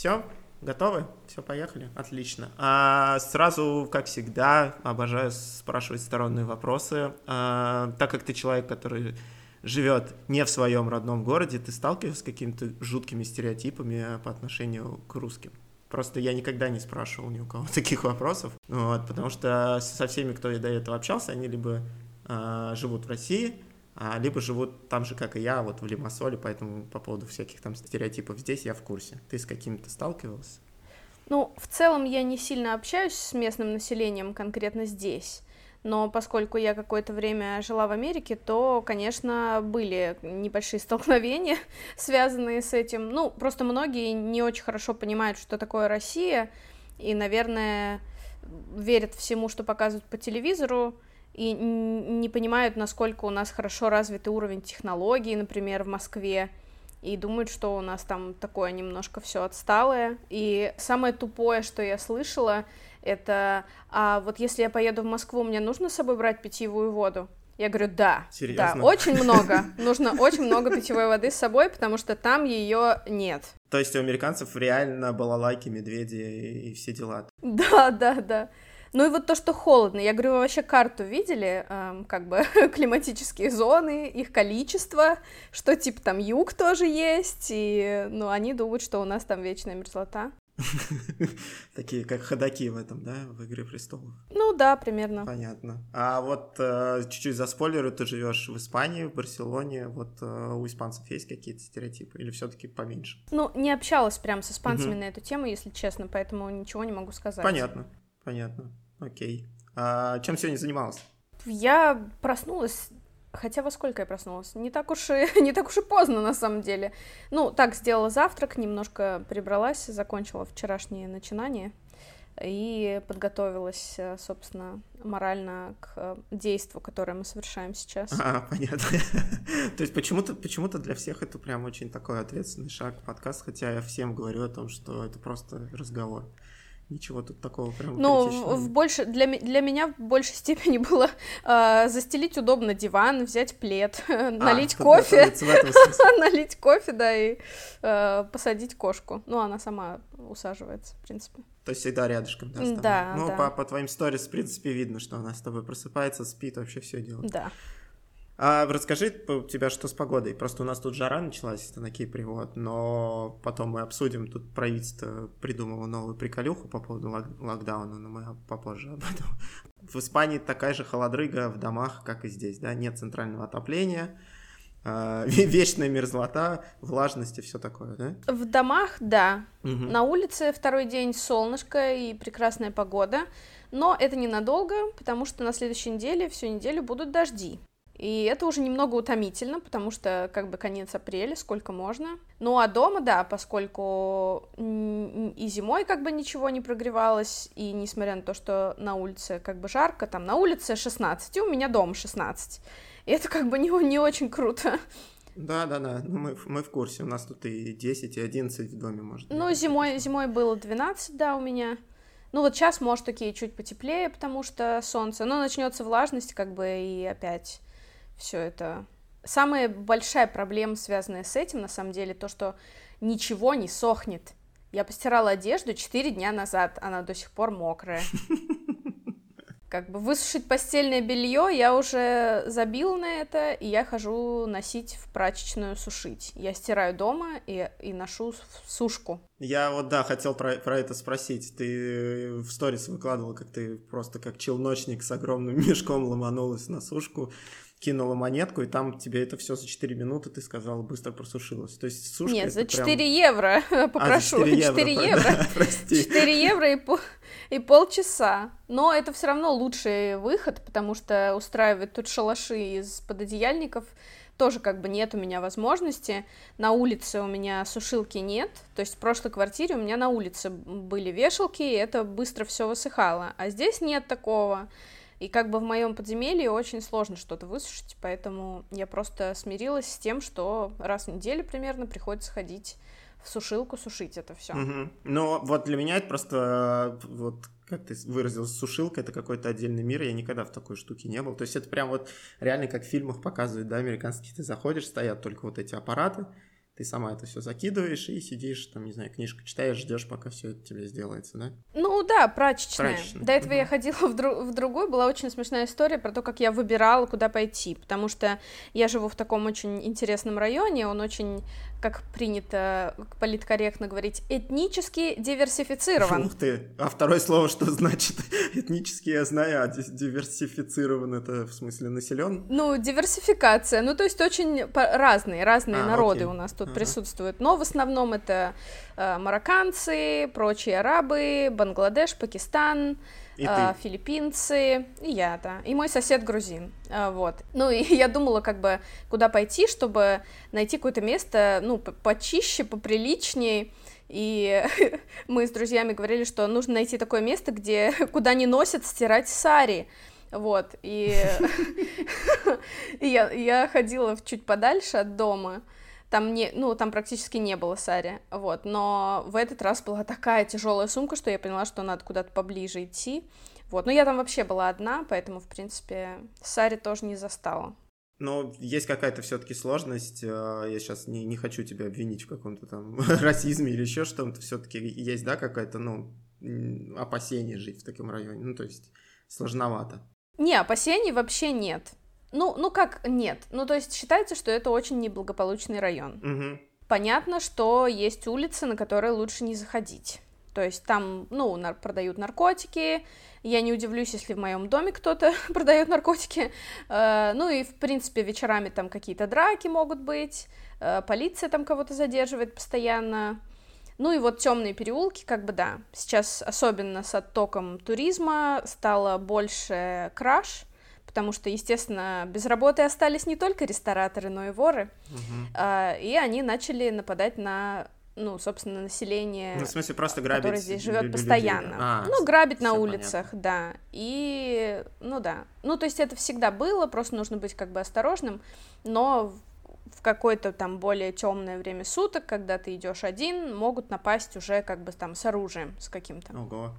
Все, готовы? Все, поехали. Отлично. А сразу, как всегда, обожаю спрашивать сторонние вопросы. А, так как ты человек, который живет не в своем родном городе, ты сталкиваешься с какими-то жуткими стереотипами по отношению к русским? Просто я никогда не спрашивал ни у кого таких вопросов, вот, потому что со всеми, кто до этого общался, они либо э, живут в России, а, либо живут там же, как и я, вот в Лимассоле, поэтому по поводу всяких там стереотипов здесь я в курсе. Ты с какими-то сталкивался? Ну, в целом я не сильно общаюсь с местным населением конкретно здесь, но поскольку я какое-то время жила в Америке, то, конечно, были небольшие столкновения, связанные с этим. Ну, просто многие не очень хорошо понимают, что такое Россия, и, наверное, верят всему, что показывают по телевизору, и не понимают, насколько у нас хорошо развитый уровень технологий, например, в Москве, и думают, что у нас там такое немножко все отсталое. И самое тупое, что я слышала, это, а вот если я поеду в Москву, мне нужно с собой брать питьевую воду? Я говорю, да, Серьезно? да, очень много. Нужно очень много питьевой воды с собой, потому что там ее нет. То есть у американцев реально балалайки, медведи и все дела. Да, да, да. Ну и вот то, что холодно. Я говорю, вы вообще карту видели, эм, как бы климатические зоны, их количество, что типа там юг тоже есть, и ну они думают, что у нас там вечная мерзлота. Такие, как ходаки в этом, да, в «Игре престолов». Ну да, примерно. Понятно. А вот э, чуть-чуть за спойлеры, ты живешь в Испании, в Барселоне, вот э, у испанцев есть какие-то стереотипы или все-таки поменьше? Ну, не общалась прям с испанцами на эту тему, если честно, поэтому ничего не могу сказать. Понятно, понятно. Окей. А чем сегодня занималась? Я проснулась Хотя во сколько я проснулась? Не так уж и, не так уж и поздно, на самом деле. Ну, так, сделала завтрак, немножко прибралась, закончила вчерашнее начинание и подготовилась, собственно, морально к действию, которое мы совершаем сейчас. А, понятно. То есть почему-то почему для всех это прям очень такой ответственный шаг подкаст, хотя я всем говорю о том, что это просто разговор. Ничего тут такого прям Ну, в, в больше, для, для меня в большей степени было э, застелить удобно диван, взять плед, а, налить кофе, налить кофе, да, и э, посадить кошку. Ну, она сама усаживается, в принципе. То есть всегда рядышком, да, Да, Ну, да. По, по твоим сторис, в принципе, видно, что она с тобой просыпается, спит, вообще все делает. Да. А расскажи у тебя, что с погодой. Просто у нас тут жара началась, это на Кипре, вот, но потом мы обсудим. Тут правительство придумало новую приколюху по поводу лок- локдауна, но мы попозже об этом. В Испании такая же холодрыга в домах, как и здесь, да, нет центрального отопления, э, вечная мерзлота, влажность и все такое, да? В домах, да. Угу. На улице второй день солнышко и прекрасная погода, но это ненадолго, потому что на следующей неделе, всю неделю будут дожди. И это уже немного утомительно, потому что как бы конец апреля, сколько можно. Ну а дома, да, поскольку и зимой как бы ничего не прогревалось, и несмотря на то, что на улице как бы жарко, там на улице 16, и у меня дома 16. И это как бы не, не очень круто. Да, да, да, ну, мы, мы в курсе, у нас тут и 10, и 11 в доме может. Ну, зимой, зимой было 12, да, у меня. Ну вот сейчас, может, такие чуть потеплее, потому что солнце, но начнется влажность, как бы, и опять все это. Самая большая проблема, связанная с этим, на самом деле, то, что ничего не сохнет. Я постирала одежду 4 дня назад, она до сих пор мокрая. Как бы высушить постельное белье я уже забила на это, и я хожу носить в прачечную сушить. Я стираю дома и, и ношу в сушку. Я вот, да, хотел про, про это спросить. Ты в сторис выкладывал, как ты просто как челночник с огромным мешком ломанулась на сушку кинула монетку, и там тебе это все за 4 минуты, ты сказала, быстро просушилось. То есть сушка Нет, за 4 прям... евро, попрошу. А, 4 евро. 4 евро. Да, прости. 4 евро и, пол, и полчаса. Но это все равно лучший выход, потому что устраивать тут шалаши из пододеяльников тоже как бы нет у меня возможности. На улице у меня сушилки нет, то есть в прошлой квартире у меня на улице были вешалки, и это быстро все высыхало. А здесь нет такого. И как бы в моем подземелье очень сложно что-то высушить, поэтому я просто смирилась с тем, что раз в неделю примерно приходится ходить в сушилку сушить это все. Угу. Ну, вот для меня это просто вот как ты выразился, сушилка, это какой-то отдельный мир, я никогда в такой штуке не был. То есть это прям вот реально как в фильмах показывают, да, американские, ты заходишь, стоят только вот эти аппараты, ты сама это все закидываешь и сидишь, там, не знаю, книжку читаешь, ждешь, пока все это тебе сделается, да? Ну да, прачечная. Прачечная. До этого Мгм. я ходила в, дру- в другую, была очень смешная история про то, как я выбирала, куда пойти, потому что я живу в таком очень интересном районе, он очень, как принято политкорректно говорить, этнически диверсифицирован. Ух ты, а второе слово что значит? Этнически я знаю, а ди- диверсифицирован это в смысле населен? Ну, диверсификация, ну, то есть очень разные, разные А, народы окей. у нас тут Ага. присутствуют, но в основном это э, марокканцы, прочие арабы, Бангладеш, Пакистан, И ты. филиппинцы, и я, да, и мой сосед грузин, э, вот. Ну, и я думала, как бы, куда пойти, чтобы найти какое-то место, ну, почище, поприличнее, и мы с друзьями говорили, что нужно найти такое место, где, куда не носят стирать сари, вот, и, я, ходила чуть подальше от дома, там не, ну, там практически не было сари, вот, но в этот раз была такая тяжелая сумка, что я поняла, что надо куда-то поближе идти, вот, но я там вообще была одна, поэтому, в принципе, сари тоже не застала. Но есть какая-то все-таки сложность. э, Я сейчас не, не хочу тебя обвинить в каком-то там расизме или еще что-то. Все-таки есть, да, какая-то, ну, опасение жить в таком районе. Ну, то есть сложновато. Не, опасений вообще нет. Ну, ну как нет? Ну, то есть считается, что это очень неблагополучный район. Мгм. Понятно, что есть улицы, на которые лучше не заходить. То есть там, ну, нар- продают наркотики. Я не удивлюсь, если в моем доме кто-то продает наркотики. Э, ну и, в принципе, вечерами там какие-то драки могут быть. Э, полиция там кого-то задерживает постоянно. Ну и вот темные переулки, как бы да. Сейчас, особенно с оттоком туризма, стало больше краж, потому что, естественно, без работы остались не только рестораторы, но и воры. А, и они начали нападать на, ну, собственно, население, Ну, в смысле, просто грабить которое здесь живет людей, постоянно. А, ну, грабить на улицах, да. И, ну да. Ну, то есть это всегда было, просто нужно быть как бы осторожным, но в какое-то там более темное время суток, когда ты идешь один, могут напасть уже как бы там с оружием, с каким-то. Ого.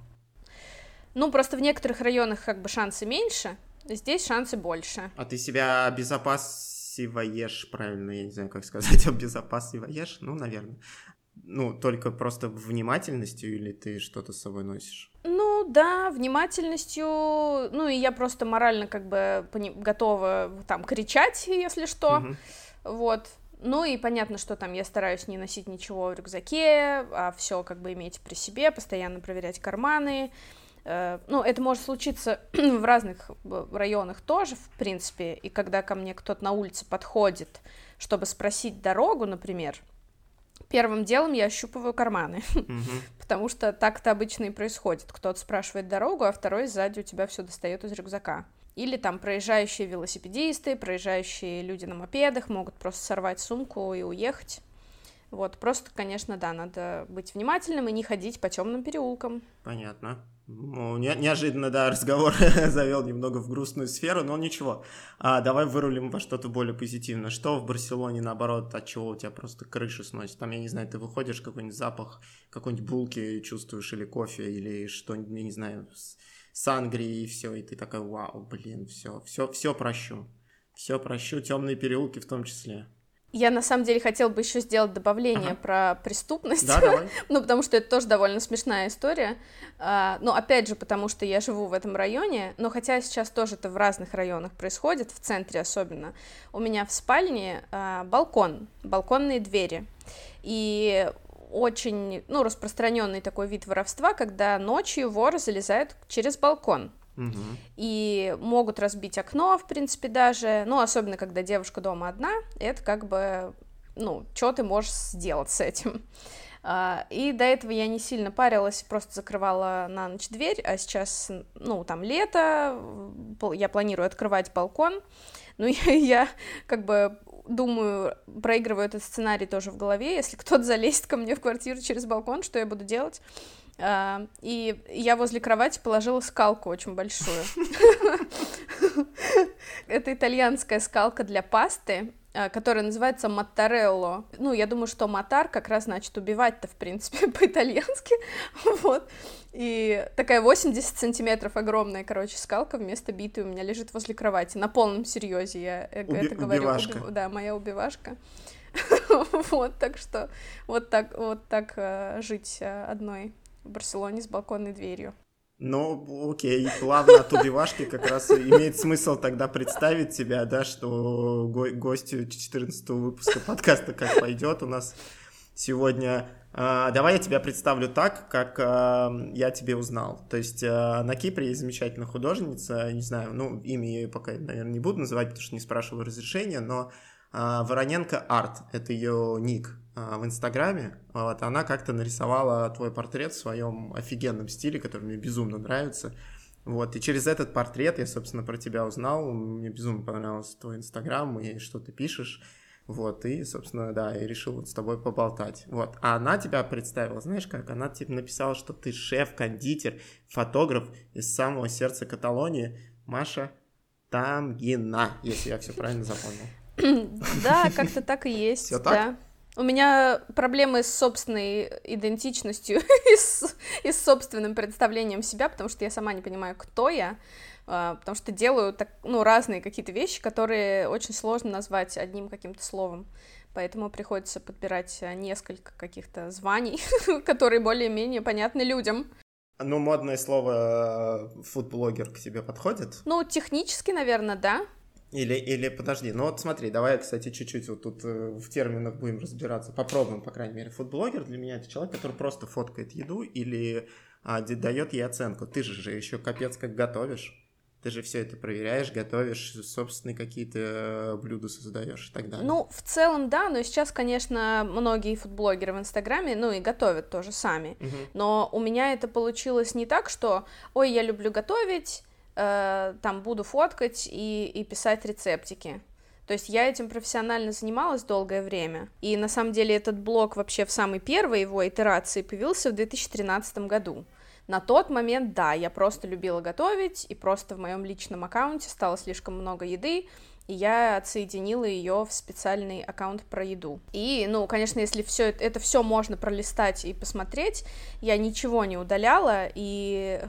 Ну, просто в некоторых районах как бы шансы меньше, здесь шансы больше. А ты себя обезопасиваешь, правильно, я не знаю, как сказать, обезопасиваешь, ну, наверное. Ну, только просто внимательностью или ты что-то с собой носишь? Ну да, внимательностью, ну и я просто морально как бы готова там кричать, если что, Мгм. вот. Ну и понятно, что там я стараюсь не носить ничего в рюкзаке, а все как бы иметь при себе, постоянно проверять карманы. Э, Ну, это может случиться в разных э, районах тоже, в принципе, и когда ко мне кто-то на улице подходит, чтобы спросить дорогу, например, первым делом я ощупываю карманы. Потому что так-то обычно и происходит. Кто-то спрашивает дорогу, а второй сзади у тебя все достает из рюкзака. Или там проезжающие велосипедисты, проезжающие люди на мопедах могут просто сорвать сумку и уехать. Вот, просто, конечно, да, надо быть внимательным и не ходить по темным переулкам. Понятно. Ну, не- неожиданно, да, разговор завел немного в грустную сферу, но ничего. А, давай вырулим во что-то более позитивное. Что в Барселоне, наоборот, от чего у тебя просто крышу сносит? Там, я не знаю, ты выходишь, какой-нибудь запах какой-нибудь булки чувствуешь, или кофе, или что-нибудь, я не знаю, с- сангрии, и все, и ты такой, вау, блин, все, все, все прощу. Все прощу, темные переулки в том числе. Я на самом деле хотела бы еще сделать добавление Ага. про преступность. Да, давай. Ну, потому что это тоже довольно смешная история. А, Но опять же, потому что я живу в этом районе, но хотя сейчас тоже это в разных районах происходит, в центре особенно, у меня в спальне а, балкон, балконные двери. И очень, ну, распространенный такой вид воровства, когда ночью воры залезают через балкон И могут разбить окно, в принципе, даже, ну, особенно, когда девушка дома одна, это как бы, ну, что ты можешь сделать с этим. А, И до этого я не сильно парилась, просто закрывала на ночь дверь, а сейчас, ну, там лето, я планирую открывать балкон, ну, я как бы думаю, проигрываю этот сценарий тоже в голове, если кто-то залезет ко мне в квартиру через балкон, что я буду делать? А, И я возле кровати положила скалку очень большую. Это итальянская скалка для пасты, а, которая называется Маттарелло. Ну, я думаю, что Матар как раз значит убивать-то, в принципе, по-итальянски, вот. И такая 80 сантиметров огромная, короче, скалка вместо биты у меня лежит возле кровати. На полном серьезе я э, Уби- это говорю. Убивашка. Убив... Да, моя убивашка. вот, так что вот так, вот так э, жить э, одной в Барселоне с балконной дверью. Ну, окей, плавно от убивашки как раз имеет смысл тогда представить тебя, да, что го- гостю 14 выпуска подкаста «Как пойдет» у нас сегодня. А, давай я тебя представлю так, как а, я тебе узнал. То есть а, на Кипре есть замечательная художница, не знаю, ну, имя ее пока, наверное, не буду называть, потому что не спрашивал разрешения, но Вороненко Арт, это ее ник а, в Инстаграме. Вот, она как-то нарисовала твой портрет в своем офигенном стиле, который мне безумно нравится. Вот, и через этот портрет я, собственно, про тебя узнал. Мне безумно понравился твой Инстаграм и что ты пишешь. Вот, и, собственно, да, и решил вот с тобой поболтать. Вот, а она тебя представила, знаешь как? Она тебе написала, что ты шеф, кондитер, фотограф из самого сердца Каталонии, Маша Тамгина, если я все правильно запомнил. Да, как-то так и есть. Все так? У меня проблемы с собственной идентичностью и, с, и с собственным представлением себя, потому что я сама не понимаю, кто я, а, потому что делаю так, ну, разные какие-то вещи, которые очень сложно назвать одним каким-то словом. Поэтому приходится подбирать несколько каких-то званий, которые более-менее понятны людям. Ну, модное слово э, фудблогер к тебе подходит? Ну, технически, наверное, да. Или, или подожди, ну вот смотри, давай, кстати, чуть-чуть вот тут э, в терминах будем разбираться, попробуем, по крайней мере. Фудблогер для меня это человек, который просто фоткает еду или а, дает ей оценку. Ты же, же еще капец как готовишь. Ты же все это проверяешь, готовишь, собственные какие-то э, блюда создаешь и так далее. Ну, в целом, да, но сейчас, конечно, многие фудблогеры в Инстаграме, ну и готовят тоже сами. Угу. Но у меня это получилось не так, что, ой, я люблю готовить, э, там буду фоткать и, и писать рецептики. То есть я этим профессионально занималась долгое время. И на самом деле этот блог вообще в самой первой его итерации появился в 2013 году. На тот момент, да, я просто любила готовить, и просто в моем личном аккаунте стало слишком много еды, и я отсоединила ее в специальный аккаунт про еду. И, ну, конечно, если все это, это все можно пролистать и посмотреть, я ничего не удаляла, и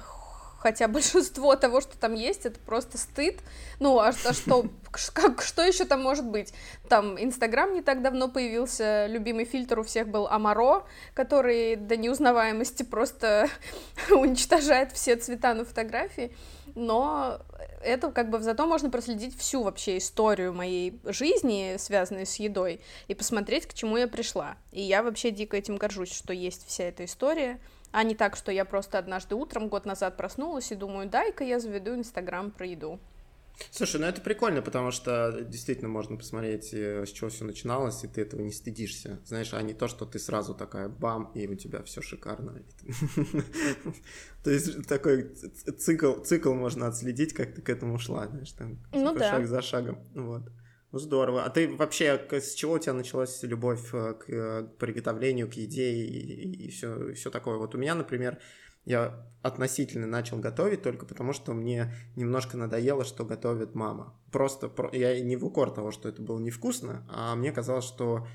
хотя большинство того, что там есть, это просто стыд. Ну, а, а что, как, что еще там может быть? Там Инстаграм не так давно появился, любимый фильтр у всех был Амаро, который до неузнаваемости просто уничтожает все цвета на фотографии. Но это как бы зато можно проследить всю вообще историю моей жизни, связанной с едой, и посмотреть, к чему я пришла. И я вообще дико этим горжусь, что есть вся эта история. А не так, что я просто однажды утром, год назад проснулась и думаю, дай-ка я заведу Инстаграм про еду. Слушай, ну это прикольно, потому что действительно можно посмотреть, э, с чего все начиналось, и ты этого не стыдишься. Знаешь, а не то, что ты сразу такая бам, и у тебя все шикарно. То есть такой цикл, цикл можно отследить, как ты к этому шла, знаешь, там ну шаг за шагом. Вот. Ну, здорово. А ты вообще, с чего у тебя началась любовь э, к, э, к приготовлению, к еде и, и, все, все такое? Вот у меня, например, я относительно начал готовить только потому, что мне немножко надоело, что готовит мама. Просто я не в укор того, что это было невкусно, а мне казалось, что,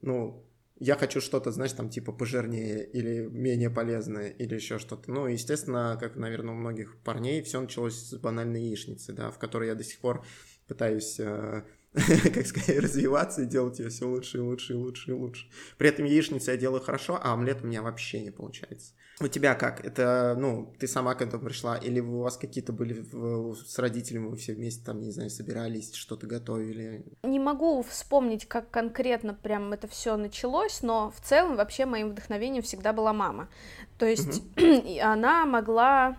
ну, я хочу что-то, знаешь, там типа пожирнее или менее полезное или еще что-то. Ну, естественно, как, наверное, у многих парней, все началось с банальной яичницы, да, в которой я до сих пор пытаюсь э, как сказать, развиваться и делать ее все лучше и лучше и лучше и лучше. При этом яичницу я делаю хорошо, а омлет у меня вообще не получается. У тебя как? Это, ну, ты сама к этому пришла? Или у вас какие-то были в, с родителями, вы все вместе там, не знаю, собирались, что-то готовили? Не могу вспомнить, как конкретно прям это все началось, но в целом вообще моим вдохновением всегда была мама. То есть угу. она могла...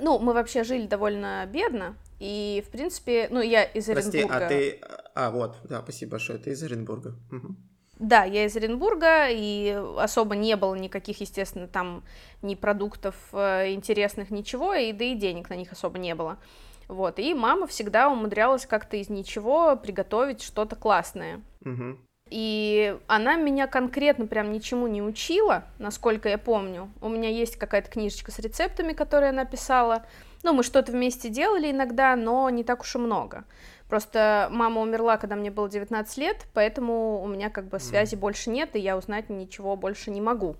Ну, мы вообще жили довольно бедно, и, в принципе, ну, я из Оренбурга. Прости, а ты... А, вот, да, спасибо большое, ты из Оренбурга. Угу. Да, я из Оренбурга, и особо не было никаких, естественно, там ни продуктов э, интересных, ничего, и да и денег на них особо не было. Вот, и мама всегда умудрялась как-то из ничего приготовить что-то классное. Угу. И она меня конкретно прям ничему не учила, насколько я помню. У меня есть какая-то книжечка с рецептами, которые она писала, ну, мы что-то вместе делали иногда, но не так уж и много. Просто мама умерла, когда мне было 19 лет, поэтому у меня как бы связи mm. больше нет, и я узнать ничего больше не могу.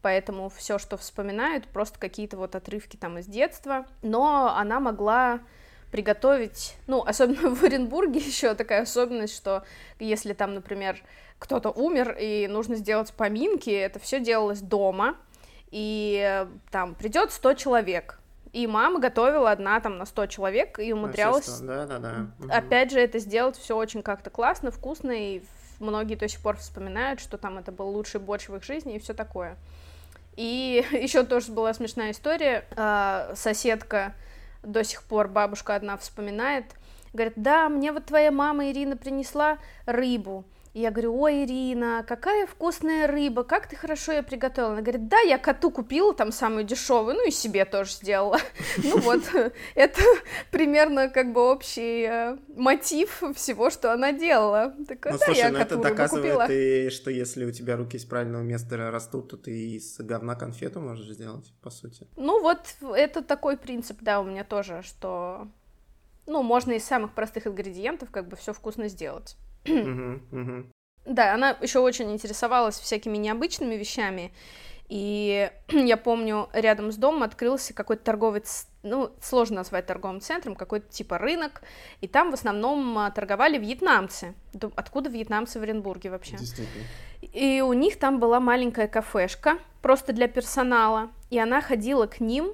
Поэтому все, что вспоминают, просто какие-то вот отрывки там из детства. Но она могла приготовить, ну, особенно в Оренбурге еще такая особенность, что если там, например, кто-то умер и нужно сделать поминки, это все делалось дома, и там придет 100 человек, и мама готовила одна там на 100 человек и умудрялась, да, да, да. опять же, это сделать все очень как-то классно, вкусно, и многие до сих пор вспоминают, что там это был лучший борщ в их жизни и все такое. И еще тоже была смешная история. А, соседка до сих пор, бабушка одна вспоминает, говорит, да, мне вот твоя мама Ирина принесла рыбу, и я говорю, ой, Ирина, какая вкусная рыба, как ты хорошо ее приготовила. Она говорит, да, я коту купила там самую дешевую, ну и себе тоже сделала. Ну вот, это примерно как бы общий э, мотив всего, что она делала. Такая, ну, слушай, ну это доказывает и что если у тебя руки из правильного места растут, то ты из говна конфету можешь сделать, по сути. Ну вот, это такой принцип, да, у меня тоже, что ну, можно из самых простых ингредиентов как бы все вкусно сделать. Да, она еще очень интересовалась всякими необычными вещами. И я помню, рядом с домом открылся какой-то торговец, ну, сложно назвать торговым центром, какой-то типа рынок, и там в основном а, торговали вьетнамцы. Откуда вьетнамцы в Оренбурге вообще? И у них там была маленькая кафешка, просто для персонала, и она ходила к ним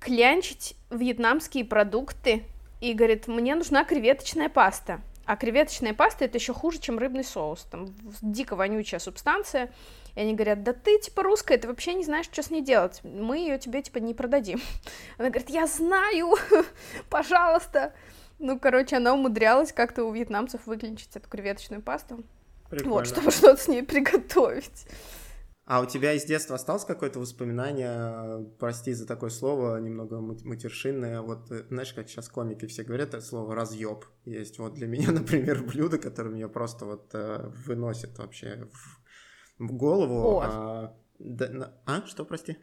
клянчить вьетнамские продукты, и говорит, мне нужна креветочная паста. А креветочная паста это еще хуже, чем рыбный соус. Там дико вонючая субстанция. И они говорят, да ты типа русская, ты вообще не знаешь, что с ней делать. Мы ее тебе типа не продадим. Она говорит, я знаю, пожалуйста. Ну, короче, она умудрялась как-то у вьетнамцев выключить эту креветочную пасту. Прикольно. Вот, чтобы что-то с ней приготовить. А у тебя из детства осталось какое-то воспоминание, прости за такое слово, немного матершинное, вот э, знаешь, как сейчас комики все говорят, это слово разъеб есть. Вот для меня, например, блюдо, которое меня просто вот э, выносит вообще в, в голову. О. А, да, а, что, прости?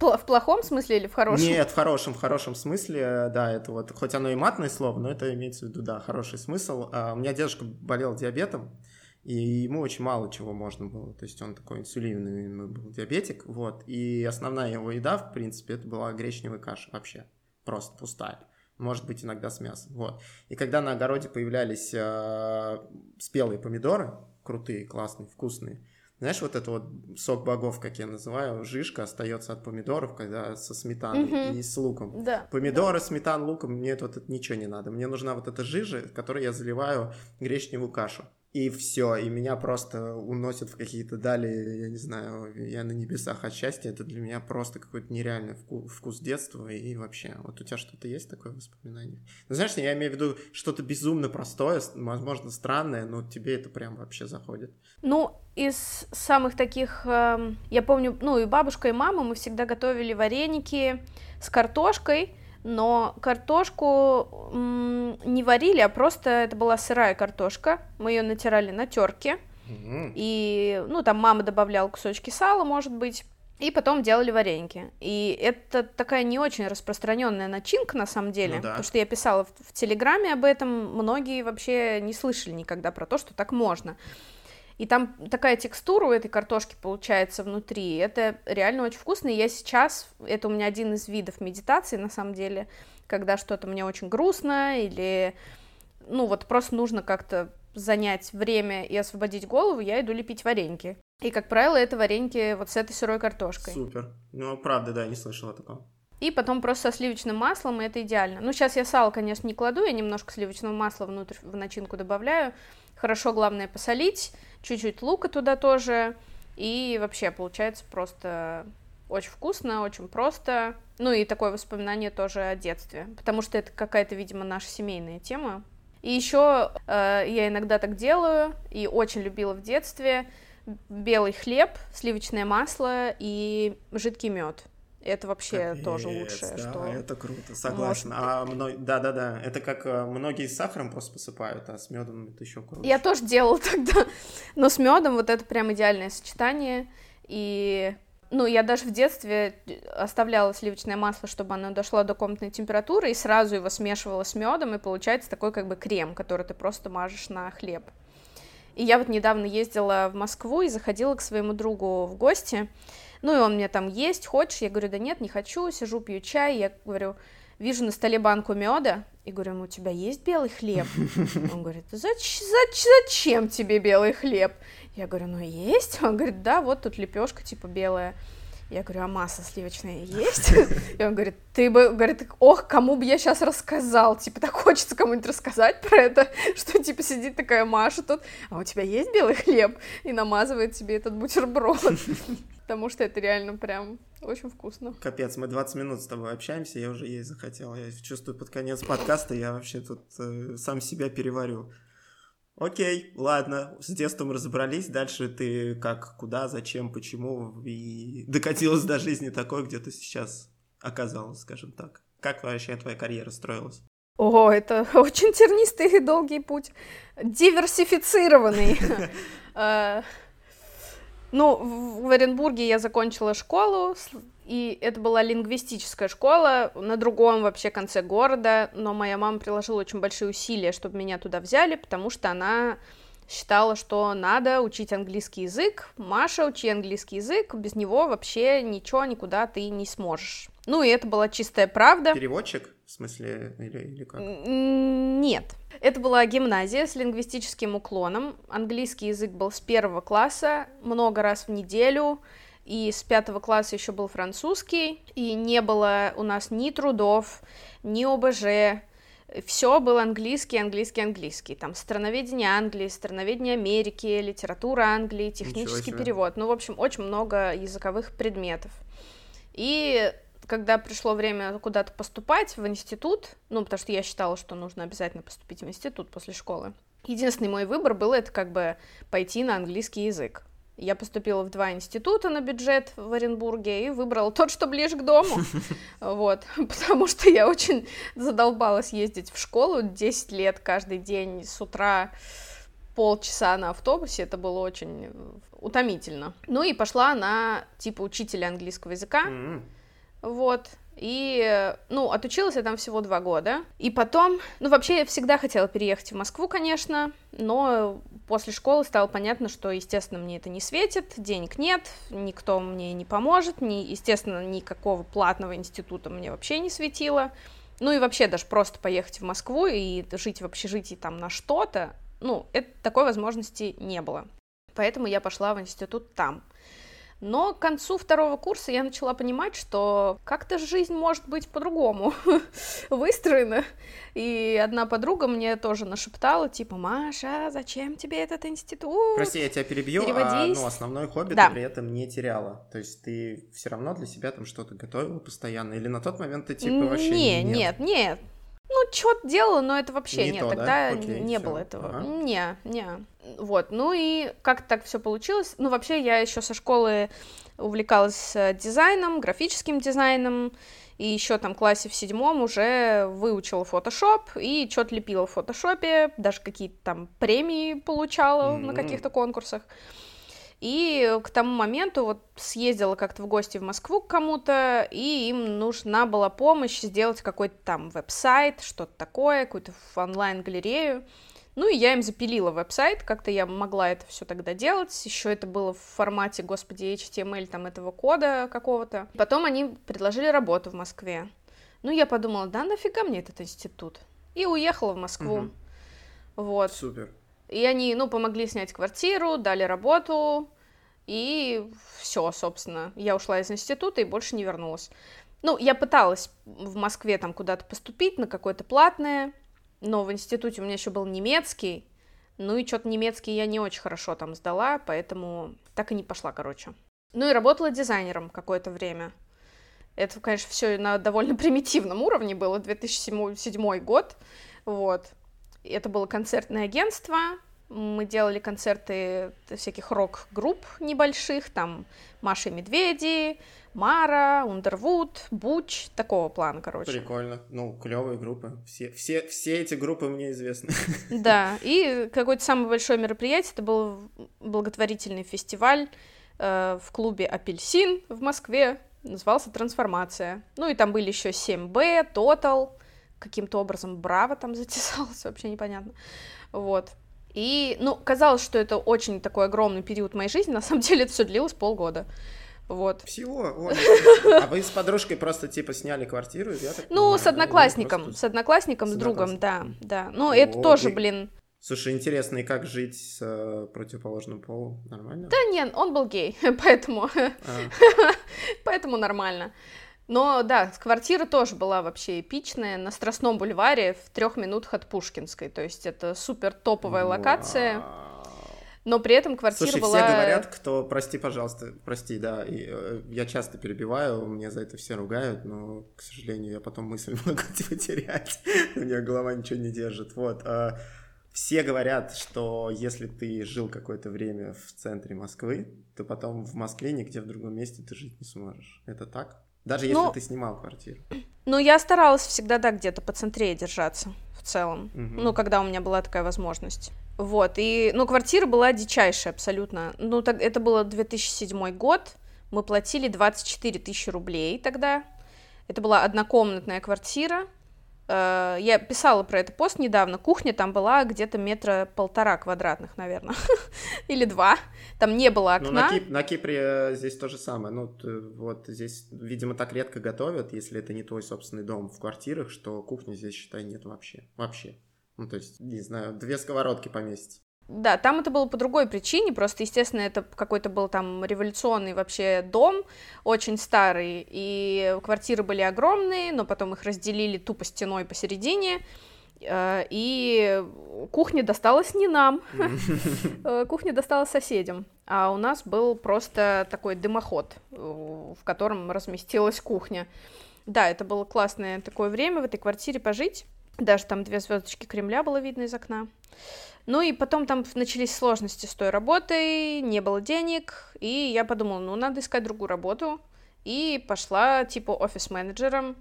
В плохом смысле или в хорошем? Нет, в хорошем, в хорошем смысле, да, это вот, хоть оно и матное слово, но это имеется в виду, да, хороший смысл. А, у меня дедушка болел диабетом, и ему очень мало чего можно было. То есть он такой инсулиновый был диабетик, вот. И основная его еда, в принципе, это была гречневая каша вообще, просто пустая. Может быть, иногда с мясом, вот. И когда на огороде появлялись э, спелые помидоры, крутые, классные, вкусные, знаешь, вот это вот сок богов, как я называю, жишка остается от помидоров, когда со сметаной mm-hmm. и с луком. Да. Помидоры, да. сметан, луком, мне вот это ничего не надо. Мне нужна вот эта жижа, которой я заливаю гречневую кашу и все, и меня просто уносят в какие-то дали, я не знаю, я на небесах от счастья, это для меня просто какой-то нереальный вкус, вкус детства, и вообще, вот у тебя что-то есть такое воспоминание? Ну, знаешь, я имею в виду что-то безумно простое, возможно, странное, но тебе это прям вообще заходит. Ну, из самых таких, э, я помню, ну, и бабушка, и мама, мы всегда готовили вареники с картошкой, но картошку не варили, а просто это была сырая картошка. Мы ее натирали на терке. Mm-hmm. И, ну, там мама добавляла кусочки сала, может быть. И потом делали вареники. И это такая не очень распространенная начинка на самом деле. Ну, да. Потому что я писала в, в Телеграме об этом. Многие вообще не слышали никогда про то, что так можно. И там такая текстура у этой картошки получается внутри. Это реально очень вкусно. И я сейчас, это у меня один из видов медитации, на самом деле, когда что-то мне очень грустно или, ну вот просто нужно как-то занять время и освободить голову, я иду лепить вареньки. И, как правило, это вареньки вот с этой сырой картошкой. Супер. Ну, правда, да, не слышала такого. И потом просто со сливочным маслом, и это идеально. Ну, сейчас я сало, конечно, не кладу, я немножко сливочного масла внутрь в начинку добавляю. Хорошо, главное, посолить, чуть-чуть лука туда тоже, и вообще получается просто очень вкусно, очень просто. Ну и такое воспоминание тоже о детстве, потому что это какая-то, видимо, наша семейная тема. И еще э, я иногда так делаю, и очень любила в детстве белый хлеб, сливочное масло и жидкий мед. Это вообще Капец, тоже лучшее, да, что... это круто, согласен. А мно... Да-да-да, это как э, многие с сахаром просто посыпают, а с медом это еще круче. Я тоже делала тогда, но с медом вот это прям идеальное сочетание, и Ну, я даже в детстве оставляла сливочное масло, чтобы оно дошло до комнатной температуры, и сразу его смешивала с медом, и получается такой как бы крем, который ты просто мажешь на хлеб. И я вот недавно ездила в Москву и заходила к своему другу в гости, ну, и он мне там есть, хочешь? Я говорю, да нет, не хочу, сижу, пью чай, я говорю, вижу на столе банку меда, и говорю, ну, у тебя есть белый хлеб? Он говорит, зач, зач, зачем тебе белый хлеб? Я говорю, ну, есть? Он говорит, да, вот тут лепешка типа белая. Я говорю, а масло сливочное есть? И он говорит, ты бы, говорит, ох, кому бы я сейчас рассказал, типа, так хочется кому-нибудь рассказать про это, что, типа, сидит такая Маша тут, а у тебя есть белый хлеб? И намазывает себе этот бутерброд, потому что это реально прям очень вкусно. Капец, мы 20 минут с тобой общаемся, я уже есть захотел, я чувствую под конец подкаста, я вообще тут э, сам себя переварю. Окей, ладно, с детством разобрались, дальше ты как, куда, зачем, почему, и докатилась до жизни такой, где ты сейчас оказалась, скажем так. Как вообще твоя карьера строилась? О, это очень тернистый и долгий путь. Диверсифицированный. Ну, в Оренбурге я закончила школу, и это была лингвистическая школа на другом вообще конце города, но моя мама приложила очень большие усилия, чтобы меня туда взяли, потому что она считала, что надо учить английский язык. Маша, учи английский язык, без него вообще ничего никуда ты не сможешь. Ну, и это была чистая правда. Переводчик? В смысле, или, или как? Нет. Это была гимназия с лингвистическим уклоном. Английский язык был с первого класса, много раз в неделю и с пятого класса еще был французский, и не было у нас ни трудов, ни ОБЖ, все было английский, английский, английский. Там страноведение Англии, страноведение Америки, литература Англии, технический перевод. Ну, в общем, очень много языковых предметов. И когда пришло время куда-то поступать в институт, ну, потому что я считала, что нужно обязательно поступить в институт после школы, единственный мой выбор был это как бы пойти на английский язык. Я поступила в два института на бюджет в Оренбурге и выбрала тот, что ближе к дому. Вот, потому что я очень задолбалась ездить в школу 10 лет каждый день с утра полчаса на автобусе, это было очень утомительно. Ну и пошла на типа учителя английского языка. Вот, и, ну, отучилась я там всего два года. И потом, ну, вообще я всегда хотела переехать в Москву, конечно, но после школы стало понятно, что, естественно, мне это не светит, денег нет, никто мне не поможет, ни, естественно, никакого платного института мне вообще не светило. Ну и вообще даже просто поехать в Москву и жить в общежитии там на что-то, ну, это, такой возможности не было. Поэтому я пошла в институт там. Но к концу второго курса я начала понимать, что как-то жизнь может быть по-другому выстроена. И одна подруга мне тоже нашептала, типа, Маша, зачем тебе этот институт? Прости, я тебя перебью, а ну, основное хобби да. ты при этом не теряла. То есть ты все равно для себя там что-то готовила постоянно? Или на тот момент ты типа вообще не, нет? Нет, нет, ну, что-то делала, но это вообще не нет, то, тогда да? Окей, не все. было этого. Ага. Не, не. Вот, ну и как так все получилось? Ну, вообще, я еще со школы увлекалась э, дизайном, графическим дизайном, и еще там в классе в седьмом уже выучила фотошоп и что-то лепила в фотошопе, даже какие-то там премии получала mm-hmm. на каких-то конкурсах. И к тому моменту вот съездила как-то в гости в Москву к кому-то, и им нужна была помощь сделать какой-то там веб-сайт, что-то такое, какую-то онлайн-галерею. Ну и я им запилила веб-сайт, как-то я могла это все тогда делать. Еще это было в формате, господи, HTML там этого кода какого-то. Потом они предложили работу в Москве. Ну, я подумала, да нафига мне этот институт? И уехала в Москву. Угу. Вот. Супер. И они, ну, помогли снять квартиру, дали работу, и все, собственно. Я ушла из института и больше не вернулась. Ну, я пыталась в Москве там куда-то поступить на какое-то платное, но в институте у меня еще был немецкий, ну и что-то немецкий я не очень хорошо там сдала, поэтому так и не пошла, короче. Ну и работала дизайнером какое-то время. Это, конечно, все на довольно примитивном уровне было, 2007 год, вот. Это было концертное агентство, мы делали концерты всяких рок-групп небольших, там Маша и Медведи, Мара, Ундервуд, Буч, такого плана, короче. Прикольно. Ну, клевые группы. Все, все, все эти группы мне известны. Да, и какое-то самое большое мероприятие, это был благотворительный фестиваль э, в клубе «Апельсин» в Москве, назывался «Трансформация». Ну и там были еще 7Б, Total, каким-то образом Браво там затесалось, вообще непонятно. Вот. И, ну, казалось, что это очень такой огромный период моей жизни, на самом деле это все длилось полгода. Вот. Всего? О, а вы с подружкой просто типа сняли квартиру? Я так ну, понимаю, с одноклассником, Просто- с одноклассником, с с другом, да, да. Ну, это тоже, блин. Слушай, интересно, и как жить с э, противоположным полом? Нормально? Да нет, он был гей, поэтому, А, поэтому нормально. Но да, квартира тоже была вообще эпичная на Страстном бульваре в трех минутах от Пушкинской. То есть это супер топовая локация, вау. но при этом квартира Слушай, была... все говорят, кто, прости, пожалуйста, прости, да, и, э, я часто перебиваю, мне за это все ругают, но, к сожалению, я потом мысль могу потерять, у меня голова ничего не держит, вот. а, Все говорят, что если ты жил какое-то время в центре Москвы, то потом в Москве нигде в другом месте ты жить не сможешь. Это так? Даже если Ну, ты снимал квартиру. Ну, я старалась всегда, да, где-то по центре держаться в целом. Мгм. Ну, когда у меня была такая возможность. Вот, и, ну, квартира была дичайшая абсолютно. Ну, так, это было 2007 год, мы платили 24 тысячи рублей тогда. Это была однокомнатная квартира. Э, Я писала про это пост недавно. Кухня там была где-то метра полтора квадратных, наверное. Или два. Там не было Ну, на, окна. Кип- на Кипре э, здесь то же самое. Ну, вот здесь, видимо, так редко готовят, если это не твой собственный дом в квартирах, что кухни здесь, считай, нет вообще. Вообще. Ну, то есть, не знаю, две сковородки поместить. Да, там это было по другой причине, просто, естественно, это какой-то был там революционный вообще дом, очень старый, и квартиры были огромные, но потом их разделили тупо стеной посередине, э, и кухня досталась не нам, э, кухня досталась соседям, а у нас был просто такой дымоход, э, в котором разместилась кухня. Да, это было классное такое время в этой квартире пожить, даже там две звездочки Кремля было видно из окна. Ну и потом там начались сложности с той работой, не было денег, и я подумала, ну надо искать другую работу, и пошла типа офис-менеджером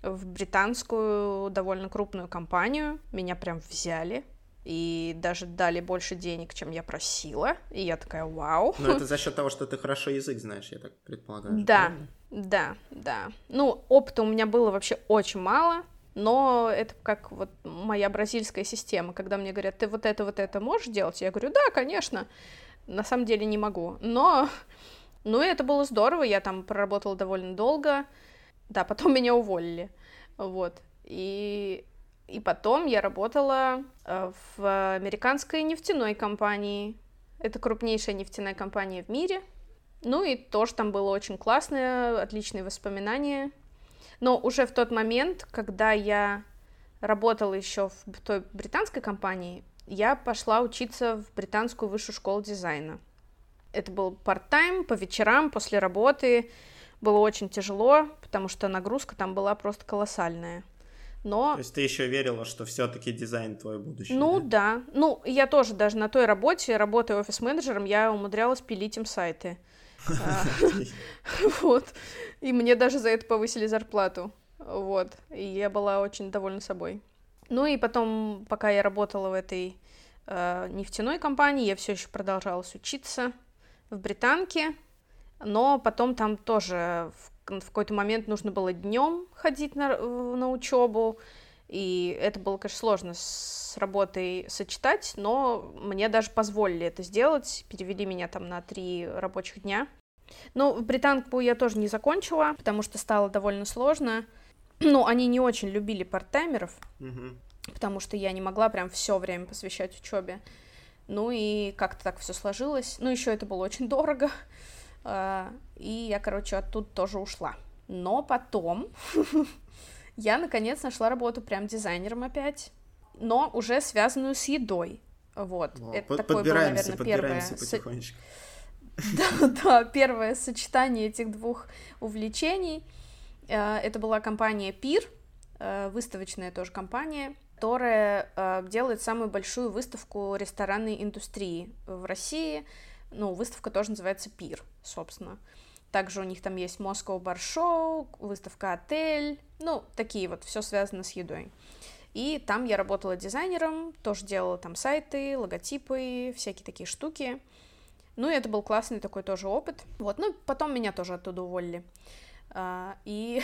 в британскую довольно крупную компанию, меня прям взяли, и даже дали больше денег, чем я просила, и я такая, вау. Но это за счет того, что ты хорошо язык знаешь, я так предполагаю. Да. правильно? Да, да. Ну, опыта у меня было вообще очень мало, но это как вот моя бразильская система, когда мне говорят, ты вот это, вот это можешь делать? Я говорю, да, конечно. На самом деле не могу. Но, ну, это было здорово, я там проработала довольно долго. Да, потом меня уволили. Вот. И, и потом я работала э, в американской нефтяной компании. Это крупнейшая нефтяная компания в мире. Ну и тоже там было очень классное, отличные воспоминания. Но уже в тот момент, когда я работала еще в той британской компании, я пошла учиться в британскую высшую школу дизайна. Это был part-time, по вечерам, после работы. Было очень тяжело, потому что нагрузка там была просто колоссальная. Но То есть ты еще верила, что все-таки дизайн твое будущее. ну да? да. Ну, я тоже даже на той работе, работая офис-менеджером, я умудрялась пилить им сайты. Вот. И мне даже за это повысили зарплату. Вот. И я была очень довольна собой. Ну и потом, пока я работала в этой э, нефтяной компании, я все еще продолжалась учиться в британке, но потом там тоже в какой-то момент нужно было днем ходить на, на учебу, и это было, конечно, сложно с работой сочетать, но мне даже позволили это сделать, перевели меня там на три рабочих дня. Ну, британку я тоже не закончила, потому что стало довольно сложно. Ну, они не очень любили парттаймеров, потому что я не могла прям все время посвящать учебе. Ну и как-то так все сложилось. Ну, еще это было очень дорого. А, И я, короче, оттуда тоже ушла. Но потом я, наконец, нашла работу прям дизайнером опять, но уже связанную с едой. Вот. Во, Это под- такое было, наверное, первое потихонечку. да, да, первое сочетание этих двух увлечений. Э, Это была компания Пир, э, выставочная тоже компания, которая э, делает самую большую выставку ресторанной индустрии в России. Ну, выставка тоже называется Пир, собственно. Также у них там есть Moscow Bar Show, выставка Отель, ну, такие вот, все связано с едой. И там я работала дизайнером, тоже делала там сайты, логотипы, всякие такие штуки. Ну, и это был классный такой тоже опыт. Вот, ну, потом меня тоже оттуда уволили. А, и...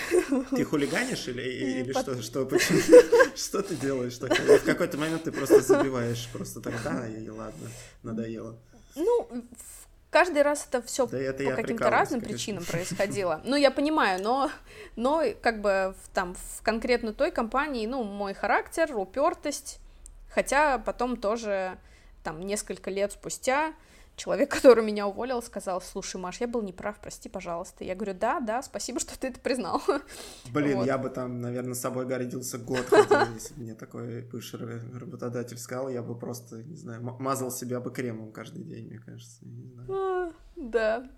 Ты хулиганишь или, или Под... что, что, почему, что ты делаешь такое? В какой-то момент ты просто забиваешь просто тогда, и ладно, надоело. Ну, каждый раз это все да это по каким-то разным конечно. причинам происходило. Ну, я понимаю, но, но как бы в, там в конкретно той компании, ну, мой характер, упертость, хотя потом тоже там несколько лет спустя человек, который меня уволил, сказал, слушай, Маш, я был неправ, прости, пожалуйста. Я говорю, да, да, спасибо, что ты это признал. Блин, вот. я бы там, наверное, собой гордился год, хотя, если бы мне такой бывший работодатель сказал, я бы просто, не знаю, мазал себя бы кремом каждый день, мне кажется. Не знаю. А, да.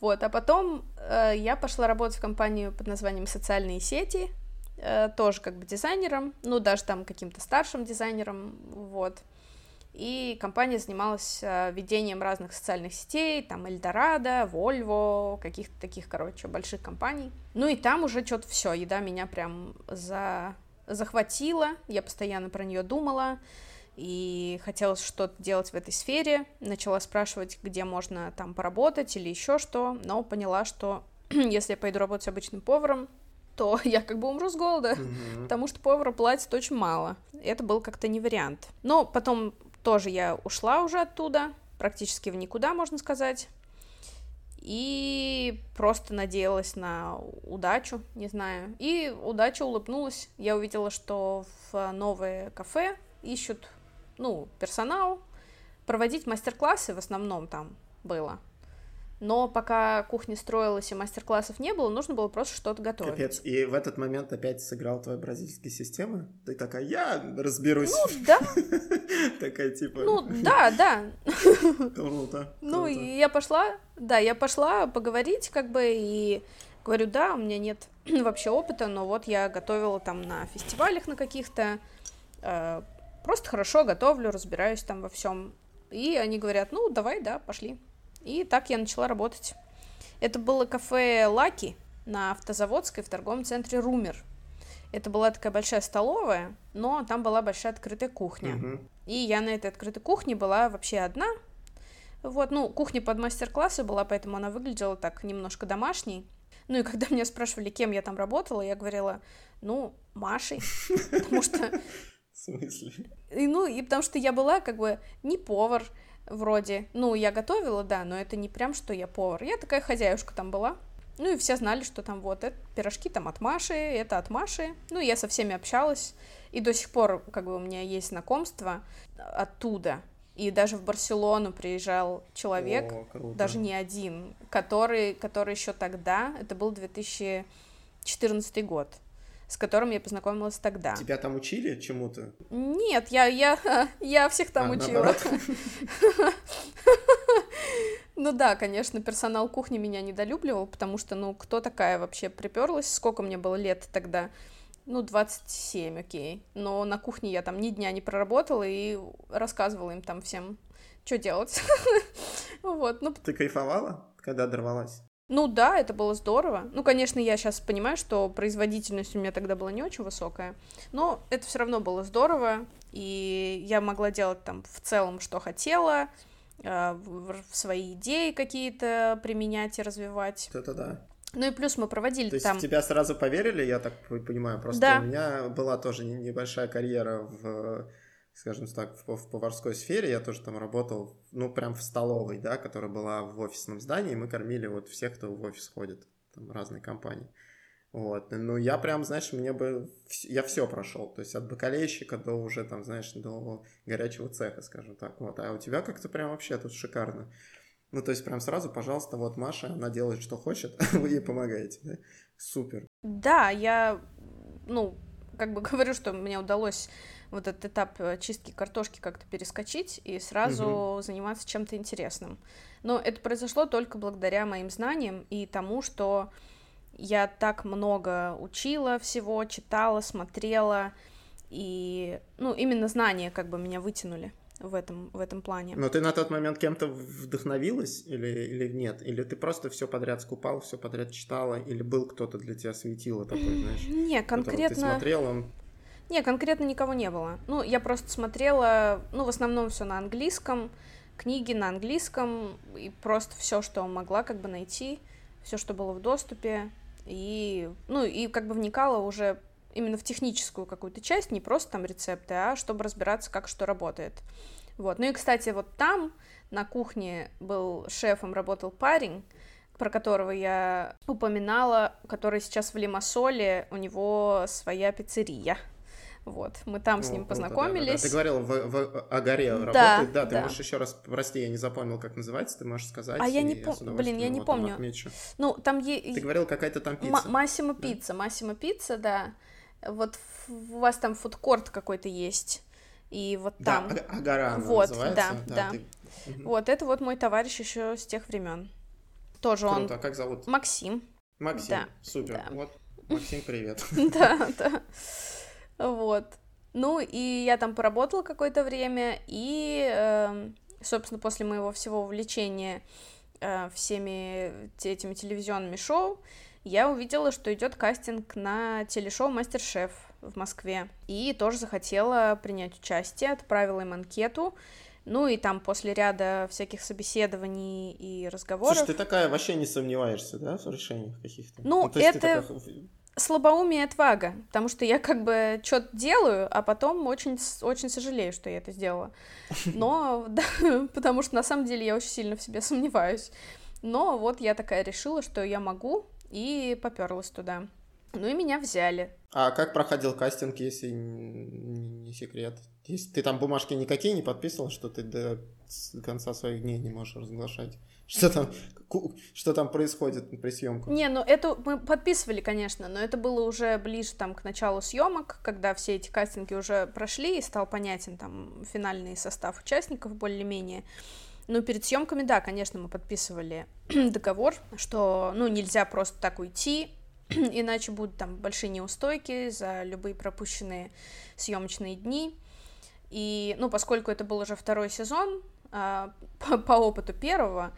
Вот, а потом э, я пошла работать в компанию под названием «Социальные сети», э, тоже как бы дизайнером, ну, даже там каким-то старшим дизайнером, вот и компания занималась э, ведением разных социальных сетей, там Эльдорадо, Вольво, каких-то таких, короче, больших компаний. Ну и там уже что-то все, еда меня прям за... захватила, я постоянно про нее думала, и хотелось что-то делать в этой сфере, начала спрашивать, где можно там поработать или еще что, но поняла, что если я пойду работать обычным поваром, то я как бы умру с голода, mm-hmm. потому что повара платит очень мало. Это был как-то не вариант. Но потом тоже я ушла уже оттуда, практически в никуда, можно сказать. И просто надеялась на удачу, не знаю. И удача улыбнулась. Я увидела, что в новое кафе ищут, ну, персонал. Проводить мастер-классы в основном там было. Но пока кухня строилась и мастер-классов не было, нужно было просто что-то готовить. Капец, и в этот момент опять сыграл твоя бразильская система? Ты такая, я разберусь. Ну, да. Такая типа... Ну, да, да. Круто. Ну, я пошла, да, я пошла поговорить, как бы, и говорю, да, у меня нет вообще опыта, но вот я готовила там на фестивалях на каких-то, э, просто хорошо готовлю, разбираюсь там во всем. И они говорят, ну, давай, да, пошли. И так я начала работать. Это было кафе «Лаки» на Автозаводской в торговом центре «Румер». Это была такая большая столовая, но там была большая открытая кухня. Угу. И я на этой открытой кухне была вообще одна. Вот, ну, кухня под мастер-классы была, поэтому она выглядела так немножко домашней. Ну и когда меня спрашивали, кем я там работала, я говорила, ну, Машей, потому что... В смысле? И, ну, и потому что я была как бы не повар, вроде. Ну, я готовила, да, но это не прям, что я повар. Я такая хозяюшка там была. Ну, и все знали, что там вот, это пирожки там от Маши, это от Маши. Ну, я со всеми общалась. И до сих пор, как бы, у меня есть знакомство оттуда. И даже в Барселону приезжал человек, О, даже не один, который, который еще тогда, это был 2014 год, с которым я познакомилась тогда. Тебя там учили чему-то? Нет, я, я, я всех там а, учила. Ну да, конечно, персонал кухни меня недолюбливал, потому что, ну, кто такая вообще приперлась? Сколько мне было лет тогда? Ну, 27, окей. Но на кухне я там ни дня не проработала и рассказывала им там всем, что делать. Вот, ну... Ты кайфовала, когда дорвалась? Ну да, это было здорово. Ну, конечно, я сейчас понимаю, что производительность у меня тогда была не очень высокая, но это все равно было здорово, и я могла делать там в целом, что хотела, э, в свои идеи какие-то применять и развивать. Это да. Ну и плюс мы проводили То там... есть тебя сразу поверили, я так понимаю, просто да. у меня была тоже небольшая карьера в скажем так, в, в поварской сфере, я тоже там работал, ну, прям в столовой, да, которая была в офисном здании, мы кормили вот всех, кто в офис ходит, там разные компании. Вот, ну, я прям, знаешь, мне бы, я все прошел, то есть от бакалейщика до уже, там, знаешь, до горячего цеха, скажем так, вот, а у тебя как-то прям вообще тут шикарно. Ну, то есть прям сразу, пожалуйста, вот Маша, она делает, что хочет, вы ей помогаете, да? Супер. Да, я, ну, как бы говорю, что мне удалось вот этот этап э, чистки картошки как-то перескочить и сразу угу. заниматься чем-то интересным. Но это произошло только благодаря моим знаниям и тому, что я так много учила всего, читала, смотрела, и, ну, именно знания как бы меня вытянули в этом, в этом плане. Но ты на тот момент кем-то вдохновилась или, или нет? Или ты просто все подряд скупал, все подряд читала, или был кто-то для тебя светило такой, знаешь? Не, конкретно... Ты смотрел, он не, конкретно никого не было. Ну, я просто смотрела, ну, в основном все на английском, книги на английском и просто все, что могла как бы найти, все, что было в доступе, и, ну, и как бы вникала уже именно в техническую какую-то часть, не просто там рецепты, а чтобы разбираться, как что работает. Вот. Ну и, кстати, вот там на кухне был шефом, работал парень, про которого я упоминала, который сейчас в Лимассоле, у него своя пиццерия. Вот, мы там с ним познакомились. Да, да, да. Ты говорил, в, в Агаре да, работает, да, ты да. можешь еще раз, прости, я не запомнил, как называется, ты можешь сказать. А я не помню, блин, я не помню. Отмечу. Ну, там есть... Ты говорил, какая-то там пицца. Массимо да? пицца, Массимо пицца, да. Вот у вас там фудкорт какой-то есть, и вот там... Да, Агара Вот, называется. да, да. да. Ты... Вот, это вот мой товарищ еще с тех времен. Тоже Круто. он... А как зовут? Максим. Максим, да, супер. Да. Вот, Максим, привет. Да, да. Вот. Ну, и я там поработала какое-то время, и, эм, собственно, после моего всего увлечения э, всеми этими телевизионными шоу, я увидела, что идет кастинг на телешоу Мастер-шеф в Москве. И тоже захотела принять участие, отправила им анкету. Ну и там после ряда всяких собеседований и разговоров... Слушай, ты такая вообще не сомневаешься, да, в решениях каких-то? Ну, ну это... Такая слабоумие и отвага, потому что я как бы что-то делаю, а потом очень, очень сожалею, что я это сделала. Но, потому что на самом деле я очень сильно в себе сомневаюсь. Но вот я такая решила, что я могу, и поперлась туда. Ну и меня взяли. А как проходил кастинг, если не секрет? Если ты там бумажки никакие не подписывал, что ты до конца своих дней не можешь разглашать? Что там, что там происходит при съемках? Не, ну это мы подписывали, конечно, но это было уже ближе там к началу съемок, когда все эти кастинги уже прошли и стал понятен там финальный состав участников более-менее. Ну, перед съемками, да, конечно, мы подписывали договор, что, ну, нельзя просто так уйти, иначе будут там большие неустойки за любые пропущенные съемочные дни. И, ну, поскольку это был уже второй сезон, а, по, по опыту первого,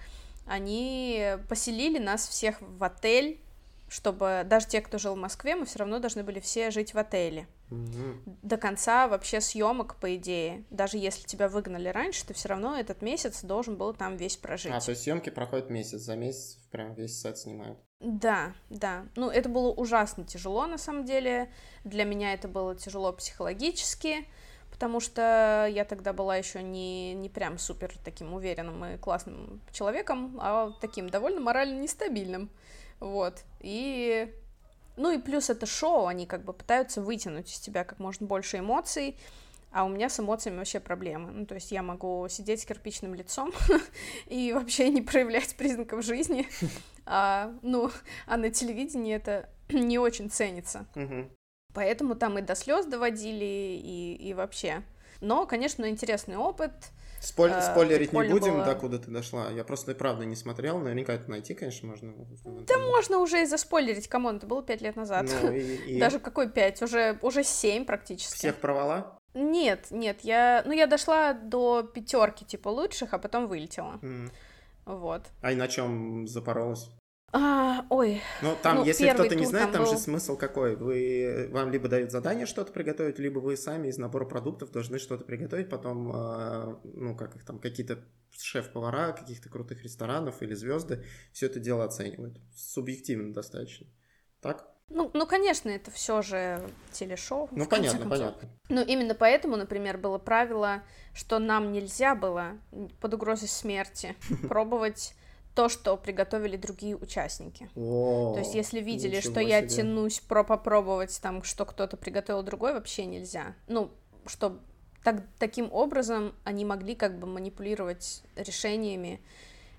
они поселили нас всех в отель, чтобы даже те, кто жил в Москве, мы все равно должны были все жить в отеле. Угу. До конца вообще съемок, по идее. Даже если тебя выгнали раньше, ты все равно этот месяц должен был там весь прожить. А, то есть съемки проходят месяц, за месяц прям весь сет снимают. Да, да. Ну, это было ужасно тяжело, на самом деле. Для меня это было тяжело психологически потому что я тогда была еще не, не прям супер таким уверенным и классным человеком, а таким довольно морально нестабильным, вот, и... Ну и плюс это шоу, они как бы пытаются вытянуть из тебя как можно больше эмоций, а у меня с эмоциями вообще проблемы. Ну, то есть я могу сидеть с кирпичным лицом и вообще не проявлять признаков жизни, а, ну, а на телевидении это не очень ценится. Поэтому там и до слез доводили, и, и вообще. Но, конечно, интересный опыт. Спойль... Э, Спойлерить не будем, было... докуда ты дошла. Я просто и правда не смотрел. Наверняка это найти, конечно, можно. Да можно уже и заспойлерить. Come on, это было пять лет назад. Ну, и, и... Даже какой пять? Уже, уже семь практически. Всех провала? Нет, нет, я, ну, я дошла до пятерки, типа, лучших, а потом вылетела. Mm. Вот. А и на чем запоролась? А, ой. Ну, там, ну, если кто-то не знает, там, был... же смысл какой. Вы, вам либо дают задание что-то приготовить, либо вы сами из набора продуктов должны что-то приготовить, потом, э, ну, как их там, какие-то шеф-повара каких-то крутых ресторанов или звезды все это дело оценивают. Субъективно достаточно. Так? Ну, ну, конечно, это все же телешоу. Ну, понятно, понятно. Ну, именно поэтому, например, было правило, что нам нельзя было под угрозой смерти пробовать то, что приготовили другие участники. О, то есть, если видели, что я себе. тянусь про попробовать там, что кто-то приготовил другой, вообще нельзя. Ну, что так, таким образом они могли как бы манипулировать решениями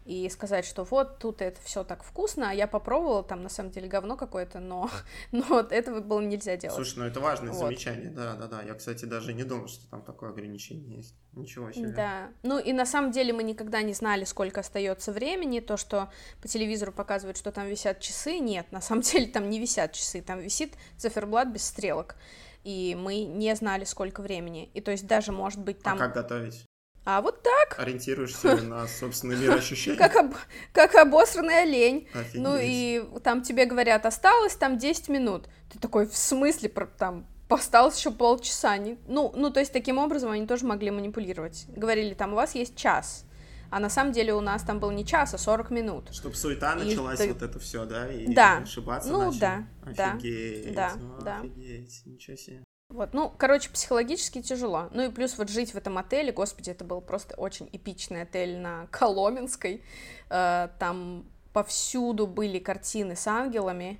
и сказать, что вот тут это все так вкусно, а я попробовала, там на самом деле говно какое-то, но, но вот этого было нельзя делать. Слушай, ну это важное вот. замечание, да, да, да. Я, кстати, даже не думал, что там такое ограничение есть. Ничего себе. Да. Ну и на самом деле мы никогда не знали, сколько остается времени. То, что по телевизору показывают, что там висят часы, нет, на самом деле там не висят часы, там висит циферблат без стрелок. И мы не знали, сколько времени. И то есть даже, может быть, там... А как готовить? А вот так. Ориентируешься на собственный мир ощущений. Как, об, как обосранный олень. Офигеть. Ну и там тебе говорят, осталось там 10 минут. Ты такой, в смысле, там осталось еще полчаса. Не... Ну, ну, то есть таким образом они тоже могли манипулировать. Говорили, там, у вас есть час. А на самом деле у нас там был не час, а 40 минут. Чтобы суета И началась, ты- вот это все, да? И Да. ошибаться Ну, начали. да, да, Офигеть, да, да. Офигеть, ничего себе. Вот, ну, короче, психологически тяжело. Ну и плюс вот жить в этом отеле, господи, это был просто очень эпичный отель на Коломенской. Э, Там повсюду были картины с ангелами,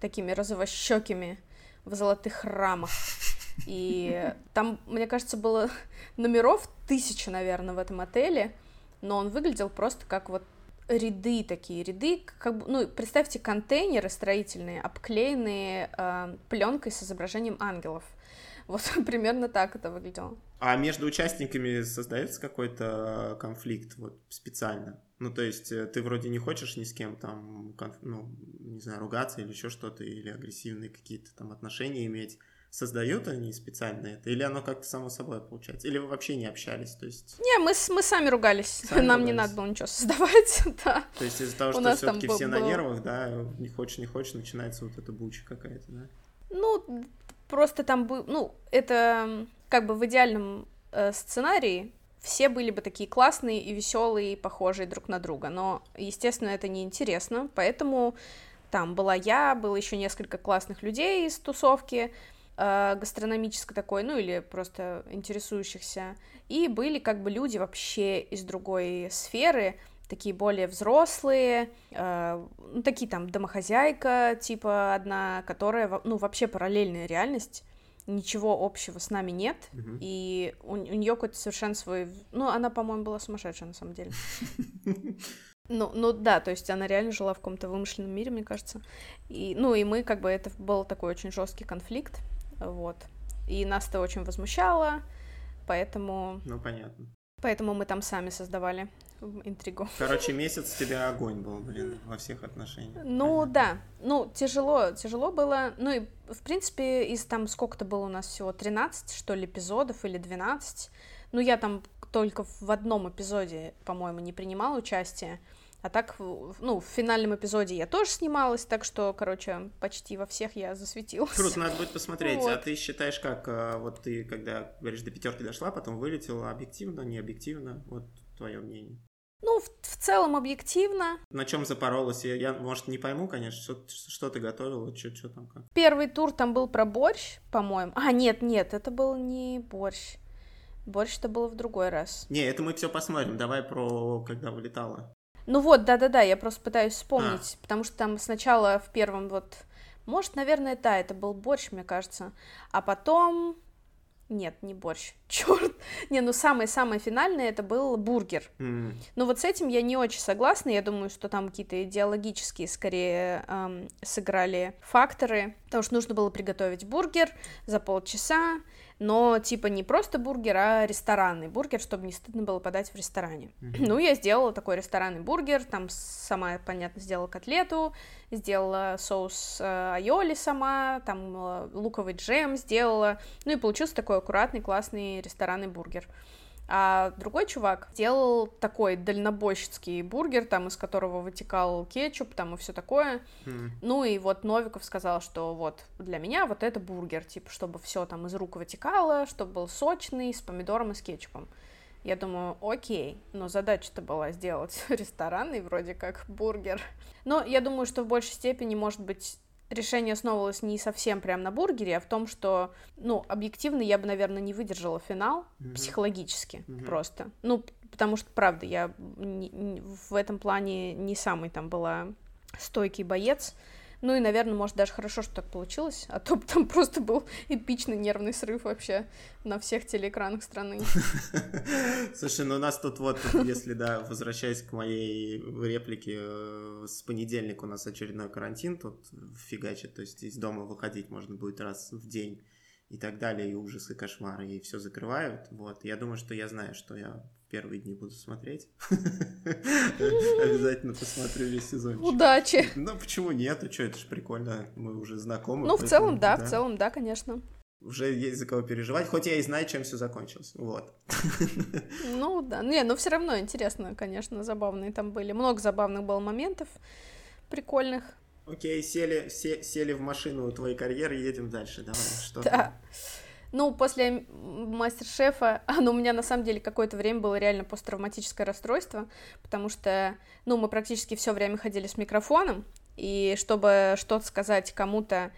такими розовощекими, в золотых рамах. И там, мне кажется, было номеров тысяча, наверное, в этом отеле, но он выглядел просто как вот ряды такие, ряды, как бы, ну, представьте контейнеры строительные, обклеенные пленкой с изображением ангелов. Вот примерно так это выглядело. А между участниками создается какой-то конфликт вот специально? Ну, то есть э, ты вроде не хочешь ни с кем там, конф- ну, не знаю, ругаться или еще что-то, или агрессивные какие-то там отношения иметь. Создают они специально это? Или оно как-то само собой получается? Или вы вообще не общались? То есть, Не, мы, мы сами ругались, Сами нам не ругались. надо было ничего создавать, да. то есть из-за того, что все-таки все на нервах, да, не хочешь, не хочешь, начинается вот эта буча какая-то, да? Ну, просто там был, ну, это как бы в идеальном э, сценарии все были бы такие классные и веселые, и похожие друг на друга, но, естественно, это неинтересно, поэтому там была я, было еще несколько классных людей из тусовки, э, гастрономической такой, ну или просто интересующихся, и были как бы люди вообще из другой сферы, такие более взрослые, э, ну, такие там домохозяйка, типа одна, которая, ну, вообще параллельная реальность, ничего общего с нами нет, Мгм. и у, нее какой-то совершенно свой... Ну, она, по-моему, была сумасшедшая, на самом деле. Ну, ну да, то есть она реально жила в каком-то вымышленном мире, мне кажется. И, ну, и мы, как бы, это был такой очень жесткий конфликт, вот. И нас это очень возмущало, поэтому, Ну, понятно. поэтому мы там сами создавали интригу. Короче, месяц тебя огонь был, блин, во всех отношениях. Ну Понятно. да, ну тяжело, тяжело было. Ну и в принципе из там сколько-то было у нас всего 13 что ли эпизодов или 12. Ну я там только в одном эпизоде, по-моему, не принимала участие. А так, ну, в финальном эпизоде я тоже снималась, так что, короче, почти во всех я засветилась. Круто, надо будет посмотреть. А Вот. ты считаешь, как э, вот ты, когда говоришь, до пятерки дошла, потом вылетела объективно, не объективно? Вот твое мнение. Ну, в, в целом, объективно. На чем запоролась? Я, я, может, не пойму, конечно, что, что ты готовила, что, там как. Первый тур там был про борщ, по-моему. А, нет, нет, это был не борщ. Борщ-то было в другой раз. Не, это мы все посмотрим. Давай про когда вылетала. Ну вот, да-да-да, я просто пытаюсь вспомнить, потому что там сначала в первом вот, может, наверное, да, это был борщ, мне кажется, а потом... Нет, не борщ, черт. Не, ну самое-самое финальное это был бургер. М, Ну вот с этим я не очень согласна, я думаю, что там какие-то идеологические скорее эм, сыграли факторы, потому что нужно было приготовить бургер за полчаса, но типа не просто бургер, а ресторанный бургер, чтобы не стыдно было подать в ресторане. Мгм. Ну, я сделала такой ресторанный бургер, там сама, понятно, сделала котлету, сделала соус э, айоли сама, там э, луковый джем сделала, ну и получился такой аккуратный, классный ресторанный бургер. А другой чувак делал такой дальнобойщицкий бургер, там из которого вытекал кетчуп, там и все такое. м. Ну и вот Новиков сказал, что вот для меня вот это бургер, типа, чтобы все там из рук вытекало, чтобы был сочный, с помидором и с кетчупом. Я думаю, окей, но задача-то была сделать ресторанный вроде как бургер. Но я думаю, что в большей степени, может быть, решение основывалось не совсем прям на бургере, а в том, что, ну, объективно я бы, наверное, не выдержала финал Мгм. психологически Мгм. просто. Ну, потому что, правда, я не- не- в этом плане не самый там была стойкий боец. Ну и, наверное, может, даже хорошо, что так получилось, а то бы там просто был эпичный нервный срыв вообще на всех телеэкранах страны. Слушай, ну у нас тут вот, если, да, возвращаясь к моей реплике, э, с понедельника у нас очередной карантин тут фигачит, то есть из дома выходить можно будет раз в день и так далее, и ужасы, кошмары, и все закрывают, вот. Я думаю, что я знаю, что я первые дни буду смотреть. Обязательно посмотрю весь сезон. Удачи! Ну, почему нет? А что, это же прикольно, мы уже знакомы. Ну, в целом, да, в целом, да, конечно. Уже есть за кого переживать, хоть я и знаю, чем все закончилось. Вот. Ну, да. Не, но все равно интересно, конечно, забавные там были. Много забавных было моментов, прикольных. Окей, сели, се- сели в машину твоей карьеры, едем дальше. Давай, что Да. там? Ну, после мастер-шефа, ну, у меня на самом деле какое-то время было реально посттравматическое расстройство, потому что, ну, мы практически все время ходили с микрофоном, и чтобы что-то сказать кому-то,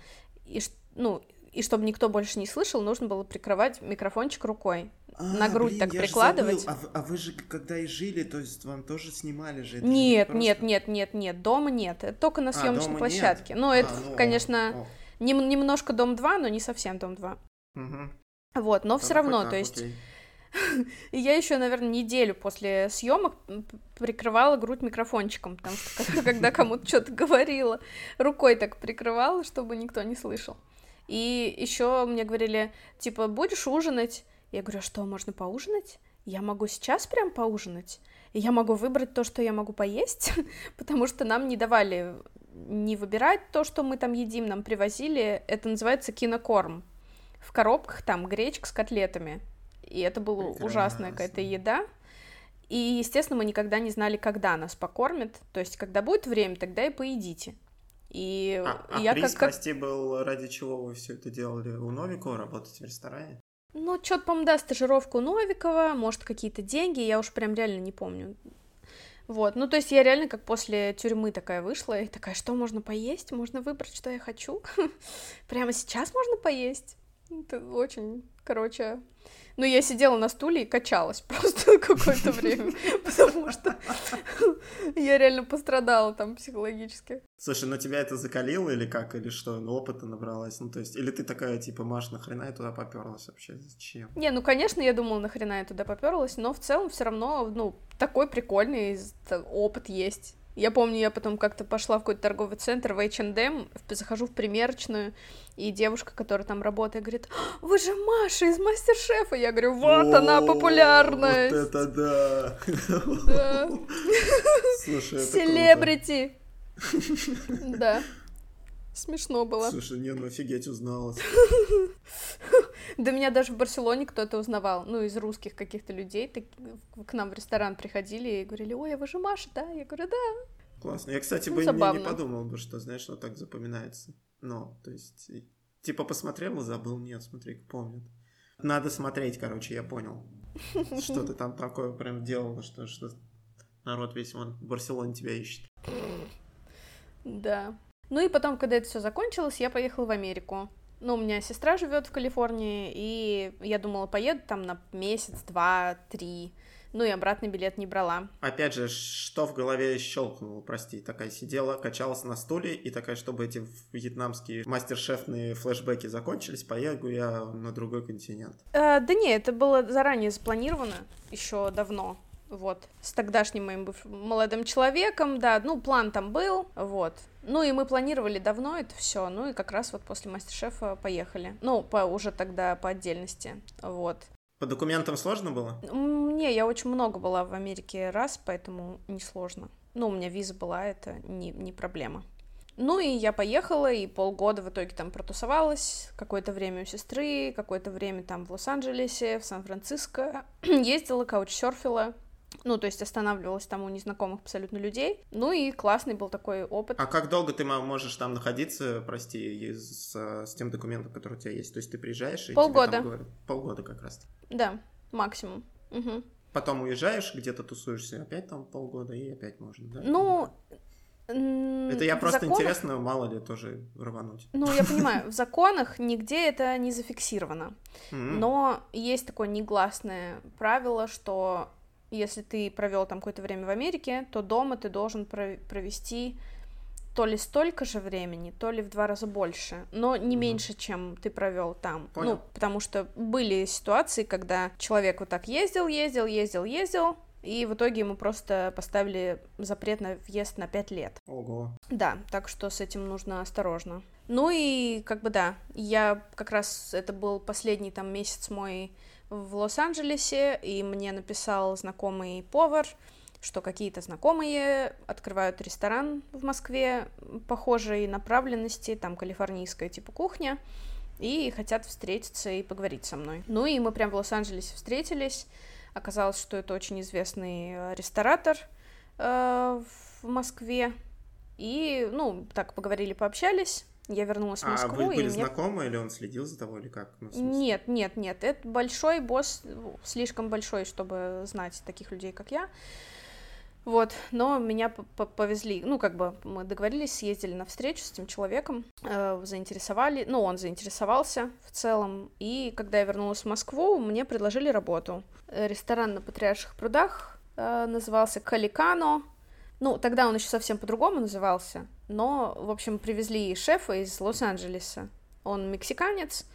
и, ну, и чтобы никто больше не слышал, нужно было прикрывать микрофончик рукой. А, на грудь блин, так прикладывать. А, а вы же когда и жили, то есть вам тоже снимали же? Это нет, просто... нет, нет, нет, нет, дома нет. Это только на съемочной а, площадке. Нет? Ну, это, а, ну, конечно, о. Нем, немножко дом 2, но не совсем дом 2. Угу. Вот, но все равно, так, то есть. Я еще, наверное, неделю после съемок прикрывала грудь микрофончиком, потому что когда кому-то что-то говорила, рукой так прикрывала, чтобы никто не слышал. И еще мне говорили, типа, будешь ужинать? Я говорю, а что, можно поужинать? Я могу сейчас прям поужинать? И я могу выбрать то, что я могу поесть, потому что нам не давали не выбирать то, что мы там едим, нам привозили, это называется кинокорм. В коробках там гречка с котлетами. И это была ужасная какая-то еда. И, естественно, мы никогда не знали, когда нас покормят. То есть, когда будет время, тогда и поедите. И а, а я приз, как, прости, был ради чего вы все это делали? У Новикова работать в ресторане? Ну, что-то, по-моему, да, стажировку Новикова, может, какие-то деньги, я уж прям реально не помню. Вот, ну, то есть я реально как после тюрьмы такая вышла, и такая, что можно поесть? Можно выбрать, что я хочу? Прямо сейчас можно поесть? Это очень, короче, ну, я сидела на стуле и качалась просто какое-то время, потому что я реально пострадала там психологически. Слушай, ну тебя это закалило или как, или что? Ну, опыта набралась, ну, то есть, или ты такая, типа, Маш, нахрена я туда поперлась вообще, зачем? Не, ну, конечно, я думала, нахрена я туда поперлась, но в целом все равно, ну, такой прикольный опыт есть. Я помню, я потом как-то пошла в какой-то торговый центр в H&M, захожу в примерочную, и девушка, которая там работает, говорит, «А, вы же Маша из Мастер-шефа. Я говорю, вот она популярность. Вот это да. Да. Слушай, это Селебрити. Да. Смешно было. Слушай, не, ну офигеть узнала. Да меня даже в Барселоне кто-то узнавал, ну, из русских каких-то людей, к нам в ресторан приходили и говорили, ой, а вы же Маша, да? Я говорю, да. Классно. Я, кстати, ну, бы не, не подумал бы, что, знаешь, что так запоминается. Ну, то есть, типа посмотрел и забыл, нет, смотри, помнит. Надо смотреть, короче, я понял. Что ты там такое прям делала, что, что народ весь вон в Барселоне тебя ищет. Да. Ну и потом, когда это все закончилось, я поехала в Америку. Ну, у меня сестра живет в Калифорнии, и я думала, поеду там на месяц, два, три. Ну и обратный билет не брала. Опять же, что в голове щелкнуло, прости, такая сидела, качалась на стуле, и такая, чтобы эти вьетнамские мастер-шефные флешбеки закончились, поеду я на другой континент. Э, да не, это было заранее запланировано, еще давно вот, с тогдашним моим молодым человеком, да, ну, план там был, вот. Ну, и мы планировали давно это все, ну, и как раз вот после мастер-шефа поехали. Ну, по, уже тогда по отдельности, вот. По документам сложно было? Не, я очень много была в Америке раз, поэтому не сложно. Ну, у меня виза была, это не, не проблема. Ну и я поехала, и полгода в итоге там протусовалась, какое-то время у сестры, какое-то время там в Лос-Анджелесе, в Сан-Франциско, ездила, каучсерфила, ну, то есть останавливалась там у незнакомых абсолютно людей. Ну и классный был такой опыт. А как долго ты можешь там находиться, прости, с, с тем документом, который у тебя есть? То есть ты приезжаешь и Полгода. Тебе там говорят... Полгода как раз. Да, максимум. Угу. Потом уезжаешь, где-то тусуешься, опять там полгода, и опять можно, да? Ну, это я просто законах... интересно, мало ли тоже рвануть. Ну, я понимаю, в законах нигде это не зафиксировано. Но есть такое негласное правило, что если ты провел там какое-то время в Америке, то дома ты должен провести то ли столько же времени, то ли в два раза больше, но не угу. меньше, чем ты провел там. Ну, Понял. Ну, потому что были ситуации, когда человек вот так ездил, ездил, ездил, ездил, и в итоге ему просто поставили запрет на въезд на пять лет. Ого. Да, так что с этим нужно осторожно. Ну и как бы да, я как раз, это был последний там месяц мой в Лос-Анджелесе, и мне написал знакомый повар, что какие-то знакомые открывают ресторан в Москве похожей направленности, там калифорнийская типа кухня, и хотят встретиться и поговорить со мной. Ну и мы прям в Лос-Анджелесе встретились. Оказалось, что это очень известный э, ресторатор э, в Москве. И, ну, так поговорили, пообщались. Я вернулась в А Москву. вы были и мне... знакомы или он следил за тобой или как? Ну? Нет, нет, нет. Это большой босс, слишком большой, чтобы знать таких людей, как я. Вот, но меня повезли, ну, как бы мы договорились, съездили на встречу с этим человеком, э, заинтересовали, ну, он заинтересовался в целом, и когда я вернулась в Москву, мне предложили работу. Ресторан на Патриарших прудах э, назывался Каликано, ну, тогда он еще совсем по-другому назывался, но, в общем, привезли шефа из Лос-Анджелеса. Он мексиканец,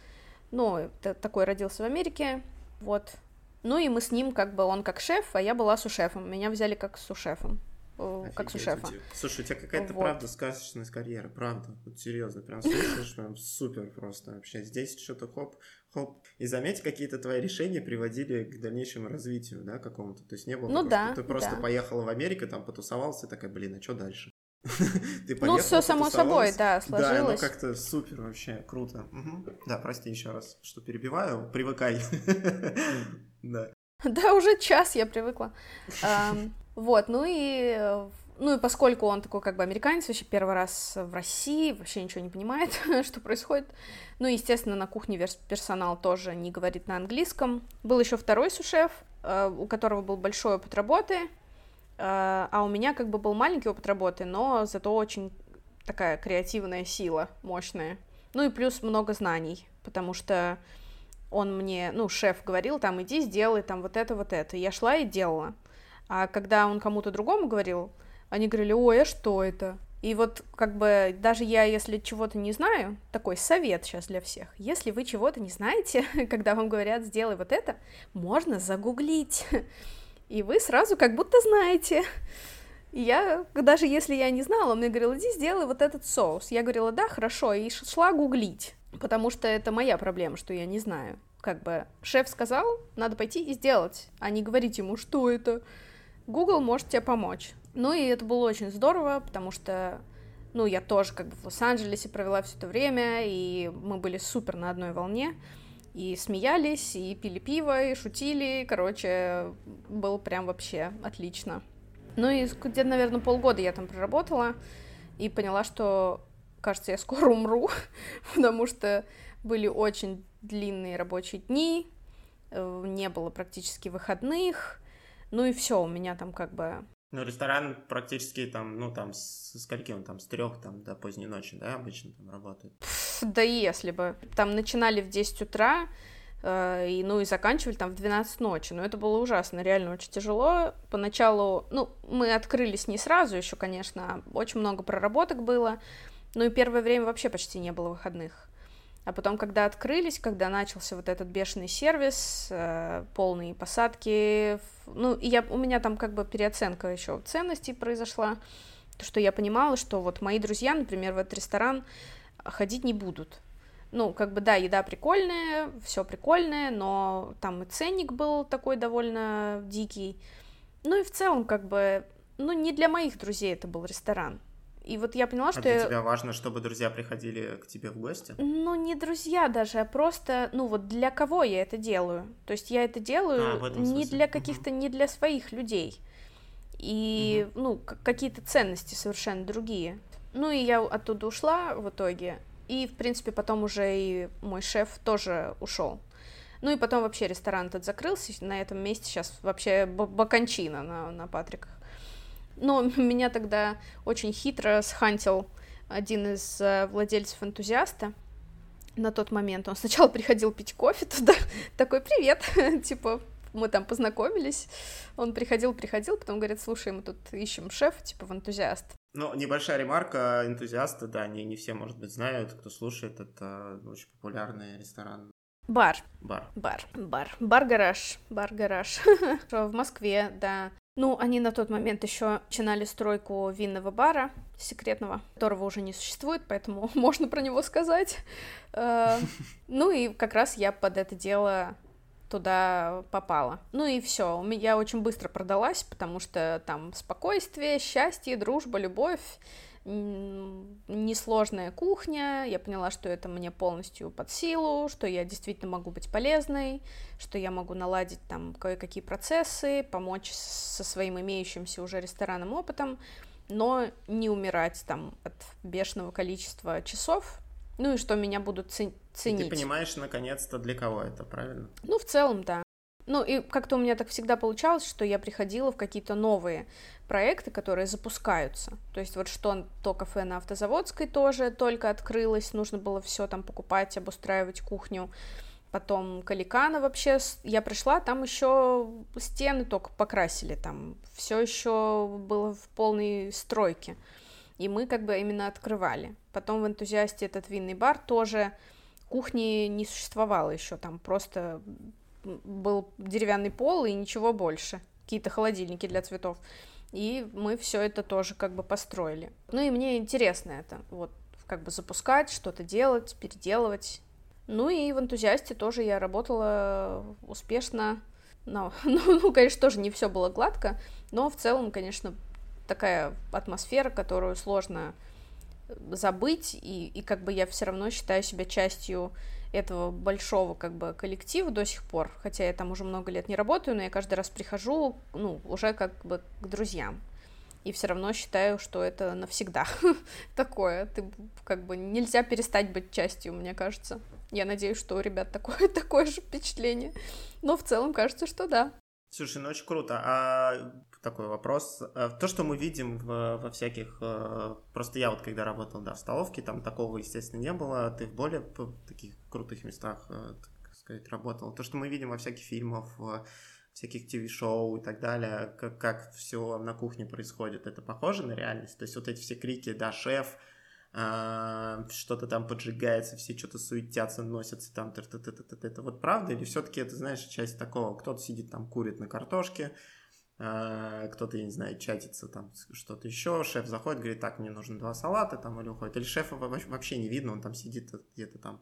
ну, такой родился в Америке, вот. Ну и мы с ним, как бы, он как шеф, а я была сушефом. Меня взяли как сушефом, э, как Офигеть, сушефа. у тебя- Слушай, у тебя какая-то Вот. правда сказочная карьера, правда. Вот серьезно, прям слышишь, прям супер просто вообще. Здесь что-то хоп, хоп. И заметь, какие-то твои решения приводили к дальнейшему развитию, да, какому-то. То есть не было Ну такого, да, что ты просто да. поехала в Америку, там потусовался, и такая, блин, а что дальше? Ты Ну, поехала, все само собой, да, Да, ну сложилось. как-то супер вообще, круто. Мгм. Да, прости еще раз, что перебиваю, привыкай. Да. Да, уже час я привыкла. Вот, ну и, ну и поскольку он такой как бы американец, вообще первый раз в России, вообще ничего не понимает, что происходит. Ну, естественно, на кухне персонал тоже не говорит на английском. Был еще второй сушеф, э, у которого был большой опыт работы, а у меня как бы был маленький опыт работы, но зато очень такая креативная сила, мощная. Ну и плюс много знаний, потому что он мне, ну, шеф говорил, там, иди сделай там вот это, вот это. Я шла и делала. А когда он кому-то другому говорил, они говорили, ой, а что это? И вот как бы даже я, если чего-то не знаю, такой совет сейчас для всех. Если вы чего-то не знаете, когда вам говорят, сделай вот это, можно загуглить. И вы сразу как будто знаете. И я, даже если я не знала, он мне говорил, иди сделай вот этот соус. Я говорила, да, хорошо, и шла гуглить, потому что это моя проблема, что я не знаю. Как бы шеф сказал, надо пойти и сделать, а не говорить ему, что это. Google может тебе помочь. Ну и это было очень здорово, потому что, ну, я тоже как бы в Лос-Анджелесе провела все это время, и мы были супер на одной волне, и смеялись, и пили пиво, и шутили, короче, было прям вообще отлично. Ну и где-то, наверное, полгода я там проработала и поняла, что, кажется, я скоро умру, потому что были очень длинные рабочие дни, э, не было практически выходных, ну и все, у меня там как бы... Ну, ресторан практически там, ну, там, с скольки он там, с трех там до поздней ночи, да, обычно там работает? Да если бы. Там начинали в 10 утра, э, и, ну и заканчивали там в 12 ночи. Но это было ужасно, реально очень тяжело. Поначалу, ну, мы открылись не сразу еще, конечно, очень много проработок было. Ну и первое время вообще почти не было выходных. А потом, когда открылись, когда начался вот этот бешеный сервис, э, полные посадки, ну, и я, у меня там как бы переоценка еще ценностей произошла, то, что я понимала, что вот мои друзья, например, в этот ресторан ходить не будут. Ну, как бы, да, еда прикольная, все прикольное, но там и ценник был такой довольно дикий. Ну и в целом, как бы, ну, не для моих друзей это был ресторан. И вот я поняла, А что для я... тебя важно, чтобы друзья приходили к тебе в гости? Ну, не друзья даже, а просто, ну вот для кого я это делаю? То есть я это делаю А, не смысле. для каких-то, не для своих людей. И, ну, к- какие-то ценности совершенно другие. Ну, и я оттуда ушла в итоге. И, в принципе, потом уже и мой шеф тоже ушел. Ну и потом вообще ресторан этот закрылся. На этом месте сейчас вообще баканчина на, на Патриках. Но меня тогда очень хитро схантил один из э, владельцев энтузиаста на тот момент. Он сначала приходил пить кофе туда, такой, привет, типа, мы там познакомились. Он приходил, приходил, потом говорит, слушай, мы тут ищем шеф, типа, в энтузиаст. Ну, небольшая ремарка, энтузиасты, да, не, не все, может быть, знают, кто слушает, это очень популярный ресторан, Бар, бар. бар, бар, бар-гараж, бар-гараж. В Москве, да. Ну, они на тот момент еще начинали стройку винного бара секретного, которого уже не существует, поэтому можно про него сказать. Э, Ну и как раз я под это дело туда попала. Ну и все, я очень быстро продалась, потому что там спокойствие, счастье, дружба, любовь, несложная кухня, я поняла, что это мне полностью под силу, что я действительно могу быть полезной, что я могу наладить там кое-какие процессы, помочь со своим имеющимся уже ресторанным опытом, но не умирать там от бешеного количества часов, Ну и что меня будут ценить. И ты понимаешь, наконец-то, для кого это, правильно? Ну, в целом, да. Ну, и как-то у меня так всегда получалось, что я приходила в какие-то новые проекты, которые запускаются. То есть вот что то кафе на Автозаводской тоже только открылось, нужно было все там покупать, обустраивать кухню. Потом Каликана вообще, я пришла, там еще стены только покрасили, там все еще было в полной стройке. И мы как бы именно открывали. Потом в энтузиасте этот винный бар тоже кухни не существовало еще, там просто был деревянный пол и ничего больше, какие-то холодильники для цветов. И мы все это тоже как бы построили. Ну и мне интересно это, вот как бы запускать, что-то делать, переделывать. Ну и в энтузиасте тоже я работала успешно. Но, ну, ну, конечно, тоже не все было гладко, но в целом, конечно, такая атмосфера, которую сложно забыть, и, и как бы я все равно считаю себя частью этого большого как бы коллектива до сих пор, хотя я там уже много лет не работаю, но я каждый раз прихожу, ну, уже как бы к друзьям. И все равно считаю, что это навсегда такое. Ты как бы нельзя перестать быть частью, мне кажется. Я надеюсь, что у ребят такое, такое же впечатление. Но в целом кажется, что да. Слушай, ну очень круто. А такой вопрос. Э, то, что мы видим в, во всяких... Э, просто я вот когда работал, да, в столовке, там такого, естественно, не было. Ты в более таких крутых местах, э, так сказать, работал. То, что мы видим во всяких фильмах, всяких ТВ-шоу и так далее, как, как все на кухне происходит, это похоже на реальность? То есть вот эти все крики, да, шеф, что-то там поджигается, все что-то суетятся, носятся там, это вот правда? Или все-таки это, знаешь, часть такого, кто-то сидит там, курит на картошке, кто-то, я не знаю, чатится там что-то еще, шеф заходит, говорит, так, мне нужно два салата там или уходит, или шефа вообще не видно, он там сидит где-то там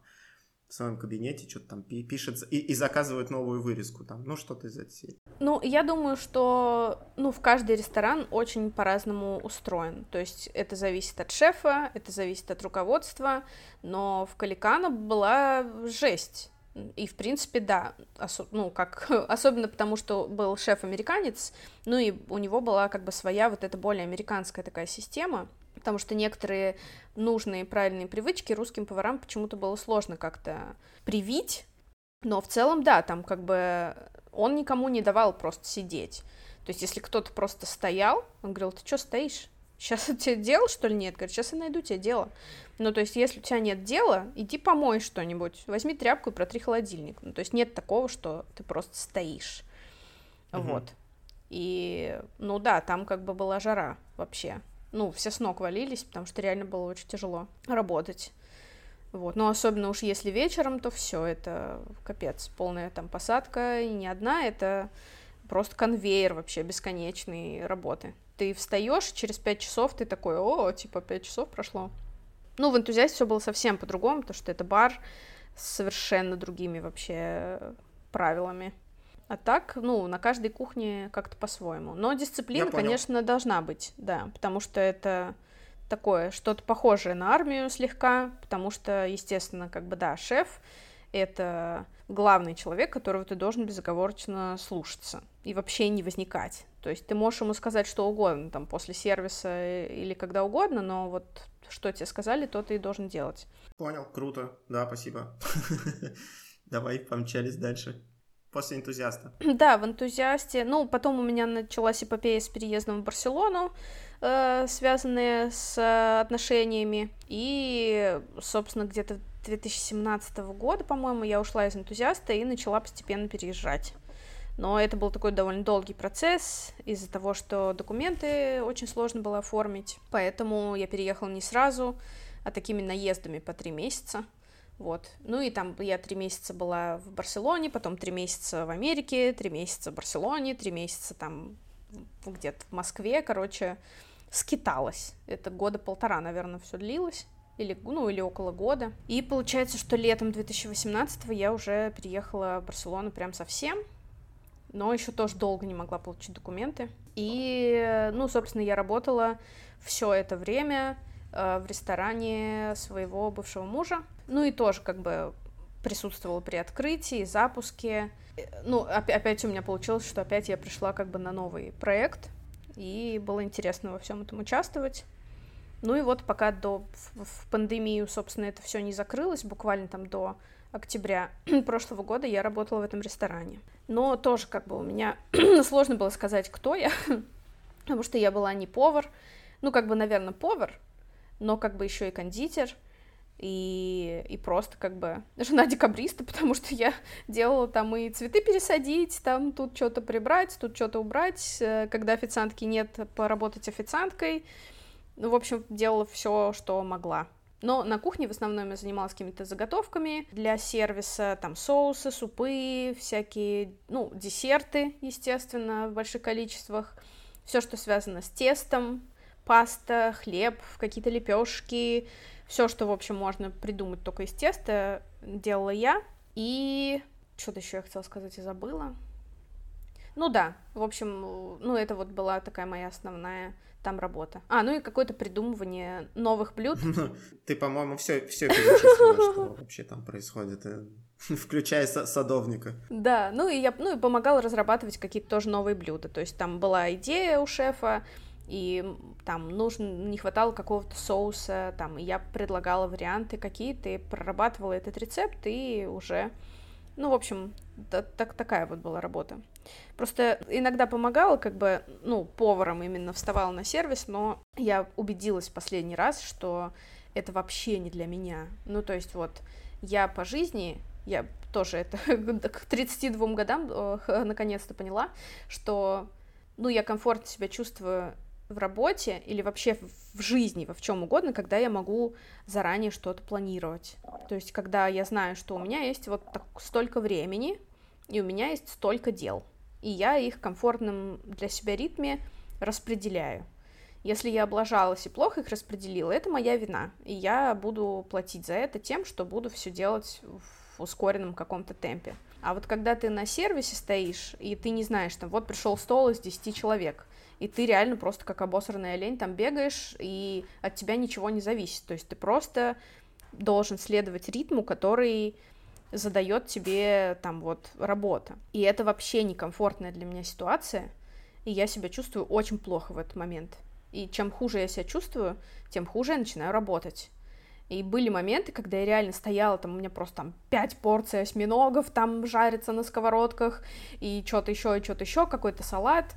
в своем кабинете, что-то там пишет и, и заказывает новую вырезку там, ну что-то из этой серии. Ну, я думаю, что, ну, в каждый ресторан очень по-разному устроен, то есть это зависит от шефа, это зависит от руководства, но в Каликано была жесть, и, в принципе, да, осо- ну, как, особенно потому, что был шеф-американец, ну, и у него была как бы своя вот эта более американская такая система, потому что некоторые нужные правильные привычки русским поварам почему-то было сложно как-то привить, но в целом, да, там как бы он никому не давал просто сидеть. То есть, если кто-то просто стоял, он говорил, ты что стоишь? Сейчас у тебя дело, что ли, нет? Говорит, сейчас я найду тебе дело. Ну, то есть, если у тебя нет дела, иди помой что-нибудь, возьми тряпку и протри холодильник. Ну, то есть, нет такого, что ты просто стоишь. Угу. Вот. И, ну да, там как бы была жара вообще. Ну, все с ног валились, потому что реально было очень тяжело работать. Вот, но особенно уж если вечером, то все, это капец, полная там посадка, и не одна, это просто конвейер вообще бесконечной работы. Ты встаешь, через пять часов ты такой, о, типа, пять часов прошло. Ну, в энтузиасте все было совсем по-другому, потому что это бар с совершенно другими вообще правилами. А так, ну, на каждой кухне как-то по-своему. Но дисциплина, конечно, должна быть, да, потому что это такое, что-то похожее на армию слегка, потому что, естественно, как бы, да, шеф — это главный человек, которого ты должен безоговорочно слушаться и вообще не возникать. То есть ты можешь ему сказать что угодно, там, после сервиса или когда угодно, но вот что тебе сказали, то ты и должен делать. Понял, круто, да, спасибо. Давай, помчались дальше. После энтузиаста. Да, в энтузиасте. Ну, потом у меня началась эпопея с переездом в Барселону, э, связанная с отношениями. И, собственно, где-то 2017 года, по-моему, я ушла из энтузиаста и начала постепенно переезжать. Но это был такой довольно долгий процесс из-за того, что документы очень сложно было оформить. Поэтому я переехала не сразу, а такими наездами по три месяца. Вот. Ну и там я три месяца была в Барселоне, потом три месяца в Америке, три месяца в Барселоне, три месяца там где-то в Москве, короче, скиталась. Это года полтора, наверное, все длилось или, ну, или около года. И получается, что летом 2018 я уже переехала в Барселону прям совсем, но еще тоже долго не могла получить документы. И, ну, собственно, я работала все это время э, в ресторане своего бывшего мужа. Ну и тоже как бы присутствовала при открытии, запуске. Ну, опять у меня получилось, что опять я пришла как бы на новый проект, и было интересно во всем этом участвовать. Ну и вот пока до в пандемию, собственно, это все не закрылось, буквально там до октября прошлого года я работала в этом ресторане. Но тоже как бы у меня сложно было сказать, кто я, потому что я была не повар, ну как бы, наверное, повар, но как бы еще и кондитер, и, и просто как бы жена декабриста, потому что я делала там и цветы пересадить, там тут что-то прибрать, тут что-то убрать, э, когда официантки нет, поработать официанткой, ну, в общем, делала все, что могла. Но на кухне в основном я занималась какими-то заготовками для сервиса, там соусы, супы, всякие, ну, десерты, естественно, в больших количествах, все, что связано с тестом, паста, хлеб, какие-то лепешки, все, что, в общем, можно придумать только из теста, делала я. И что-то еще я хотела сказать и забыла. Ну да, в общем, ну это вот была такая моя основная там работа. А, ну и какое-то придумывание новых блюд. Ты, по-моему, все, все перечислила, что вообще там происходит, э, включая садовника. Да, ну и я ну, и помогала разрабатывать какие-то тоже новые блюда. То есть там была идея у шефа, и там нужно, не хватало какого-то соуса, там, и я предлагала варианты какие-то, и прорабатывала этот рецепт, и уже, ну, в общем, так, такая вот была работа. Просто иногда помогала, как бы, ну, поваром именно вставала на сервис, но я убедилась в последний раз, что это вообще не для меня. Ну, то есть вот я по жизни, я тоже это к 32 годам наконец-то поняла, что, ну, я комфортно себя чувствую в работе или вообще в жизни, во в чем угодно, когда я могу заранее что-то планировать. То есть, когда я знаю, что у меня есть вот так, столько времени, и у меня есть столько дел, и я их в комфортном для себя ритме распределяю. Если я облажалась и плохо их распределила, это моя вина, и я буду платить за это тем, что буду все делать в ускоренном каком-то темпе. А вот когда ты на сервисе стоишь, и ты не знаешь, там, вот пришел стол из 10 человек, и ты реально просто как обосранная олень там бегаешь, и от тебя ничего не зависит. То есть ты просто должен следовать ритму, который задает тебе там вот работа. И это вообще некомфортная для меня ситуация, и я себя чувствую очень плохо в этот момент. И чем хуже я себя чувствую, тем хуже я начинаю работать. И были моменты, когда я реально стояла, там у меня просто там пять порций осьминогов там жарится на сковородках, и что-то еще, и что-то еще, какой-то салат,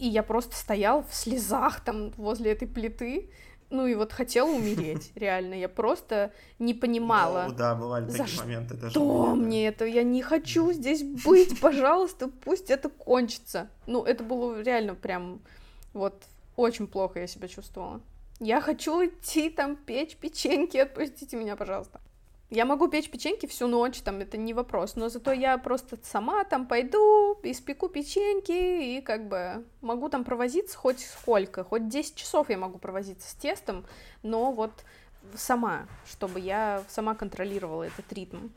и я просто стоял в слезах там возле этой плиты, ну и вот хотела умереть, реально, я просто не понимала. Ну, да, бывали такие за моменты даже. Что мне это? Я не хочу здесь быть, пожалуйста, пусть это кончится. Ну, это было реально прям вот очень плохо я себя чувствовала. Я хочу идти там печь печеньки, отпустите меня, пожалуйста. Я могу печь печеньки всю ночь, там, это не вопрос, но зато я просто сама там пойду, испеку печеньки и как бы могу там провозиться хоть сколько, хоть 10 часов я могу провозиться с тестом, но вот сама, чтобы я сама контролировала этот ритм.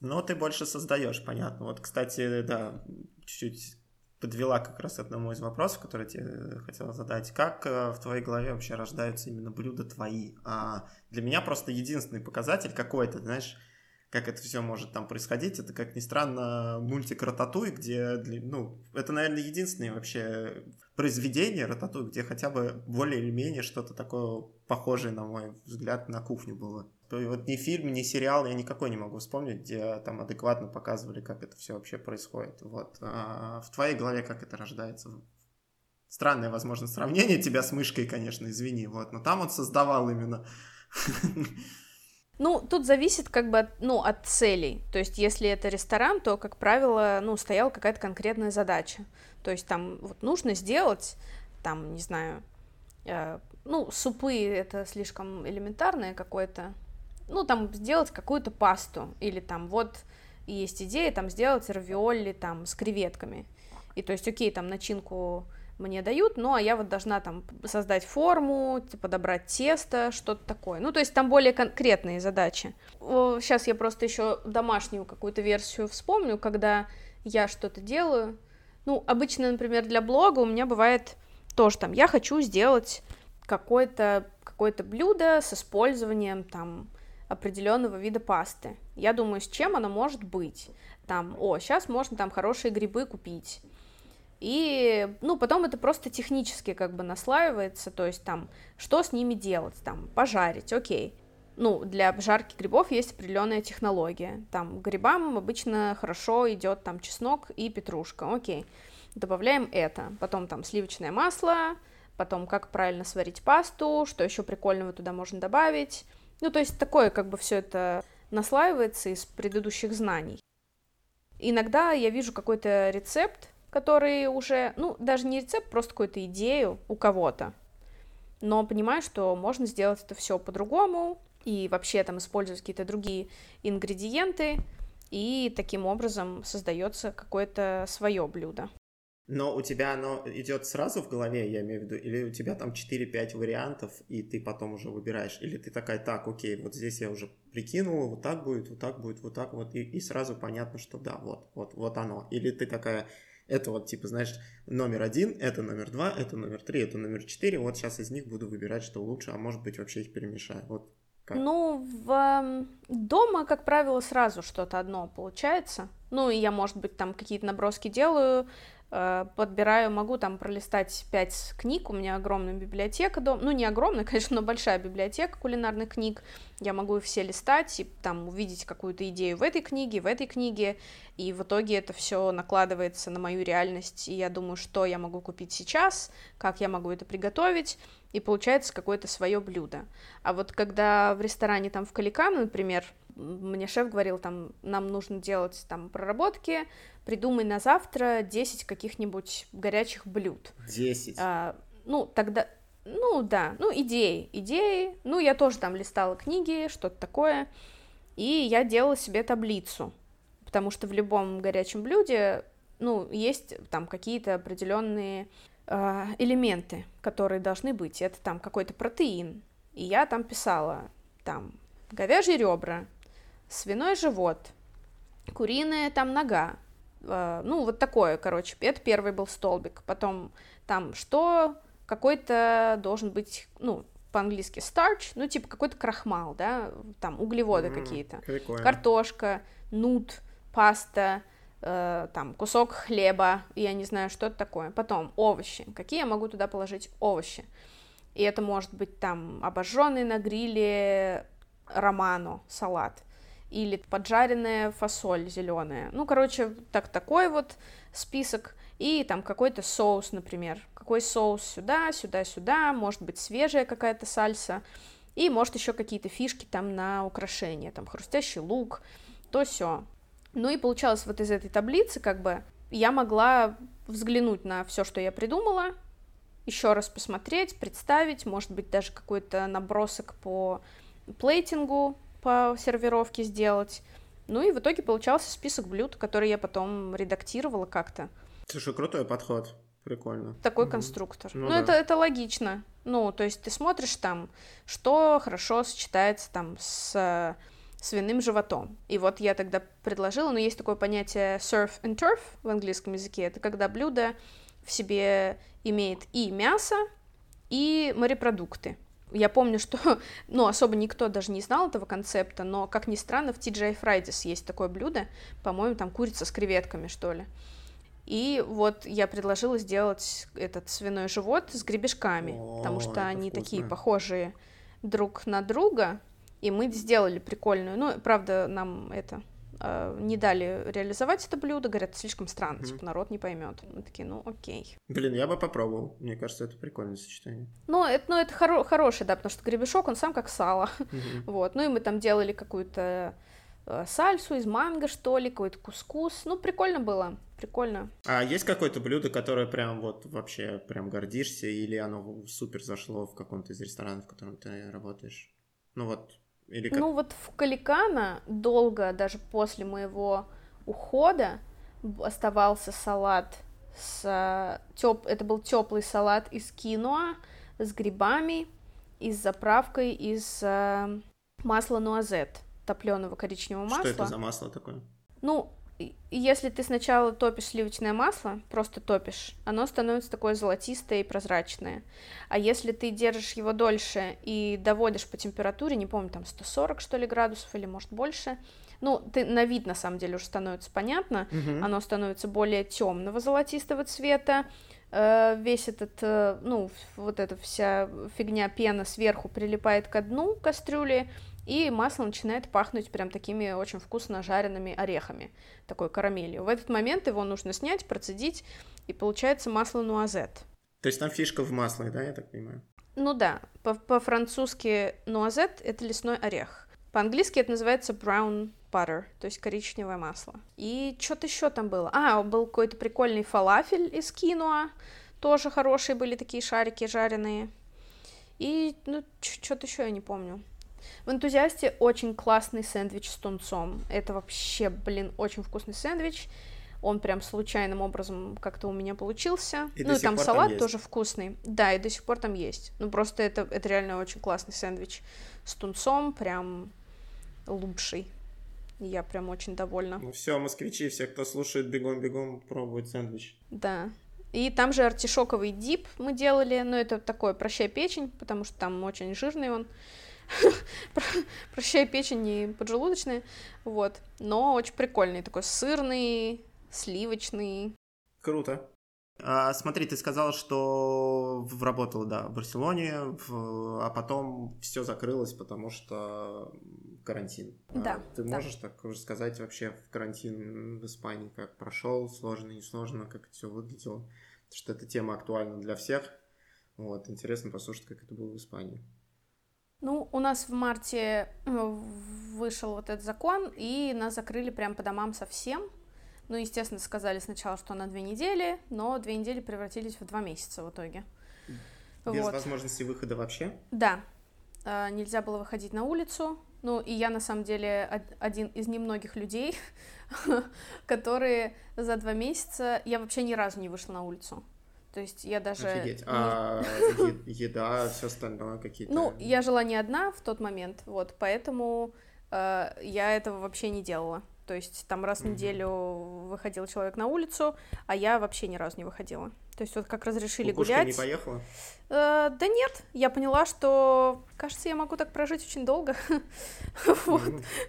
Ну, ты больше создаешь, понятно. Вот, кстати, да, чуть-чуть подвела как раз одному из вопросов, который тебе хотела задать. Как э, в твоей голове вообще рождаются именно блюда твои? А для меня просто единственный показатель какой-то, знаешь, как это все может там происходить, это, как ни странно, мультик «Рататуй», где, ну, это, наверное, единственное вообще произведение «Рататуй», где хотя бы более или менее что-то такое похожее, на мой взгляд, на кухню было. Вот ни фильм, ни сериал я никакой не могу вспомнить, где там адекватно показывали, как это все вообще происходит. Вот. А в твоей голове как это рождается? Странное, возможно, сравнение тебя с мышкой, конечно, извини. Вот. Но там он создавал именно ну, тут зависит как бы от, ну, от целей. То есть, если это ресторан, то, как правило, ну, стояла какая-то конкретная задача. То есть, там вот нужно сделать, там, не знаю, э, ну, супы это слишком элементарное какое-то ну, там, сделать какую-то пасту, или там, вот, есть идея, там, сделать равиоли, там, с креветками, и, то есть, окей, там, начинку мне дают, ну, а я вот должна там создать форму, подобрать тесто, что-то такое. Ну, то есть там более конкретные задачи. Сейчас я просто еще домашнюю какую-то версию вспомню, когда я что-то делаю. Ну, обычно, например, для блога у меня бывает тоже там, я хочу сделать какое-то какое блюдо с использованием там определенного вида пасты. Я думаю, с чем она может быть. Там, о, сейчас можно там хорошие грибы купить. И, ну, потом это просто технически как бы наслаивается, то есть там, что с ними делать, там, пожарить, окей. Ну, для обжарки грибов есть определенная технология. Там грибам обычно хорошо идет там чеснок и петрушка, окей. Добавляем это. Потом там сливочное масло, потом как правильно сварить пасту, что еще прикольного туда можно добавить. Ну, то есть такое как бы все это наслаивается из предыдущих знаний. Иногда я вижу какой-то рецепт, который уже, ну, даже не рецепт, просто какую-то идею у кого-то, но понимаю, что можно сделать это все по-другому и вообще там использовать какие-то другие ингредиенты, и таким образом создается какое-то свое блюдо. Но у тебя оно идет сразу в голове, я имею в виду, или у тебя там 4-5 вариантов, и ты потом уже выбираешь, или ты такая, так, окей, вот здесь я уже прикинула, вот так будет, вот так будет, вот так вот, и, и сразу понятно, что да, вот, вот, вот оно. Или ты такая, это вот, типа, знаешь, номер один, это номер два, это номер три, это номер четыре, вот сейчас из них буду выбирать, что лучше, а может быть вообще их перемешаю. Вот как? Ну, в эм, дома, как правило, сразу что-то одно получается. Ну, и я, может быть, там какие-то наброски делаю, подбираю, могу там пролистать пять книг, у меня огромная библиотека дома, ну не огромная, конечно, но большая библиотека кулинарных книг, я могу все листать и там увидеть какую-то идею в этой книге, в этой книге, и в итоге это все накладывается на мою реальность, и я думаю, что я могу купить сейчас, как я могу это приготовить, и получается какое-то свое блюдо. А вот когда в ресторане там в Каликан, например, мне шеф говорил, там, нам нужно делать там проработки, придумай на завтра 10 каких-нибудь горячих блюд. 10? А, ну, тогда, ну, да, ну, идеи, идеи, ну, я тоже там листала книги, что-то такое, и я делала себе таблицу, потому что в любом горячем блюде, ну, есть там какие-то определенные э, элементы, которые должны быть, это там какой-то протеин, и я там писала, там, говяжьи ребра, свиной живот, куриная там нога, э, ну, вот такое, короче, это первый был столбик, потом там что, какой-то должен быть, ну, по-английски starch, ну, типа какой-то крахмал, да, там углеводы mm, какие-то, прикольно. картошка, нут, паста, э, там кусок хлеба, я не знаю, что это такое, потом овощи, какие я могу туда положить овощи, и это может быть там обожженный на гриле романо, салат, или поджаренная фасоль зеленая. Ну, короче, так такой вот список. И там какой-то соус, например. Какой соус сюда, сюда, сюда. Может быть, свежая какая-то сальса. И, может, еще какие-то фишки там на украшение. Там хрустящий лук, то все. Ну и получалось вот из этой таблицы, как бы, я могла взглянуть на все, что я придумала, еще раз посмотреть, представить, может быть, даже какой-то набросок по плейтингу, по сервировке сделать. Ну и в итоге получался список блюд, который я потом редактировала как-то. Слушай, крутой подход. Прикольно. Такой угу. конструктор. Ну, ну да. это, это логично. Ну, то есть ты смотришь там, что хорошо сочетается там с свиным животом. И вот я тогда предложила, ну, есть такое понятие surf and turf в английском языке. Это когда блюдо в себе имеет и мясо, и морепродукты. Я помню, что, ну, особо никто даже не знал этого концепта, но, как ни странно, в TGI Fridays есть такое блюдо, по-моему, там курица с креветками, что ли. И вот я предложила сделать этот свиной живот с гребешками, О, потому что они вкусно. такие похожие друг на друга, и мы сделали прикольную. Ну, правда, нам это э, не дали реализовать это блюдо, говорят, слишком странно, mm-hmm. типа народ не поймет. Мы такие, ну окей. Блин, я бы попробовал. Мне кажется, это прикольное сочетание. Ну, это, ну, это хоро- хорошее, да, потому что гребешок, он сам как сало. Mm-hmm. вот. Ну и мы там делали какую-то э, сальсу из манго, что ли, какой-то кускус. Ну, прикольно было, прикольно. А есть какое-то блюдо, которое прям вот вообще прям гордишься, или оно супер зашло в каком-то из ресторанов, в котором ты работаешь? Ну вот, или как? Ну вот в Каликана долго, даже после моего ухода, оставался салат с э, теп... это был теплый салат из киноа с грибами и с заправкой из э, масла нуазет, топленого коричневого масла. Что это за масло такое? Ну, если ты сначала топишь сливочное масло, просто топишь, оно становится такое золотистое и прозрачное. А если ты держишь его дольше и доводишь по температуре, не помню, там 140 что ли градусов или может больше, ну, ты на вид на самом деле уже становится понятно, Мгм. оно становится более темного золотистого цвета, э, весь этот, э, ну, вот эта вся фигня пена сверху прилипает к дну кастрюли, и масло начинает пахнуть прям такими очень вкусно жареными орехами, такой карамелью. В этот момент его нужно снять, процедить, и получается масло нуазет. То есть там фишка в масле, да, я так понимаю? Ну да, по- по-французски нуазет — это лесной орех. По-английски это называется brown butter, то есть коричневое масло. И что-то еще там было. А, был какой-то прикольный фалафель из киноа, тоже хорошие были такие шарики жареные. И, ну, что-то еще я не помню. В энтузиасте очень классный сэндвич с тунцом. Это вообще, блин, очень вкусный сэндвич. Он прям случайным образом как-то у меня получился. И ну, и там там салат есть? тоже вкусный. Да, и до сих пор там есть. Ну, просто это, это реально очень классный сэндвич с тунцом, прям лучший. Я прям очень довольна. Ну все, москвичи, все, кто слушает, бегом-бегом пробовать сэндвич. Да. И там же артишоковый дип мы делали, но это такое прощай печень, потому что там очень жирный он. Про- Прощай печень и поджелудочные, вот. Но очень прикольный, такой сырный, сливочный. Круто. А, смотри, ты сказал, что работала, да, в Барселоне, в- а потом все закрылось, потому что карантин. А Да, ты да. можешь так рассказать вообще в карантин в Испании, как прошел, сложно, не сложно, как это все выглядело? Потому что эта тема актуальна для всех. Вот, интересно послушать, как это было в Испании. Ну, у нас в марте э, вышел вот этот закон, и нас закрыли прям по домам совсем. Ну, естественно, сказали сначала, что на две недели, но две недели превратились в два месяца в итоге. Без Вот. возможности выхода вообще? Да, э, нельзя было выходить на улицу. Ну, и я, на самом деле, од- один из немногих людей, которые за два месяца... Я вообще ни разу не вышла на улицу. То есть я даже... Офигеть. А еда, все остальное какие-то... Ну, я жила не одна в тот момент, вот, поэтому э, я этого вообще не делала. То есть там раз в неделю выходил человек на улицу, а я вообще ни разу не выходила. То есть вот как разрешили Кукушка гулять... не поехала? Э, да нет, я поняла, что, кажется, я могу так прожить очень долго. Вот.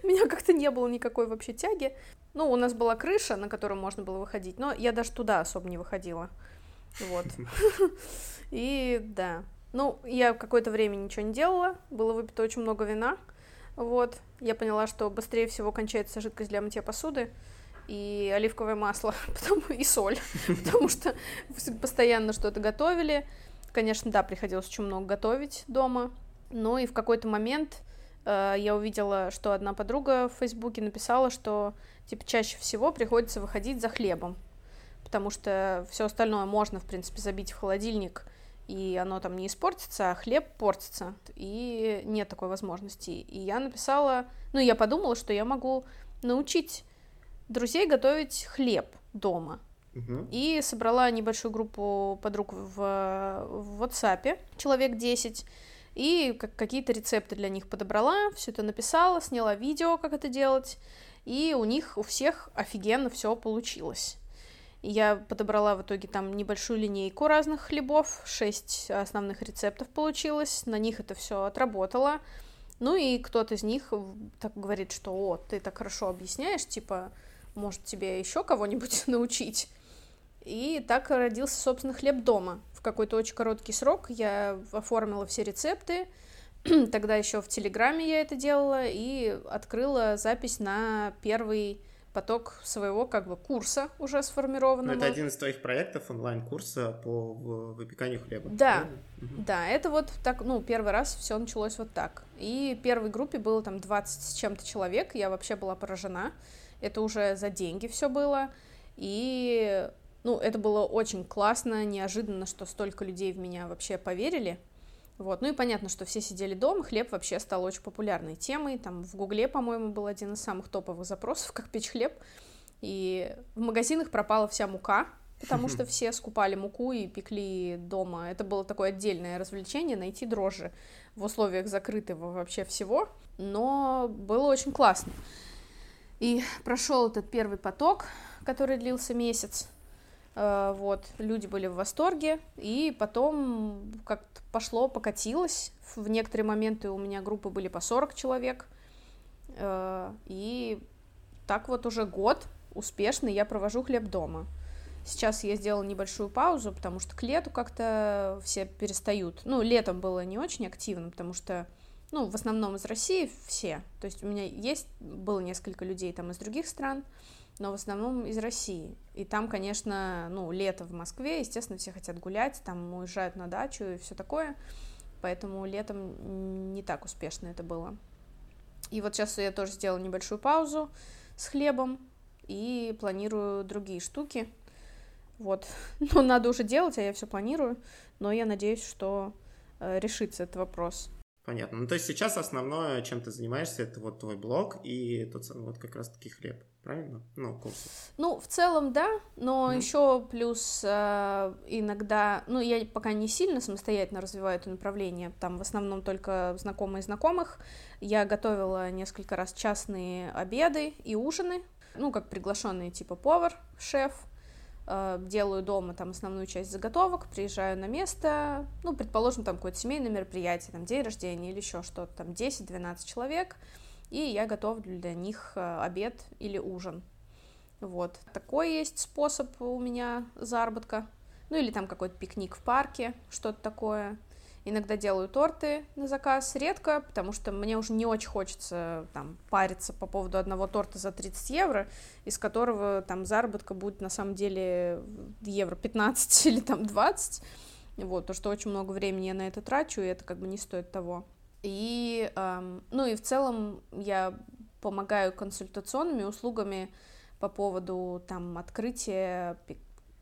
У меня как-то не было никакой вообще тяги. Ну, у нас была крыша, на которую можно было выходить, но я даже туда особо не выходила. Вот. И да. Ну, я какое-то время ничего не делала, было выпито очень много вина. Вот. Я поняла, что быстрее всего кончается жидкость для мытья посуды и оливковое масло, потом и соль, потому что постоянно что-то готовили. Конечно, да, приходилось очень много готовить дома. Но и в какой-то момент э, я увидела, что одна подруга в Фейсбуке написала, что типа чаще всего приходится выходить за хлебом, потому что все остальное можно, в принципе, забить в холодильник, и оно там не испортится, а хлеб портится, и нет такой возможности. И я написала, ну, я подумала, что я могу научить друзей готовить хлеб дома. И собрала небольшую группу подруг в, в WhatsApp, человек 10, и как- какие-то рецепты для них подобрала, все это написала, сняла видео, как это делать, и у них у всех офигенно все получилось. Я подобрала в итоге там небольшую линейку разных хлебов, шесть основных рецептов получилось, на них это все отработала. Ну и кто-то из них так говорит, что о, ты так хорошо объясняешь, типа, может тебе еще кого-нибудь научить. И так родился, собственно, хлеб дома. В какой-то очень короткий срок я оформила все рецепты. Тогда еще в Телеграме я это делала и открыла запись на первый поток своего как бы курса уже сформированного. это один из твоих проектов онлайн-курса по выпеканию хлеба. Да. Мгм. Да, это вот так, ну, первый раз все началось вот так. И первой группе было там 20 с чем-то человек, я вообще была поражена. Это уже за деньги все было. И, ну, это было очень классно, неожиданно, что столько людей в меня вообще поверили. Вот. Ну и понятно, что все сидели дома, хлеб вообще стал очень популярной темой. Там в Гугле, по-моему, был один из самых топовых запросов, как печь хлеб. И в магазинах пропала вся мука, потому что все скупали муку и пекли дома. Это было такое отдельное развлечение, найти дрожжи в условиях закрытого вообще всего, но было очень классно. И прошел этот первый поток, который длился месяц. Э, вот, люди были в восторге, и потом как-то пошло, покатилось. В некоторые моменты у меня группы были по 40 человек, э, и так вот уже год успешно я провожу хлеб дома. Сейчас я сделала небольшую паузу, потому что к лету как-то все перестают. Ну, летом было не очень активно, потому что, ну, в основном из России все. То есть у меня есть, было несколько людей там из других стран, но в основном из России. И там, конечно, ну, лето в Москве, естественно, все хотят гулять, там уезжают на дачу и все такое. Поэтому летом не так успешно это было. И вот сейчас я тоже сделала небольшую паузу с хлебом и планирую другие штуки. Вот. Но надо уже делать, а я все планирую. Но я надеюсь, что э, решится этот вопрос. Понятно. Ну, то есть сейчас основное, чем ты занимаешься, это вот твой блог и тот вот как раз-таки хлеб, правильно? Ну, курсы. Ну, в целом, да, но mm. еще плюс э, иногда, ну, я пока не сильно самостоятельно развиваю это направление, там в основном только знакомые знакомых. Я готовила несколько раз частные обеды и ужины, ну, как приглашенный типа повар, шеф, Э, делаю дома там основную часть заготовок, приезжаю на место, ну, предположим, там какое-то семейное мероприятие, там день рождения или еще что-то, там 10-12 человек, и я готовлю для них э, обед или ужин. Вот. Такой есть способ у меня заработка. Ну, или там какой-то пикник в парке, что-то такое. Иногда делаю торты на заказ, редко, потому что мне уже не очень хочется там париться по поводу одного торта за 30 евро, из которого там заработка будет на самом деле евро 15 или там 20. Вот, то, что очень много времени я на это трачу, и это как бы не стоит того. И, эм, ну и в целом я помогаю консультационными услугами по поводу там открытия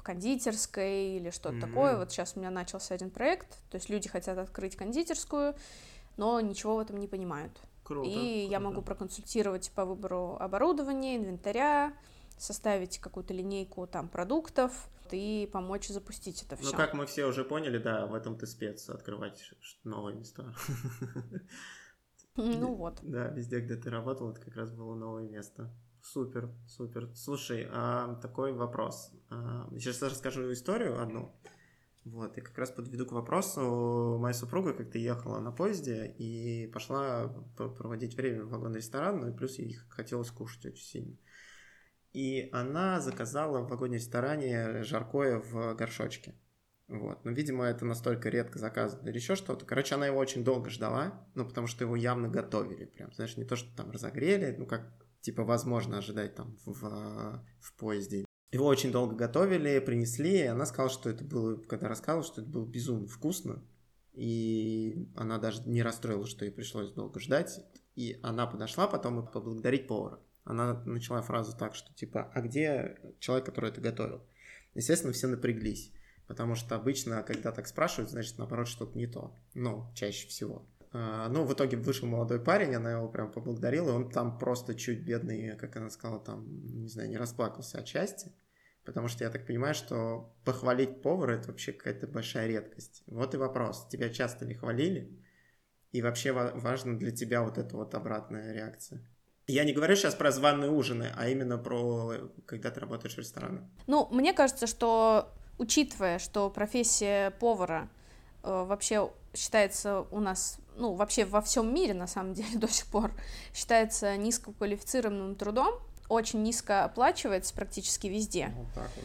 кондитерской или что-то mm-hmm. такое. Вот сейчас у меня начался один проект, то есть люди хотят открыть кондитерскую, но ничего в этом не понимают. Круто, и круто. я могу проконсультировать по выбору оборудования, инвентаря, составить какую-то линейку там продуктов и помочь запустить это все. Ну, как мы все уже поняли, да, в этом ты спец, открывать новые места. Ну вот. Да, везде, где ты работал, это как раз было новое место. Супер, супер. Слушай, а, такой вопрос. А, сейчас расскажу историю одну. Вот, и как раз подведу к вопросу. Моя супруга как-то ехала на поезде и пошла проводить время в вагон-ресторан, ну и плюс ей хотелось кушать очень сильно. И она заказала в вагоне-ресторане жаркое в горшочке. Вот. Но, видимо, это настолько редко заказано или еще что-то. Короче, она его очень долго ждала, ну, потому что его явно готовили. Прям, знаешь, не то, что там разогрели, ну, как типа возможно ожидать там в, в поезде. Его очень долго готовили, принесли, и она сказала, что это было, когда рассказывала, что это было безумно вкусно, и она даже не расстроилась, что ей пришлось долго ждать, и она подошла потом и поблагодарить повара. Она начала фразу так, что типа, а где человек, который это готовил? Естественно, все напряглись, потому что обычно, когда так спрашивают, значит, наоборот, что-то не то. Ну, чаще всего. А, ну, в итоге вышел молодой парень, она его прям поблагодарила, и он там просто чуть бедный, как она сказала, там, не знаю, не расплакался от счастья, потому что я так понимаю, что похвалить повара – это вообще какая-то большая редкость. Вот и вопрос, тебя часто ли хвалили, и вообще важна для тебя вот эта вот обратная реакция? Я не говорю сейчас про званые ужины, а именно про когда ты работаешь в ресторане. Ну, мне кажется, что учитывая, что профессия повара э, вообще считается у нас ну, вообще во всем мире, на самом деле, до сих пор считается низкоквалифицированным трудом, очень низко оплачивается практически везде. Вот так вот.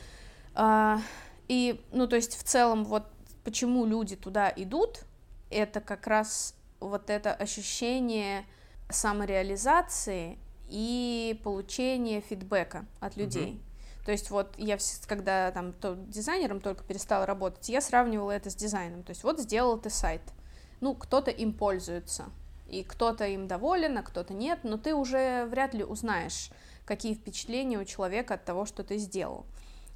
А, и, ну, то есть, в целом, вот почему люди туда идут, это как раз вот это ощущение самореализации и получения фидбэка от людей. Mm-hmm. То есть вот я, когда там то, дизайнером только перестала работать, я сравнивала это с дизайном. То есть вот сделал ты сайт, ну, кто-то им пользуется, и кто-то им доволен, а кто-то нет, но ты уже вряд ли узнаешь, какие впечатления у человека от того, что ты сделал.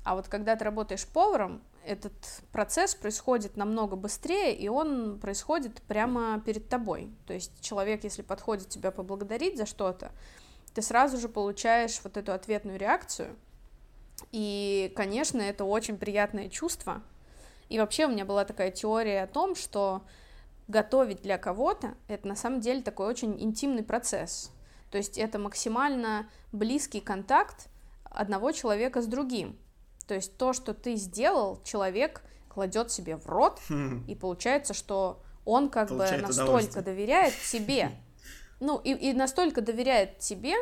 А вот когда ты работаешь поваром, этот процесс происходит намного быстрее, и он происходит прямо перед тобой. То есть человек, если подходит тебя поблагодарить за что-то, ты сразу же получаешь вот эту ответную реакцию. И, конечно, это очень приятное чувство. И вообще у меня была такая теория о том, что готовить для кого-то, это на самом деле такой очень интимный процесс. То есть это максимально близкий контакт одного человека с другим. То есть то, что ты сделал, человек кладет себе в рот, хм. и получается, что он как Получает бы настолько доверяет тебе, ну и, и настолько доверяет тебе,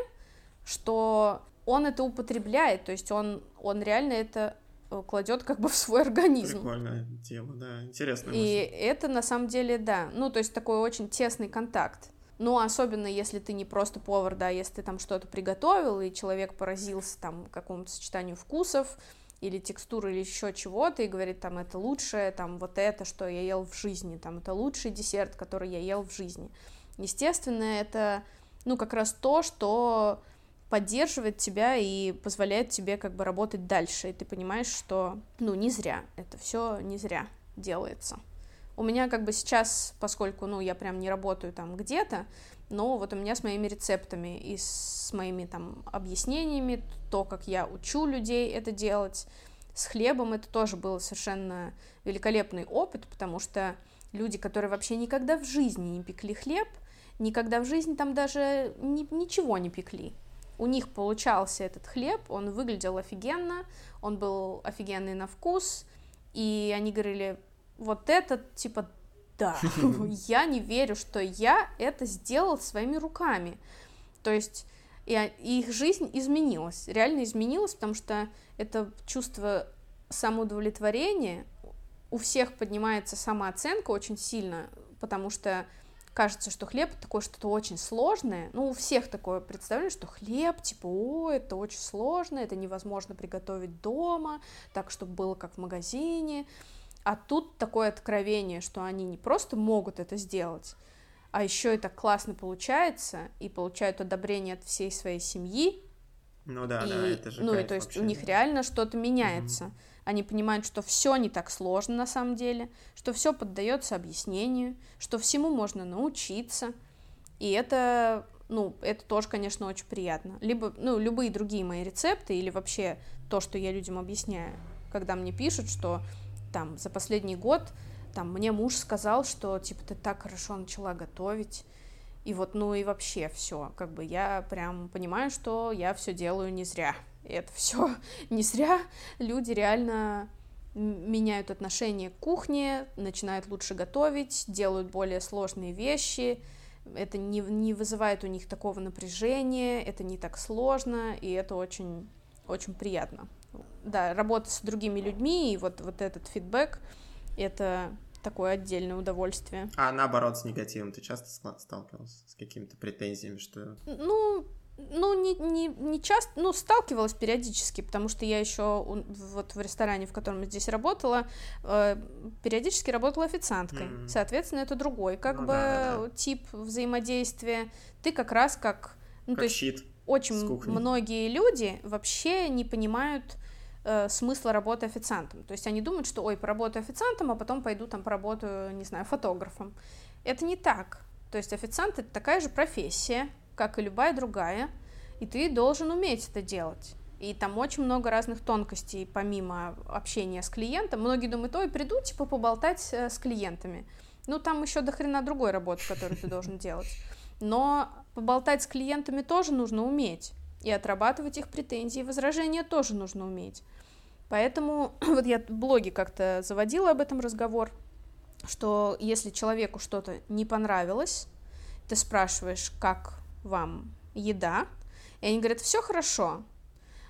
что он это употребляет, то есть он, он реально это э, кладет как бы в свой организм. Прикольная тема, да, интересная. И мысль. это на самом деле, да, ну то есть такой очень тесный контакт. Ну, особенно если ты не просто повар, да, если ты там что-то приготовил, и человек поразился там какому-то сочетанию вкусов, или текстуры, или еще чего-то, и говорит, там, это лучшее, там, вот это, что я ел в жизни, там, это лучший десерт, который я ел в жизни. Естественно, это, ну, как раз то, что поддерживает тебя и позволяет тебе как бы работать дальше, и ты понимаешь, что, ну, не зря, это все не зря делается. У меня как бы сейчас, поскольку, ну, я прям не работаю там где-то, но вот у меня с моими рецептами и с моими там объяснениями, то, как я учу людей это делать, с хлебом это тоже был совершенно великолепный опыт, потому что люди, которые вообще никогда в жизни не пекли хлеб, никогда в жизни там даже ни, ничего не пекли. У них получался этот хлеб, он выглядел офигенно, он был офигенный на вкус, и они говорили, вот этот, типа, да, я не верю, что я это сделал своими руками. То есть и, и их жизнь изменилась, реально изменилась, потому что это чувство самоудовлетворения, у всех поднимается самооценка очень сильно, потому что кажется, что хлеб такое что-то очень сложное. Ну, у всех такое представление, что хлеб, типа, о, это очень сложно, это невозможно приготовить дома, так, чтобы было как в магазине. А тут такое откровение, что они не просто могут это сделать, а еще это классно получается, и получают одобрение от всей своей семьи. Ну да, и, да, это же Ну и то есть вообще. у них реально что-то меняется. Угу. Они понимают, что все не так сложно на самом деле, что все поддается объяснению, что всему можно научиться. И это, ну, это тоже, конечно, очень приятно. Либо, ну, любые другие мои рецепты или вообще то, что я людям объясняю, когда мне пишут, что там за последний год там мне муж сказал, что типа ты так хорошо начала готовить, и вот, ну и вообще все, как бы я прям понимаю, что я все делаю не зря. И это все не зря. Люди реально меняют отношение к кухне, начинают лучше готовить, делают более сложные вещи. Это не, не вызывает у них такого напряжения, это не так сложно, и это очень, очень приятно да, работа с другими людьми и вот, вот этот фидбэк, это такое отдельное удовольствие. А наоборот, с негативом ты часто сталкивался с какими-то претензиями, что... Ну, ну, не, не, не часто, ну, сталкивалась периодически, потому что я еще вот в ресторане, в котором я здесь работала, э, периодически работала официанткой. Mm-hmm. Соответственно, это другой как ну, бы да, да. тип взаимодействия. Ты как раз как... Ну, как то есть щит очень многие люди вообще не понимают э, смысла работы официантом. То есть они думают, что, ой, поработаю официантом, а потом пойду там поработаю, не знаю, фотографом. Это не так. То есть официант это такая же профессия, как и любая другая, и ты должен уметь это делать. И там очень много разных тонкостей, помимо общения с клиентом. Многие думают, ой, приду, типа, поболтать э, с клиентами. Ну, там еще до хрена другой работы, которую ты должен делать. Но поболтать с клиентами тоже нужно уметь. И отрабатывать их претензии и возражения тоже нужно уметь. Поэтому вот я в блоге как-то заводила об этом разговор, что если человеку что-то не понравилось, ты спрашиваешь, как вам еда, и они говорят, все хорошо,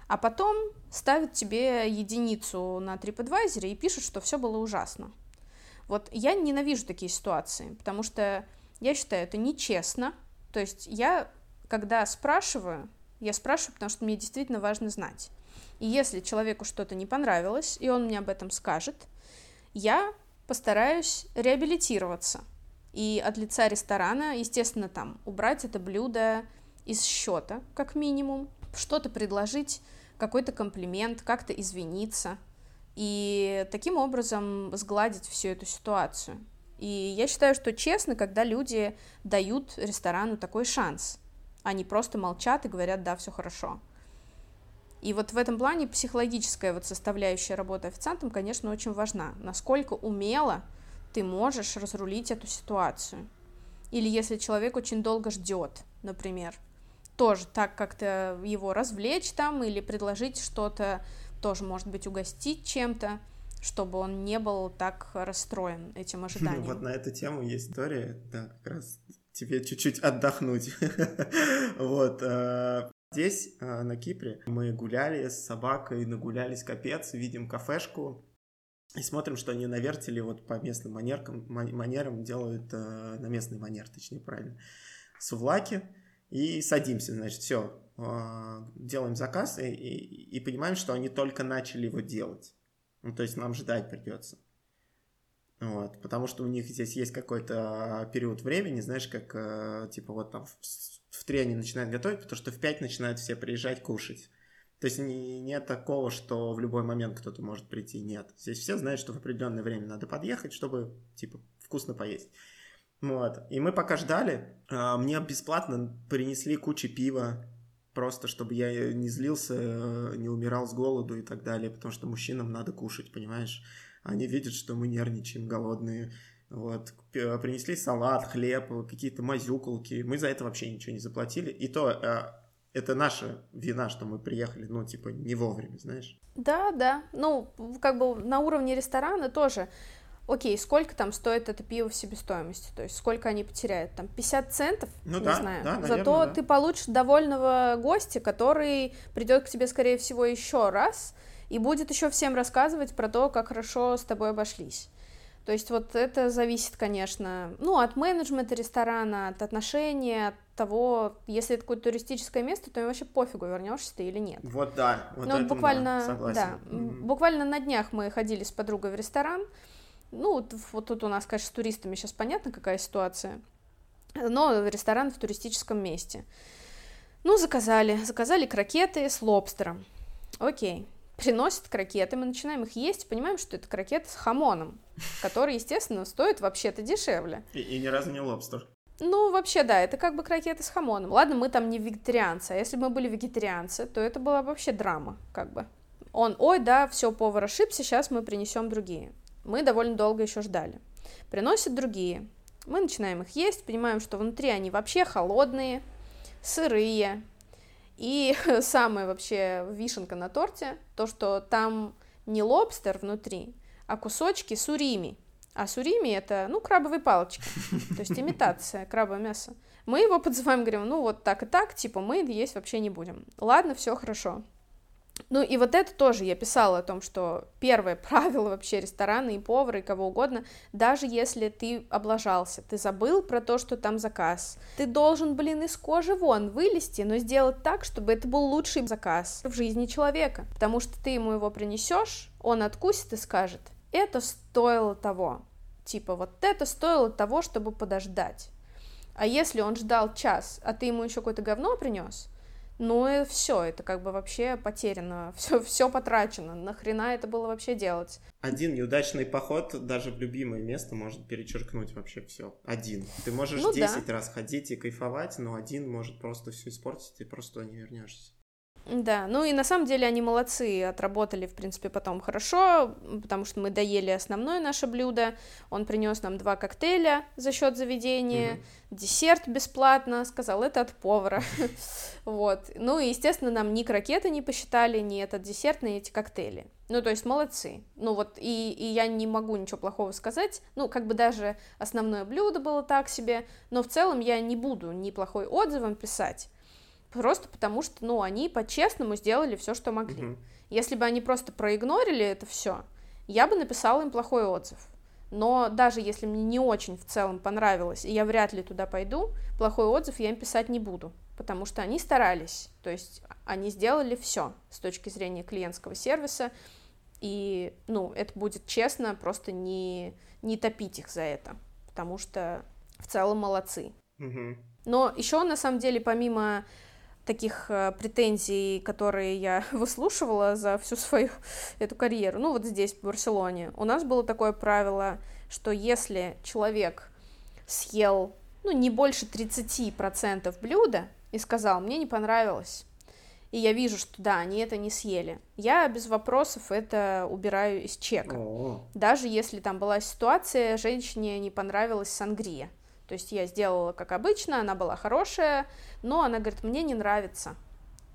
а потом ставят тебе единицу на TripAdvisor и пишут, что все было ужасно. Вот я ненавижу такие ситуации, потому что я считаю это нечестно. То есть я, когда спрашиваю, я спрашиваю, потому что мне действительно важно знать. И если человеку что-то не понравилось, и он мне об этом скажет, я постараюсь реабилитироваться. И от лица ресторана, естественно, там убрать это блюдо из счета, как минимум, что-то предложить, какой-то комплимент, как-то извиниться, и таким образом сгладить всю эту ситуацию. И я считаю, что честно, когда люди дают ресторану такой шанс, они просто молчат и говорят, да, все хорошо. И вот в этом плане психологическая вот составляющая работы официантом, конечно, очень важна. Насколько умело ты можешь разрулить эту ситуацию. Или если человек очень долго ждет, например, тоже так как-то его развлечь там или предложить что-то, тоже, может быть, угостить чем-то, чтобы он не был так расстроен этим ожиданием. Вот на эту тему есть история, да, как раз тебе чуть-чуть отдохнуть. Вот. Э, здесь, э, на Кипре, мы гуляли с собакой, нагулялись капец, видим кафешку, и смотрим, что они на вертеле вот по местным манеркам, манерам делают, э, на местный манер, точнее, правильно, сувлаки, и садимся, значит, все, делаем заказ и, и, и понимаем, что они только начали его делать. Ну, то есть нам ждать придется. Вот, потому что у них здесь есть какой-то период времени, знаешь, как, э, типа, вот там в, в 3 они начинают готовить, потому что в 5 начинают все приезжать кушать. То есть не, нет такого, что в любой момент кто-то может прийти, нет. Здесь все знают, что в определенное время надо подъехать, чтобы, типа, вкусно поесть. Вот, и мы пока ждали, э, мне бесплатно принесли кучу пива, просто чтобы я не злился, э, не умирал с голоду и так далее, потому что мужчинам надо кушать, понимаешь? Они видят, что мы нервничаем, голодные, вот, принесли салат, хлеб, какие-то мазюкалки, мы за это вообще ничего не заплатили, и то э, это наша вина, что мы приехали, ну, типа, не вовремя, знаешь? Да, да, ну, как бы на уровне ресторана тоже, окей, сколько там стоит это пиво в себестоимости, то есть сколько они потеряют, там 50 центов, ну, не да, знаю, да, наверное, зато да. ты получишь довольного гостя, который придет к тебе, скорее всего, еще раз, и будет еще всем рассказывать про то, как хорошо с тобой обошлись. То есть вот это зависит, конечно, ну, от менеджмента ресторана, от отношения, от того, если это какое-то туристическое место, то им вообще пофигу, вернешься ты или нет. Вот да, вот ну, буквально, да, согласен. Да, mm-hmm. буквально на днях мы ходили с подругой в ресторан, ну, вот, вот тут у нас, конечно, с туристами сейчас понятно, какая ситуация, но ресторан в туристическом месте. Ну, заказали, заказали крокеты с лобстером. Окей, приносят крокеты, мы начинаем их есть, понимаем, что это крокеты с хамоном, который, естественно, стоит вообще-то дешевле. И, и ни разу не лобстер. Ну, вообще, да, это как бы крокеты с хамоном. Ладно, мы там не вегетарианцы, а если бы мы были вегетарианцы, то это была вообще драма, как бы. Он, ой, да, все, повар ошибся, сейчас мы принесем другие. Мы довольно долго еще ждали. Приносят другие. Мы начинаем их есть, понимаем, что внутри они вообще холодные, сырые, и самая вообще вишенка на торте, то, что там не лобстер внутри, а кусочки сурими. А сурими это, ну, крабовые палочки, то есть имитация крабового мяса. Мы его подзываем, говорим, ну, вот так и так, типа, мы есть вообще не будем. Ладно, все хорошо. Ну и вот это тоже я писала о том, что первое правило вообще ресторана и повара и кого угодно, даже если ты облажался, ты забыл про то, что там заказ, ты должен, блин, из кожи вон вылезти, но сделать так, чтобы это был лучший заказ в жизни человека, потому что ты ему его принесешь, он откусит и скажет, это стоило того, типа вот это стоило того, чтобы подождать. А если он ждал час, а ты ему еще какое-то говно принес, ну и все, это как бы вообще потеряно, все, все потрачено, нахрена это было вообще делать? Один неудачный поход даже в любимое место может перечеркнуть вообще все. Один. Ты можешь ну, 10 да. раз ходить и кайфовать, но один может просто все испортить, и просто не вернешься. Да, ну и на самом деле они молодцы, отработали, в принципе, потом хорошо, потому что мы доели основное наше блюдо, он принес нам два коктейля за счет заведения, mm-hmm. десерт бесплатно, сказал, это от повара, вот, ну и, естественно, нам ни крокеты не посчитали, ни этот десерт, ни эти коктейли, ну, то есть молодцы, ну вот, и, и я не могу ничего плохого сказать, ну, как бы даже основное блюдо было так себе, но в целом я не буду ни плохой отзывом писать, Просто потому что, ну, они по-честному сделали все, что могли. Угу. Если бы они просто проигнорили это все, я бы написала им плохой отзыв. Но даже если мне не очень в целом понравилось, и я вряд ли туда пойду, плохой отзыв я им писать не буду, потому что они старались, то есть они сделали все с точки зрения клиентского сервиса, и, ну, это будет честно, просто не, не топить их за это, потому что в целом молодцы. Угу. Но еще, на самом деле, помимо таких э, претензий, которые я выслушивала за всю свою эту карьеру, ну вот здесь, в Барселоне, у нас было такое правило, что если человек съел, ну, не больше 30% блюда и сказал, мне не понравилось, и я вижу, что да, они это не съели, я без вопросов это убираю из чека. О-о-о. Даже если там была ситуация, женщине не понравилась сангрия. То есть я сделала как обычно, она была хорошая, но она говорит, мне не нравится.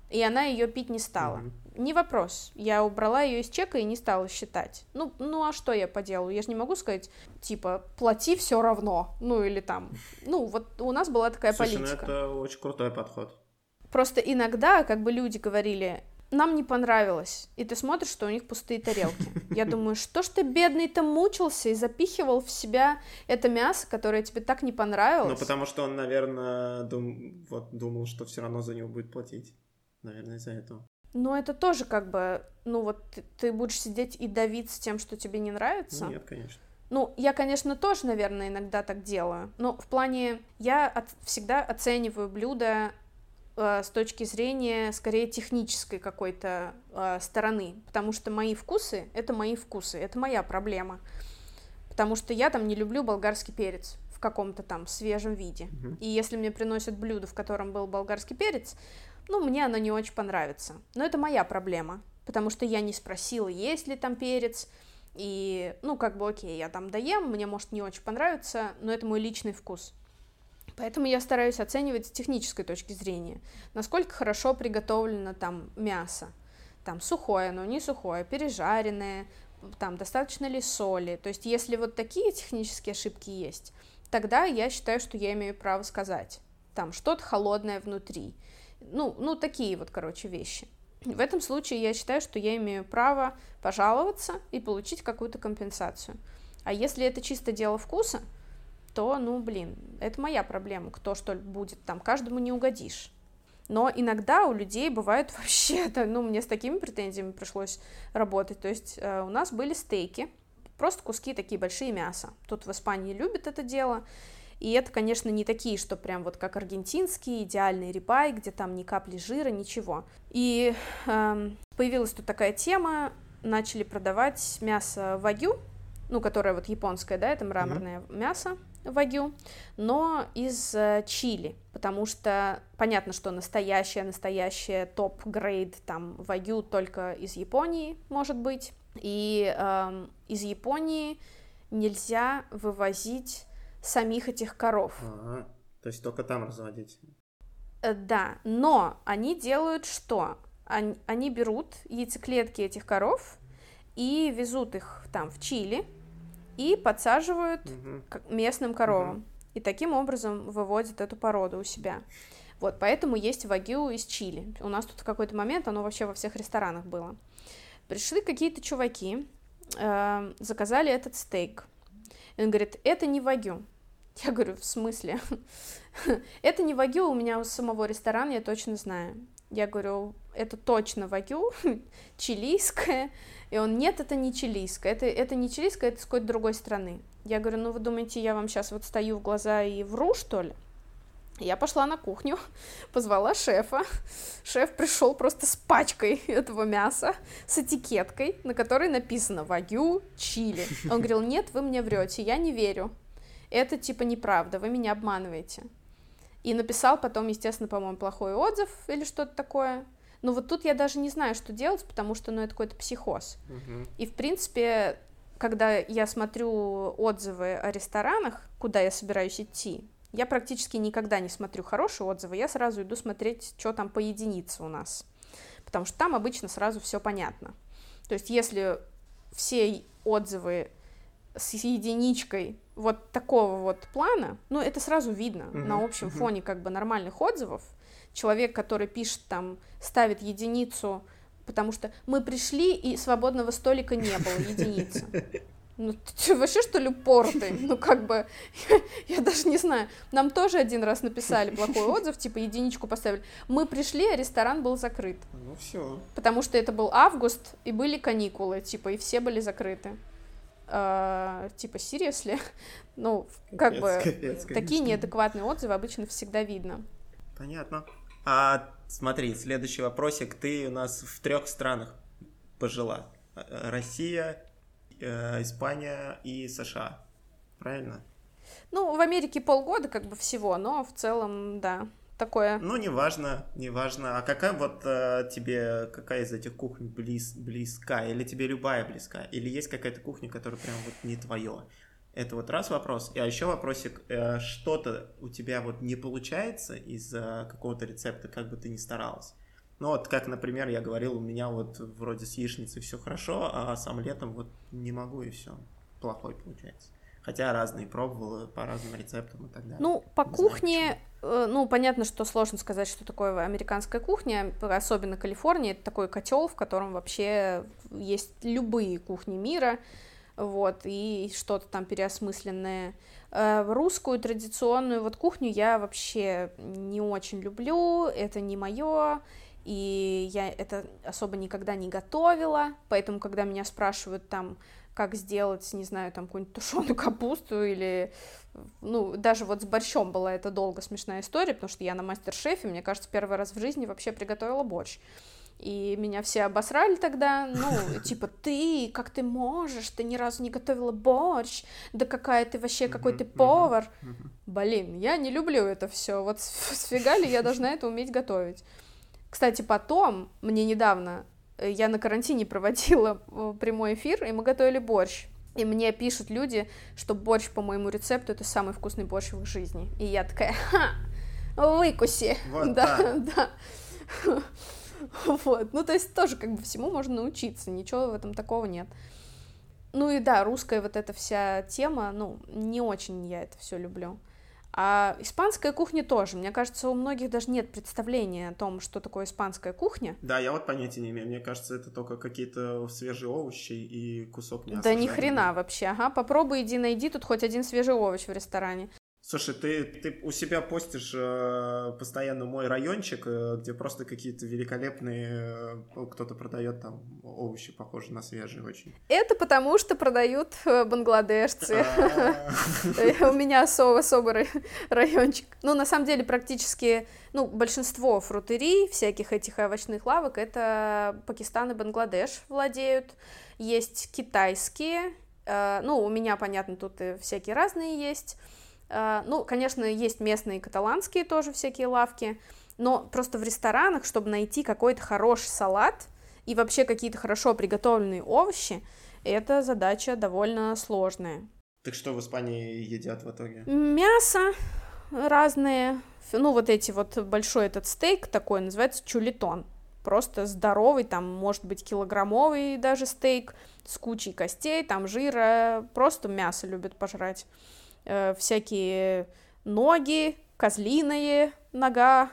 И она ее пить не стала. Mm-hmm. Не вопрос. Я убрала ее из чека и не стала считать. Ну, ну а что я поделаю? Я же не могу сказать, типа, плати все равно. Ну или там. Ну, вот у нас была такая Слушай, ну политика. Ну, это очень крутой подход. Просто иногда, как бы люди говорили, нам не понравилось. И ты смотришь, что у них пустые тарелки. Я думаю, что ж ты, бедный-то, мучился и запихивал в себя это мясо, которое тебе так не понравилось. Ну, потому что он, наверное, дум... вот, думал, что все равно за него будет платить. Наверное, из-за этого. Но это тоже как бы, ну вот ты, ты будешь сидеть и давиться тем, что тебе не нравится. Нет, конечно. Ну, я, конечно, тоже, наверное, иногда так делаю. Но в плане я от, всегда оцениваю блюдо с точки зрения скорее технической какой-то э, стороны, потому что мои вкусы это мои вкусы, это моя проблема, потому что я там не люблю болгарский перец в каком-то там свежем виде, Мгм. и если мне приносят блюдо, в котором был болгарский перец, ну мне оно не очень понравится, но это моя проблема, потому что я не спросила, есть ли там перец. И, ну, как бы, окей, я там доем, мне, может, не очень понравится, но это мой личный вкус. Поэтому я стараюсь оценивать с технической точки зрения, насколько хорошо приготовлено там мясо. Там сухое оно, не сухое, пережаренное, там достаточно ли соли. То есть если вот такие технические ошибки есть, тогда я считаю, что я имею право сказать. Там что-то холодное внутри. Ну, ну, такие вот, короче, вещи. В этом случае я считаю, что я имею право пожаловаться и получить какую-то компенсацию. А если это чисто дело вкуса, то, ну, блин, это моя проблема, кто что будет там, каждому не угодишь. Но иногда у людей бывает вообще, это, ну, мне с такими претензиями пришлось работать. То есть э, у нас были стейки, просто куски такие большие мяса. Тут в Испании любят это дело. И это, конечно, не такие, что прям вот как аргентинские, идеальный рибай, где там ни капли жира, ничего. И эм, появилась тут такая тема, начали продавать мясо вагю, ну, которое вот японское, да, это мраморное mm-hmm. мясо вагю, но из э, Чили, потому что понятно, что настоящее, настоящее топ-грейд там вагю только из Японии может быть, и эм, из Японии нельзя вывозить самих этих коров. А-а-а. То есть только там разводить. Э, да, но они делают что? Они, они берут яйцеклетки этих коров и везут их там в Чили и подсаживают к местным коровам. Мгм. И таким образом выводят эту породу у себя. Вот, поэтому есть вагю из Чили. У нас тут в какой-то момент оно вообще во всех ресторанах было. Пришли какие-то чуваки, э, заказали этот стейк. И он говорит, это не вагю. Я говорю, в смысле? это не вагю, у меня у самого ресторана, я точно знаю. Я говорю, это точно вагю, чилийское. И он, нет, это не чилийское, это, это не чилийское, это с какой-то другой страны. Я говорю, ну вы думаете, я вам сейчас вот стою в глаза и вру, что ли? Я пошла на кухню, позвала шефа. Шеф пришел просто с пачкой этого мяса, с этикеткой, на которой написано «Вагю чили». Он говорил, нет, вы мне врете, я не верю. Это типа неправда, вы меня обманываете. И написал потом, естественно, по-моему, плохой отзыв или что-то такое. Но вот тут я даже не знаю, что делать, потому что, ну, это какой-то психоз. Мгм. И, в принципе, когда я смотрю отзывы о ресторанах, куда я собираюсь идти, я практически никогда не смотрю хорошие отзывы, я сразу иду смотреть, что там по единице у нас. Потому что там обычно сразу все понятно. То есть, если все отзывы с единичкой вот такого вот плана, ну, это сразу видно Мгм, на общем мгм. фоне как бы нормальных отзывов. Человек, который пишет там, ставит единицу, потому что мы пришли, и свободного столика не было, единица. Ну, ты вообще, что ли, упоротый? Ну, как бы, я, я даже не знаю. Нам тоже один раз написали плохой отзыв, типа, единичку поставили. Мы пришли, а ресторан был закрыт. Ну все. Потому что это был август, и были каникулы, типа, и все были закрыты. А, типа, seriously? Ну, как бы, такие неадекватные отзывы обычно всегда видно. Понятно. А смотри, следующий вопросик. Ты у нас в трех странах пожила. Э, Россия, э, Испания и США. Правильно? Ну, в Америке полгода как бы всего, но в целом, да, такое. Ну, неважно, неважно. А какая вот э, тебе, какая из этих кухонь близ, близка? Или тебе любая близка? Или есть какая-то кухня, которая прям вот не твое? Это вот раз вопрос. А еще вопросик, э, что-то у тебя вот не получается из-за какого-то рецепта, как бы ты ни старалась? Ну вот, как, например, я говорил, у меня вот вроде с яичницей все хорошо, а с омлетом вот не могу и все. Плохой получается. Хотя разные пробовала по разным рецептам и так далее. Ну, по не кухне, знаю, ну, понятно, что сложно сказать, что такое американская кухня, особенно Калифорния, это такой котел, в котором вообще есть любые кухни мира, вот, и что-то там переосмысленное. Э, русскую традиционную вот кухню я вообще не очень люблю, это не мое, и я это особо никогда не готовила, поэтому, когда меня спрашивают там, как сделать, не знаю, там какую-нибудь тушеную капусту или, ну, даже вот с борщом была это долго смешная история, потому что я на мастер-шефе, мне кажется, первый раз в жизни вообще приготовила борщ. И меня все обосрали тогда, ну, типа, ты, как ты можешь, ты ни разу не готовила борщ, да какая ты вообще, какой ты повар. Блин, я не люблю это все, вот сфига ли я должна это уметь готовить. Кстати, потом, мне недавно я на карантине проводила э, прямой эфир, и мы готовили борщ. И мне пишут люди, что борщ по моему рецепту это самый вкусный борщ в их жизни. И я такая, ха, выкуси. Вот да, так. да. Вот. Ну, то есть тоже как бы всему можно научиться, ничего в этом такого нет. Ну и да, русская вот эта вся тема, ну, не очень я это все люблю. А испанская кухня тоже. Мне кажется, у многих даже нет представления о том, что такое испанская кухня. Да, я вот понятия не имею. Мне кажется, это только какие-то свежие овощи и кусок мяса. Да ни хрена вообще. Ага, попробуй, иди найди тут хоть один свежий овощ в ресторане. Слушай, ты, ты у себя постишь э, постоянно мой райончик, э, где просто какие-то великолепные, э, кто-то продает там овощи, похожие на свежие очень. Это потому, что продают э, бангладешцы. А. У меня особый райончик. Ну, на самом деле, практически, ну, большинство фрутерий, всяких этих овощных лавок, это Пакистан и Бангладеш владеют. Есть китайские, э, ну, у меня, понятно, тут и всякие разные есть. А, ну, конечно, есть местные каталанские тоже всякие лавки, но просто в ресторанах, чтобы найти какой-то хороший салат и вообще какие-то хорошо приготовленные овощи, это задача довольно сложная. Так что в Испании едят в итоге? Мясо разные. Ну, вот эти вот большой этот стейк такой называется чулитон. Просто здоровый, там, может быть, килограммовый даже стейк с кучей костей, там, жира. Просто мясо любят пожрать э, всякие ноги, козлиные нога,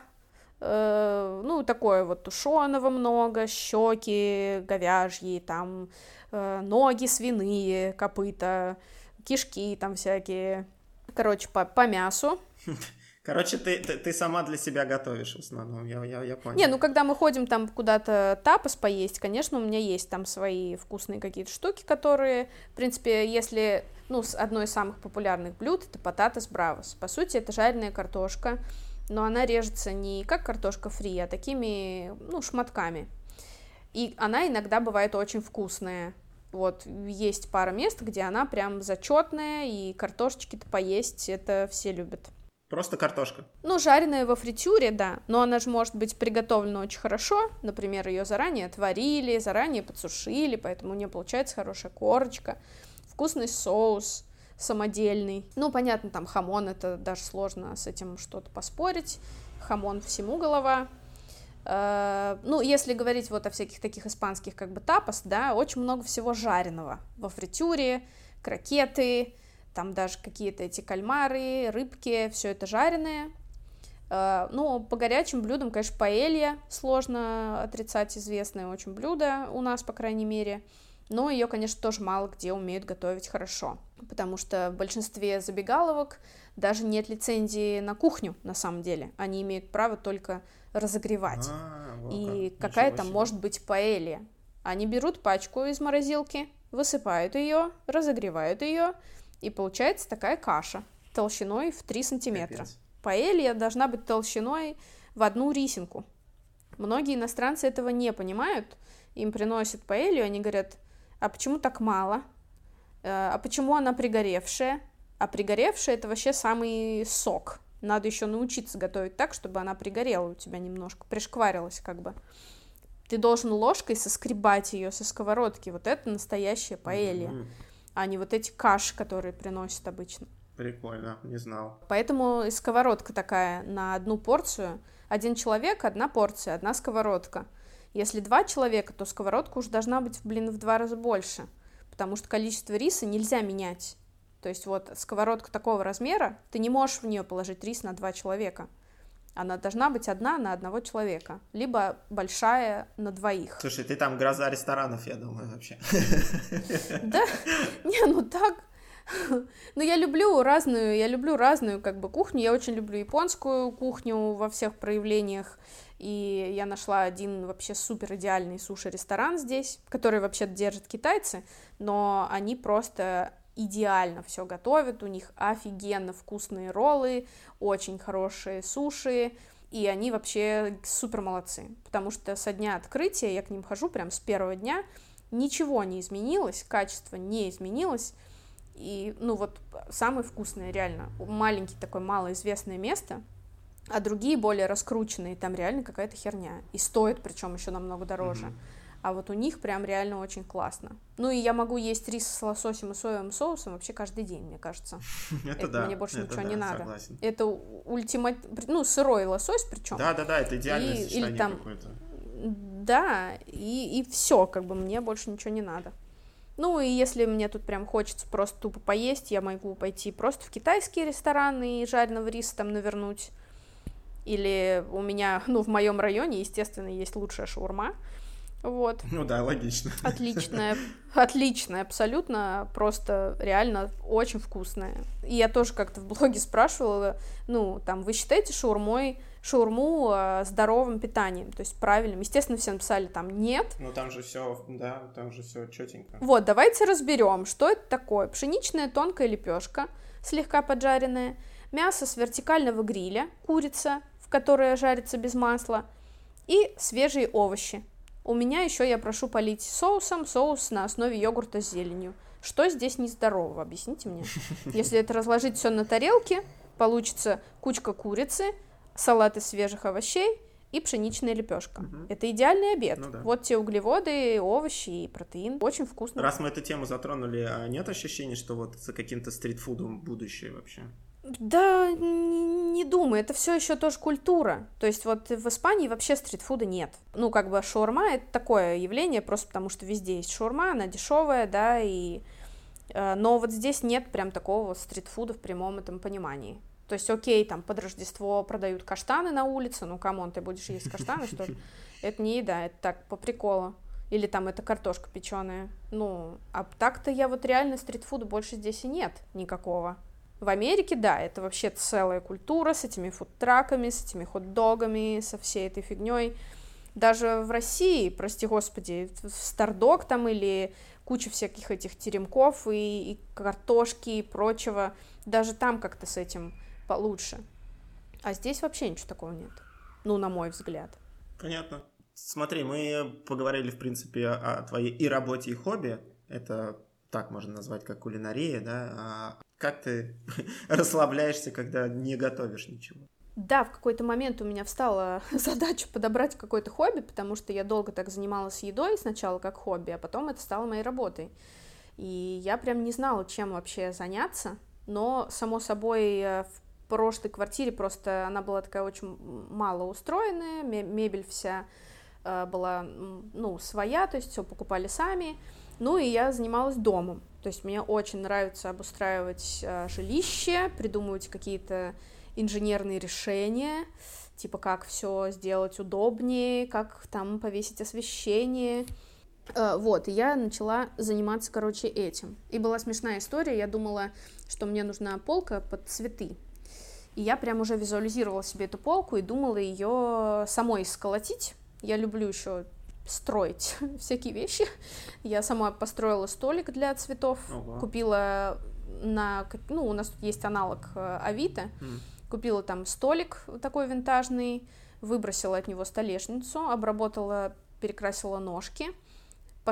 э, ну, такое вот тушеного много, щеки говяжьи, там, э, ноги свиные, копыта, кишки там всякие. Короче, по, по мясу. Короче, ты, ты, ты сама для себя готовишь в основном, я, я, я понял. Не, ну когда мы ходим там куда-то тапос поесть, конечно, у меня есть там свои вкусные какие-то штуки, которые, в принципе, если, ну, одно из самых популярных блюд, это пататас бравос. По сути, это жареная картошка, но она режется не как картошка фри, а такими, ну, шматками. И она иногда бывает очень вкусная. Вот, есть пара мест, где она прям зачетная, и картошечки-то поесть, это все любят. Просто картошка. Ну, жареная во фритюре, да, но она же может быть приготовлена очень хорошо. Например, ее заранее отварили, заранее подсушили, поэтому у нее получается хорошая корочка, вкусный соус самодельный. Ну, понятно, там хамон, это даже сложно с этим что-то поспорить. Хамон всему голова. Uh, ну, если говорить вот о всяких таких испанских как бы тапос, да, очень много всего жареного во фритюре, крокеты, там даже какие-то эти кальмары, рыбки, все это жареное. Э, ну, по горячим блюдам, конечно, паэлья сложно отрицать, известное очень блюдо у нас, по крайней мере. Но ее, конечно, тоже мало где умеют готовить хорошо, потому что в большинстве забегаловок даже нет лицензии на кухню, на самом деле. Они имеют право только разогревать. А, вот И как. какая там может быть паэлья. Они берут пачку из морозилки, высыпают ее, разогревают ее, и получается такая каша толщиной в 3 сантиметра. Капец. Паэлья должна быть толщиной в одну рисинку. Многие иностранцы этого не понимают. Им приносят паэлью, они говорят, а почему так мало? Э, а почему она пригоревшая? А пригоревшая это вообще самый сок. Надо еще научиться готовить так, чтобы она пригорела у тебя немножко, пришкварилась как бы. Ты должен ложкой соскребать ее со сковородки. Вот это настоящая паэлья. Mm-hmm. а не вот эти каши, которые приносят обычно. Прикольно, не знал. Поэтому сковородка такая на одну порцию. Один человек, одна порция, одна сковородка. Если два человека, то сковородка уже должна быть, блин, в два раза больше, потому что количество риса нельзя менять. То есть вот сковородка такого размера, ты не можешь в нее положить рис на два человека. Она должна быть одна на одного человека, либо большая на двоих. Слушай, ты там гроза ресторанов, я думаю, вообще. Да? Не, ну так. Ну, я люблю разную, я люблю разную как бы кухню. Я очень люблю японскую кухню во всех проявлениях. И я нашла один вообще супер идеальный суши-ресторан здесь, который вообще держат китайцы, но они просто идеально все готовят, у них офигенно вкусные роллы, очень хорошие суши, и они вообще супер молодцы, потому что со дня открытия я к ним хожу прям с первого дня, ничего не изменилось, качество не изменилось, и, ну, вот самое вкусное, реально, маленький такое малоизвестное место, а другие более раскрученные, там реально какая-то херня, и стоит причем еще намного дороже. Mm-hmm а вот у них прям реально очень классно. Ну и я могу есть рис с лососем и соевым соусом вообще каждый день, мне кажется. Это да. Мне больше это ничего да, не надо. согласен. Это ультимат... Ну, сырой лосось причем. Да, да, да, это идеальное И- сочетание или там- какое-то. Да, и, и все, как бы мне больше ничего не надо. Ну и если мне тут прям хочется просто тупо поесть, я могу пойти просто в китайские рестораны и жареного риса там навернуть. Или у меня, ну, в моем районе, естественно, есть лучшая шаурма. Вот. Ну да, логично. Отличная, отличная, абсолютно, просто реально очень вкусная. И я тоже как-то в блоге спрашивала, ну, там, вы считаете шаурмой, шаурму э, здоровым питанием, то есть правильным? Естественно, все написали там нет. Ну там же все, да, там же все четенько. Вот, давайте разберем, что это такое. Пшеничная тонкая лепешка, слегка поджаренная, мясо с вертикального гриля, курица, в которой жарится без масла, и свежие овощи. У меня еще я прошу полить соусом, соус на основе йогурта с зеленью. Что здесь нездорового, объясните мне. Если это разложить все на тарелке, получится кучка курицы, салат из свежих овощей и пшеничная лепешка. Мгм. Это идеальный обед. Ну да. Вот те углеводы, овощи и протеин. Очень вкусно. Раз мы эту тему затронули, а нет ощущения, что вот за каким-то стритфудом будущее вообще? Да, не думаю, это все еще тоже культура. То есть вот в Испании вообще стритфуда нет. Ну, как бы шаурма это такое явление, просто потому что везде есть шаурма, она дешевая, да, и... э, Но вот здесь нет прям такого стритфуда в прямом этом понимании. То есть, окей, там под Рождество продают каштаны на улице, ну, come on, ты будешь есть каштаны, что ли? Это не еда, это так, по приколу. Или там это картошка печеная. Ну, а так-то я вот реально стритфуда больше здесь и нет никакого. В Америке, да, это вообще целая культура с этими фудтраками, с этими хот-догами, со всей этой фигней. Даже в России, прости господи, в Стардогс там или куча всяких этих теремков и, и картошки и прочего, даже там как-то с этим получше. А здесь вообще ничего такого нет. Ну, на мой взгляд. Понятно. Смотри, мы поговорили, в принципе, о твоей и работе, и хобби. Это так можно назвать, как кулинария, да? А как ты расслабляешься, когда не готовишь ничего? Да, в какой-то момент у меня встала задача подобрать какое-то хобби, потому что я долго так занималась едой сначала как хобби, а потом это стало моей работой. И я прям не знала, чем вообще заняться, но, само собой, э, в прошлой квартире просто она была такая очень мало устроенная, ме- мебель вся э, была, ну, своя, то есть все покупали сами, ну и я занималась домом, то есть мне очень нравится обустраивать э, жилище, придумывать какие-то инженерные решения, типа как все сделать удобнее, как там повесить освещение. Э, Вот, и я начала заниматься, короче, этим. И была смешная история, я думала, что мне нужна полка под цветы. И я прям уже визуализировала себе эту полку и думала ее самой сколотить. Я люблю еще строить всякие вещи. Я сама построила столик для цветов, Ого. купила на, ну, у нас тут есть аналог э, Авито, М. купила там столик такой винтажный, выбросила от него столешницу, обработала, перекрасила ножки,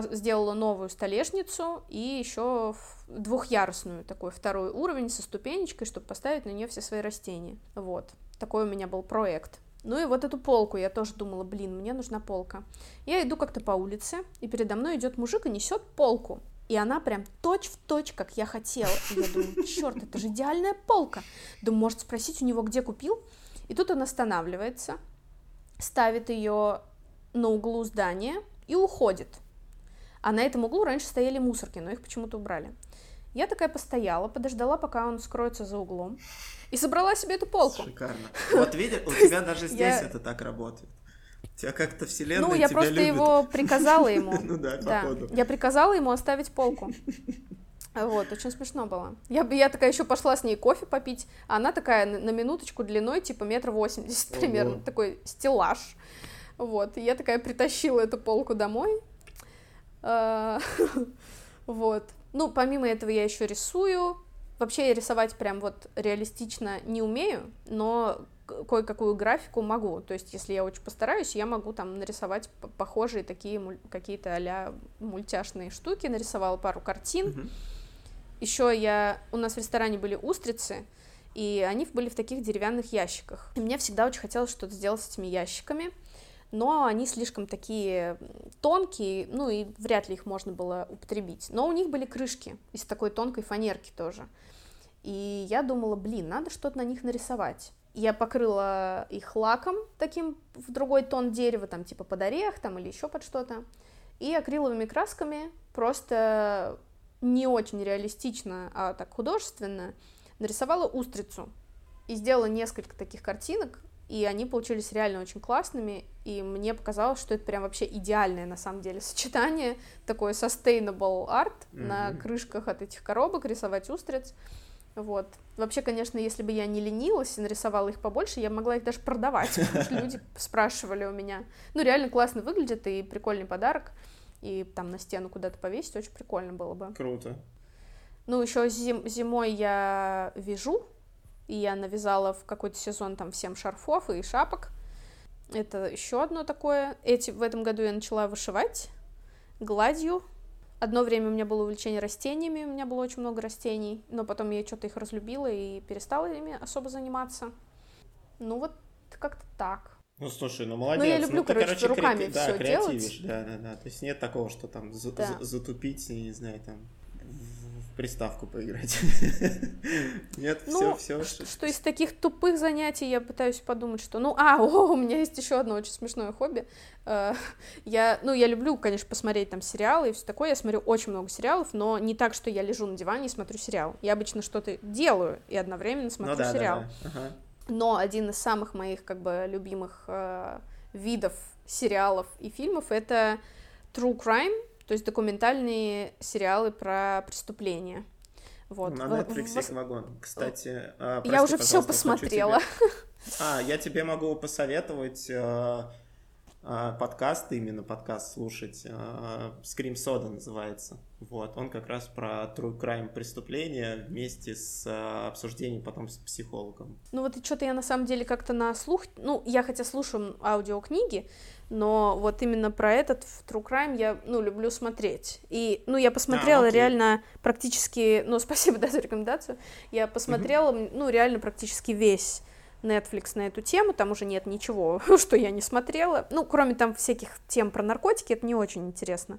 сделала новую столешницу и еще двухъярусную такой второй уровень со ступенечкой, чтобы поставить на нее все свои растения. Вот. Такой у меня был проект. Ну и вот эту полку я тоже думала, блин, мне нужна полка. Я иду как-то по улице, и передо мной идет мужик и несет полку. И она прям точь в точь, как я хотела. И я думаю, черт, это же идеальная полка. Думаю, может спросить у него, где купил. И тут он останавливается, ставит ее на углу здания и уходит. А на этом углу раньше стояли мусорки, но их почему-то убрали. Я такая постояла, подождала, пока он скроется за углом, и собрала себе эту полку. Шикарно. Вот видишь, у тебя даже здесь это так работает. Тебя как-то вселенная Ну, я тебя просто любит. его приказала ему. Ну да, Да, походу. я приказала ему оставить полку. Вот, очень смешно было. Я, бы- я такая еще пошла с ней кофе попить, а она такая на, на минуточку длиной, типа метр восемьдесят примерно, такой стеллаж. Вот, и я такая притащила эту полку домой. А, Вот. Ну, помимо этого я еще рисую. Вообще я рисовать прям вот реалистично не умею, но кое-какую графику могу. То есть, если я очень постараюсь, я могу там нарисовать похожие такие муль- какие-то а мультяшные штуки. Нарисовала пару картин. Еще я... У нас в ресторане были устрицы, и они были в таких деревянных ящиках. И мне всегда очень хотелось что-то сделать с этими ящиками, но они слишком такие тонкие, ну и вряд ли их можно было употребить. Но у них были крышки из такой тонкой фанерки тоже. И я думала, блин, надо что-то на них нарисовать. Я покрыла их лаком таким в другой тон дерева, там типа под орех там или еще под что-то. И акриловыми красками просто не очень реалистично, а так художественно нарисовала устрицу. И сделала несколько таких картинок, и они получились реально очень классными, и мне показалось, что это прям вообще идеальное на самом деле сочетание, такой sustainable art на Мгм. крышках от этих коробок, рисовать устриц. Вот. Вообще, конечно, если бы я не ленилась и нарисовала их побольше, я могла их даже продавать, потому что люди спрашивали у меня. Ну, реально классно выглядит, и прикольный подарок, и там на стену куда-то повесить очень прикольно было бы. Круто. Ну, еще зимой я вяжу, и я навязала в какой-то сезон там всем шарфов и шапок. Это еще одно такое. Эти, в этом году я начала вышивать гладью. Одно время у меня было увлечение растениями, у меня было очень много растений, но потом я что-то их разлюбила и перестала ими особо заниматься. Ну вот как-то так. Ну слушай, ну молодец. я люблю, ты, короче, руками кре- да, всё креативишь, Да, да, да. То есть нет такого, что там за- Да. за- затупить, не знаю, там приставку поиграть. Нет, Ну, все, Что, все. что из таких тупых занятий я пытаюсь подумать, что, ну, а, о, у меня есть еще одно очень смешное хобби. Э, Я, ну, я люблю, конечно, посмотреть там сериалы и все такое. Я смотрю очень много сериалов, но не так, что я лежу на диване и смотрю сериал. Я обычно что-то делаю и одновременно смотрю Ну да, сериал. да, да. Ага. Но один из самых моих, как бы, любимых э, видов сериалов и фильмов это true crime, то есть документальные сериалы про преступления. Вот. На В- Netflix в- их вагон. Кстати, а, Я прости, уже все посмотрела. тебе- А, я тебе могу посоветовать э, э, подкаст, именно подкаст слушать. э, Scream Soda называется. Вот, он как раз про true crime преступления вместе с э, обсуждением потом с психологом. Ну вот и что-то я на самом деле как-то на слух, ну я хотя слушаю аудиокниги, но вот именно про этот в True Crime я, ну, люблю смотреть. И, ну, я посмотрела окей. реально практически, ну, спасибо, да, за рекомендацию, я посмотрела, ну, реально практически весь Netflix на эту тему, там уже нет ничего, что я не смотрела, ну, кроме там всяких тем про наркотики, это не очень интересно.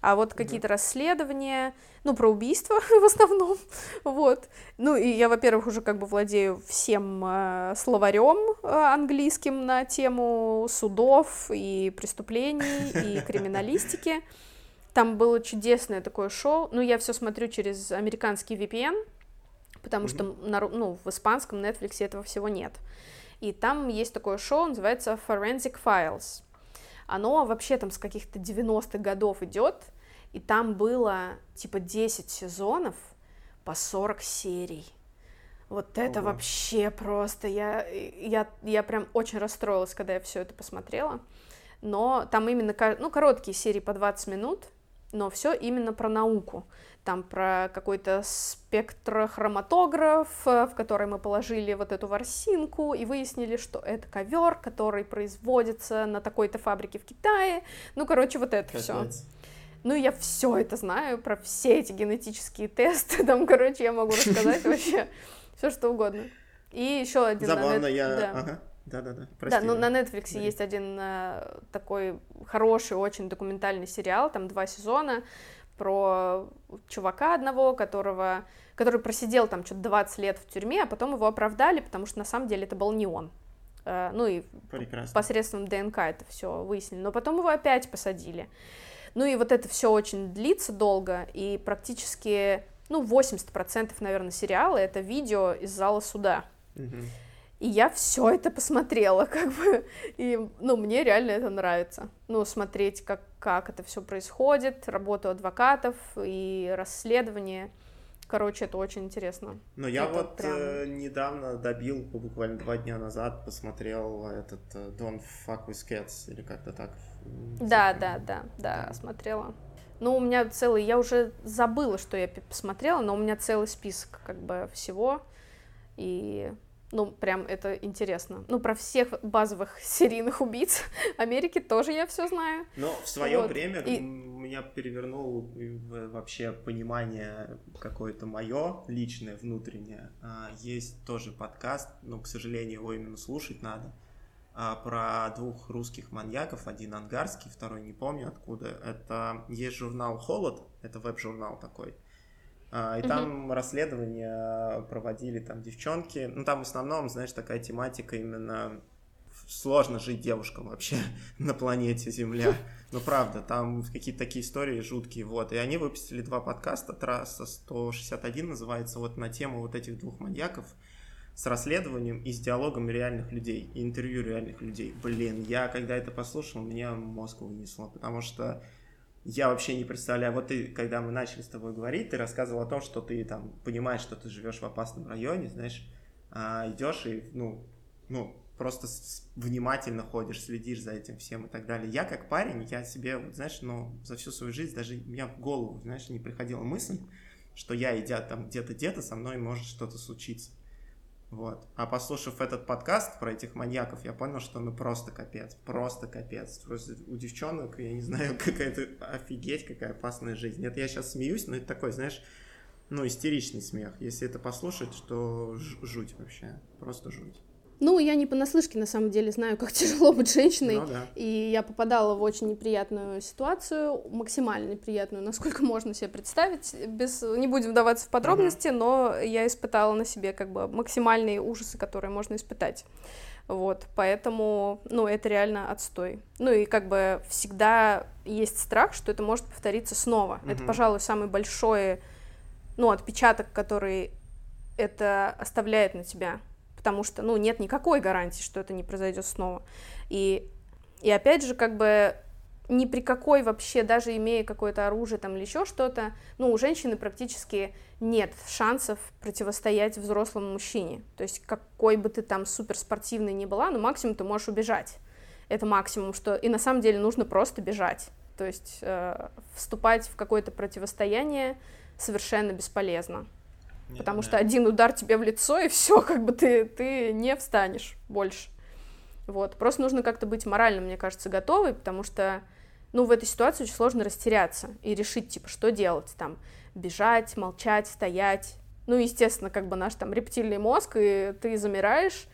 А вот какие-то расследования, ну, про убийства в основном, вот. Ну, и я, во-первых, уже как бы владею всем э, словарем э, английским на тему судов и преступлений и криминалистики. Там было чудесное такое шоу. Ну, я все смотрю через американский VPN, потому что на ну, в испанском Netflix этого всего нет. И там есть такое шоу, называется Forensic Files. Оно вообще там с каких-то 90-х годов идет, и там было типа 10 сезонов по 40 серий. Вот это Ого. вообще просто. Я, я, я прям очень расстроилась, когда я все это посмотрела. Но там именно, ну, короткие серии по 20 минут, но все именно про науку. Там про какой-то спектрохроматограф, э, в который мы положили вот эту ворсинку и выяснили, что это ковер, который производится на такой-то фабрике в Китае. Ну, короче, вот это все. Ну, я все это знаю про все эти генетические тесты. Там, короче, я могу рассказать вообще все что угодно. И еще один Забавно, я... Да-да-да, Да, ну на Netflix Да. есть один э, такой хороший, очень документальный сериал, там два сезона про чувака одного, которого, который просидел там что-то 20 лет в тюрьме, а потом его оправдали, потому что на самом деле это был не он. Э, ну и Прекрасно. посредством ДНК это все выяснили. Но потом его опять посадили. Ну и вот это все очень длится долго, и практически, ну, 80%, наверное, сериала это видео из зала суда. И я все это посмотрела, как бы, и, ну, мне реально это нравится. Ну, смотреть, как, как это все происходит, работу адвокатов и расследование. Короче, это очень интересно. Но я это вот прям... э, недавно добил, буквально два дня назад, посмотрел этот э, Don't Fuck With Cats, или как-то так. Да, да, да, да, смотрела. Ну, у меня целый, я уже забыла, что я посмотрела, но у меня целый список как бы всего, и ну, прям это интересно. Ну, про всех базовых серийных убийц Америки тоже я все знаю. Но в свое вот. время и... меня перевернул вообще понимание какое-то мое личное, внутреннее. А, есть тоже подкаст, но, к сожалению, его именно слушать надо, а, про двух русских маньяков, один ангарский, второй не помню откуда. Это есть журнал «Холод», это веб-журнал такой. А, и там угу. расследования проводили там девчонки. Ну, там в основном, знаешь, такая тематика именно сложно жить девушкам вообще на планете Земля. Ну, правда, там какие-то такие истории жуткие, вот. И они выпустили два подкаста, трасса 161 называется, вот на тему вот этих двух маньяков с расследованием и с диалогом реальных людей, и интервью реальных людей. Блин, я когда это послушал, меня мозг вынесло, потому что я вообще не представляю. Вот ты, когда мы начали с тобой говорить, ты рассказывал о том, что ты там понимаешь, что ты живешь в опасном районе, знаешь, а идешь и, ну, ну, просто внимательно ходишь, следишь за этим всем и так далее. Я как парень, я себе, вот, знаешь, ну, за всю свою жизнь даже у меня в голову, знаешь, не приходила мысль, что я, идя там где-то, где-то, со мной может что-то случиться. Вот. А послушав этот подкаст про этих маньяков, я понял, что ну просто капец, просто капец. Просто у девчонок, я не знаю, какая-то офигеть, какая опасная жизнь. Это я сейчас смеюсь, но это такой, знаешь, ну, истеричный смех. Если это послушать, то жуть вообще, просто жуть. Ну, я не понаслышке, на самом деле, знаю, как тяжело быть женщиной. Ну, да. И я попадала в очень неприятную ситуацию, максимально неприятную, насколько можно себе представить. Без... Не будем вдаваться в подробности, uh-huh. но я испытала на себе как бы максимальные ужасы, которые можно испытать. Вот, поэтому, ну, это реально отстой. Ну, и как бы всегда есть страх, что это может повториться снова. Uh-huh. Это, пожалуй, самый большой, ну, отпечаток, который это оставляет на тебя потому что, ну, нет никакой гарантии, что это не произойдет снова. И, и опять же, как бы ни при какой вообще, даже имея какое-то оружие там или еще что-то, ну, у женщины практически нет шансов противостоять взрослому мужчине. То есть какой бы ты там суперспортивной ни была, ну, максимум ты можешь убежать. Это максимум, что... И на самом деле нужно просто бежать. То есть э, вступать в какое-то противостояние совершенно бесполезно. Нет, потому да. что один удар тебе в лицо, и все, как бы ты, ты не встанешь больше. Вот. Просто нужно как-то быть морально, мне кажется, готовой, потому что, ну, в этой ситуации очень сложно растеряться и решить, типа, что делать, там, бежать, молчать, стоять. Ну, естественно, как бы наш там рептильный мозг, и ты замираешь,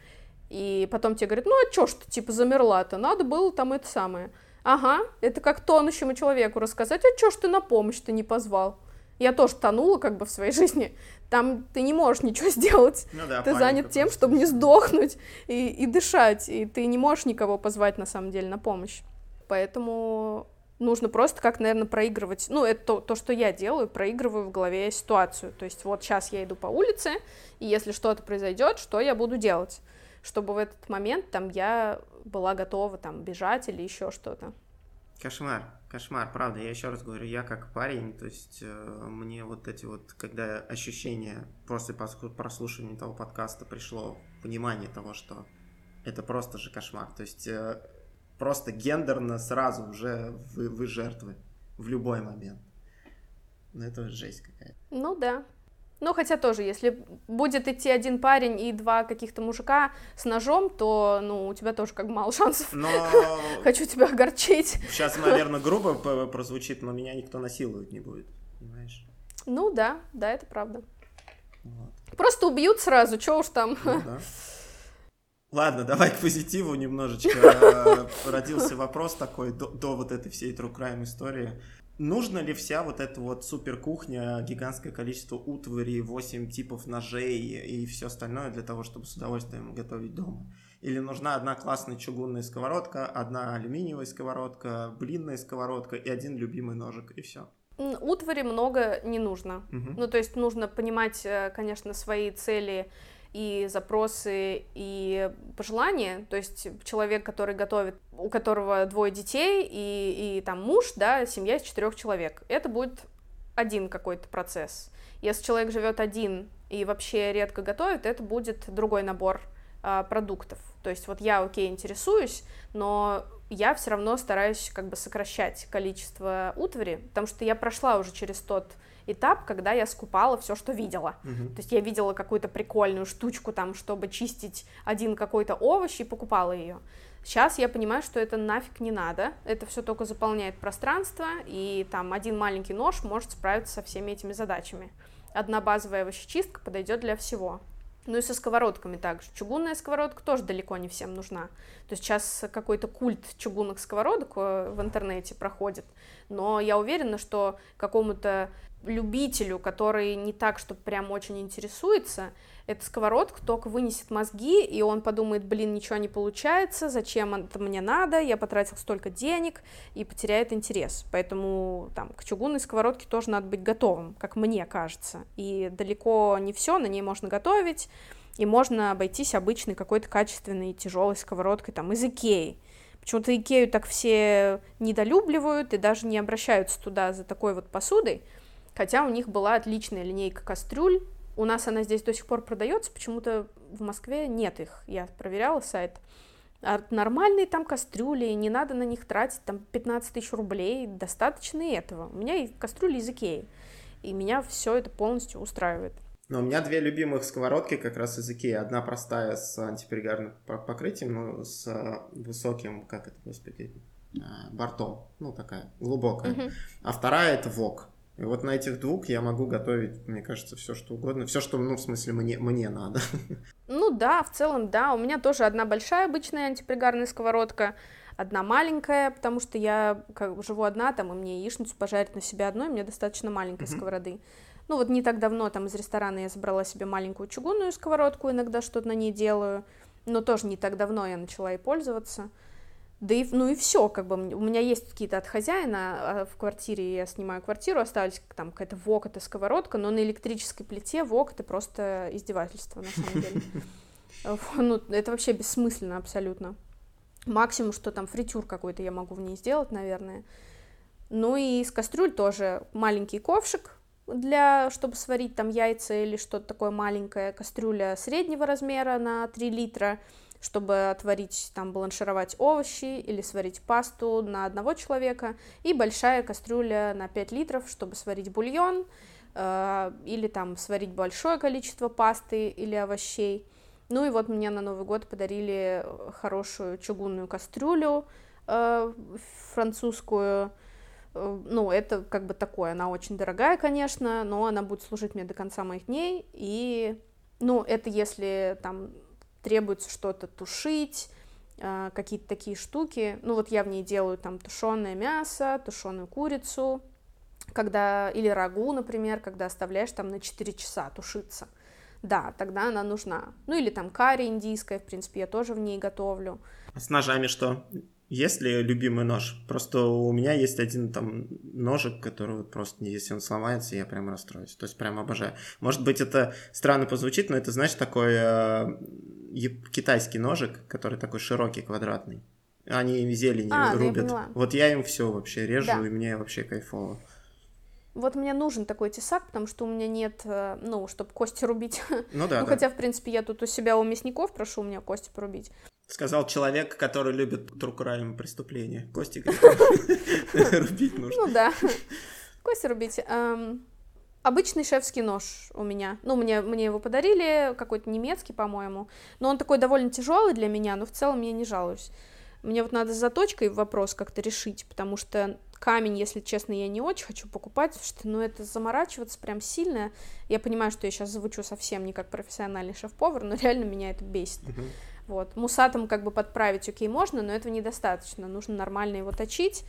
и потом тебе говорят, ну, а чё ж ты, типа, замерла-то, надо было там это самое. Ага, это как тонущему человеку рассказать, а чё ж ты на помощь-то не позвал? Я тоже тонула как бы в своей жизни. Там ты не можешь ничего сделать. Ну да, ты занят тем, чтобы не сдохнуть и, и дышать. И ты не можешь никого позвать на самом деле на помощь. Поэтому нужно просто как, наверное, проигрывать. Ну, это то, то, что я делаю, проигрываю в голове ситуацию. То есть вот сейчас я иду по улице, и если что-то произойдет, что я буду делать? Чтобы в этот момент там я была готова там бежать или еще что-то. Кошмар, кошмар, правда. Я еще раз говорю, я как парень, то есть э, мне вот эти вот, когда ощущения после прослушивания того подкаста пришло понимание того, что это просто же кошмар. То есть э, просто гендерно сразу уже вы, вы жертвы в любой момент. Ну это жесть какая-то. Ну да, ну, хотя тоже, если будет идти один парень и два каких-то мужика с ножом, то, ну, у тебя тоже как бы мало шансов. Но... Хочу тебя огорчить. Сейчас, наверное, грубо прозвучит, но меня никто насиловать не будет, понимаешь? Ну да, да, это правда. Вот. Просто убьют сразу, что уж там. Ну, да. Ладно, давай к позитиву немножечко. Родился вопрос такой до, до вот этой всей True Crime истории. Нужно ли вся вот эта вот супер кухня, гигантское количество утвари, 8 типов ножей и все остальное для того, чтобы с удовольствием готовить дома? Или нужна одна классная чугунная сковородка, одна алюминиевая сковородка, блинная сковородка и один любимый ножик, и все? Утвари много не нужно. Угу. Ну, то есть нужно понимать, э, конечно, свои цели и запросы, и пожелания. То есть человек, который готовит, у которого двое детей и, и там муж, да, семья из четырех человек, это будет один какой-то процесс. Если человек живет один и вообще редко готовит, это будет другой набор а, продуктов. То есть вот я, окей, интересуюсь, но я все равно стараюсь как бы сокращать количество утвари, потому что я прошла уже через тот этап, когда я скупала все, что видела. Uh-huh. То есть я видела какую-то прикольную штучку там, чтобы чистить один какой-то овощ и покупала ее. Сейчас я понимаю, что это нафиг не надо, это все только заполняет пространство, и там один маленький нож может справиться со всеми этими задачами. Одна базовая овощечистка подойдет для всего. Ну и со сковородками также. Чугунная сковородка тоже далеко не всем нужна. То есть сейчас какой-то культ чугунных сковородок э, в интернете проходит, но я уверена, что какому-то любителю, который не так, что прям очень интересуется, эта сковородка только вынесет мозги, и он подумает, блин, ничего не получается, зачем это мне надо, я потратил столько денег, и потеряет интерес. Поэтому там к чугунной сковородке тоже надо быть готовым, как мне кажется. И далеко не все на ней можно готовить, и можно обойтись обычной какой-то качественной тяжелой сковородкой там из Икеи. Почему-то Икею так все недолюбливают и даже не обращаются туда за такой вот посудой, Хотя у них была отличная линейка кастрюль. У нас она здесь до сих пор продается, почему-то в Москве нет их. Я проверяла сайт. А нормальные там кастрюли, не надо на них тратить там 15 тысяч рублей, достаточно и этого. У меня и кастрюли из Икеи, и меня все это полностью устраивает. Но у меня две любимых сковородки как раз из Икеи. Одна простая с антипригарным покрытием, но с высоким, как это, господи, а, бортом. Ну, такая глубокая. Uh-huh. А вторая это ВОК. И вот на этих двух я могу готовить, мне кажется, все что угодно. Все, что, ну, в смысле, мне, мне надо. Ну да, в целом, да. У меня тоже одна большая обычная антипригарная сковородка, одна маленькая, потому что я как живу одна, там, и мне яичницу пожарить на себя одной, мне достаточно маленькой uh-huh. сковороды. Ну вот не так давно там из ресторана я забрала себе маленькую чугунную сковородку, иногда что-то на ней делаю, но тоже не так давно я начала ей пользоваться. Да и, ну и все, как бы, у меня есть какие-то от хозяина, а в квартире я снимаю квартиру, остались там какая-то вок, это сковородка, но на электрической плите вок это просто издевательство, на самом деле. Ну, это вообще бессмысленно абсолютно. Максимум, что там фритюр какой-то я могу в ней сделать, наверное. Ну и из кастрюль тоже маленький ковшик для, чтобы сварить там яйца или что-то такое маленькое, кастрюля среднего размера на 3 литра, чтобы отварить, там, бланшировать овощи или сварить пасту на одного человека, и большая кастрюля на 5 литров, чтобы сварить бульон, э, или там сварить большое количество пасты или овощей. Ну и вот мне на Новый год подарили хорошую чугунную кастрюлю э, французскую, э, ну, это как бы такое, она очень дорогая, конечно, но она будет служить мне до конца моих дней, и, ну, это если там требуется что-то тушить, а, какие-то такие штуки. Ну вот я в ней делаю там тушеное мясо, тушеную курицу, когда или рагу, например, когда оставляешь там на 4 часа тушиться. Да, тогда она нужна. Ну или там карри индийская, в принципе, я тоже в ней готовлю. А с ножами что? Есть ли любимый нож? Просто у меня есть один там ножик, который вот просто, если он сломается, я прям расстроюсь. То есть прям обожаю. Может быть, это странно позвучит, но это, знаешь, такой э, китайский ножик, который такой широкий, квадратный. Они зелень а, рубят. Я вот я им все вообще режу, да. и мне вообще кайфово. Вот мне нужен такой тесак, потому что у меня нет, э, ну, чтобы кости рубить. Ну да. ну, да. хотя, в принципе, я тут у себя у мясников прошу у меня кости порубить. Сказал человек, который любит трукуральные преступления. Кости рубить нужно. Ну да. Кости рубить. Эм, обычный шефский нож у меня. Ну, мне, мне его подарили, какой-то немецкий, по-моему. Но он такой довольно тяжелый для меня, но в целом я не жалуюсь. Мне вот надо с заточкой вопрос как-то решить, потому что камень, если честно, я не очень хочу покупать, потому что, ну, это заморачиваться прям сильно. Я понимаю, что я сейчас звучу совсем не как профессиональный шеф-повар, но реально меня это бесит. Uh-huh. Вот. Мусатом как бы подправить, окей, можно, но этого недостаточно. Нужно нормально его точить.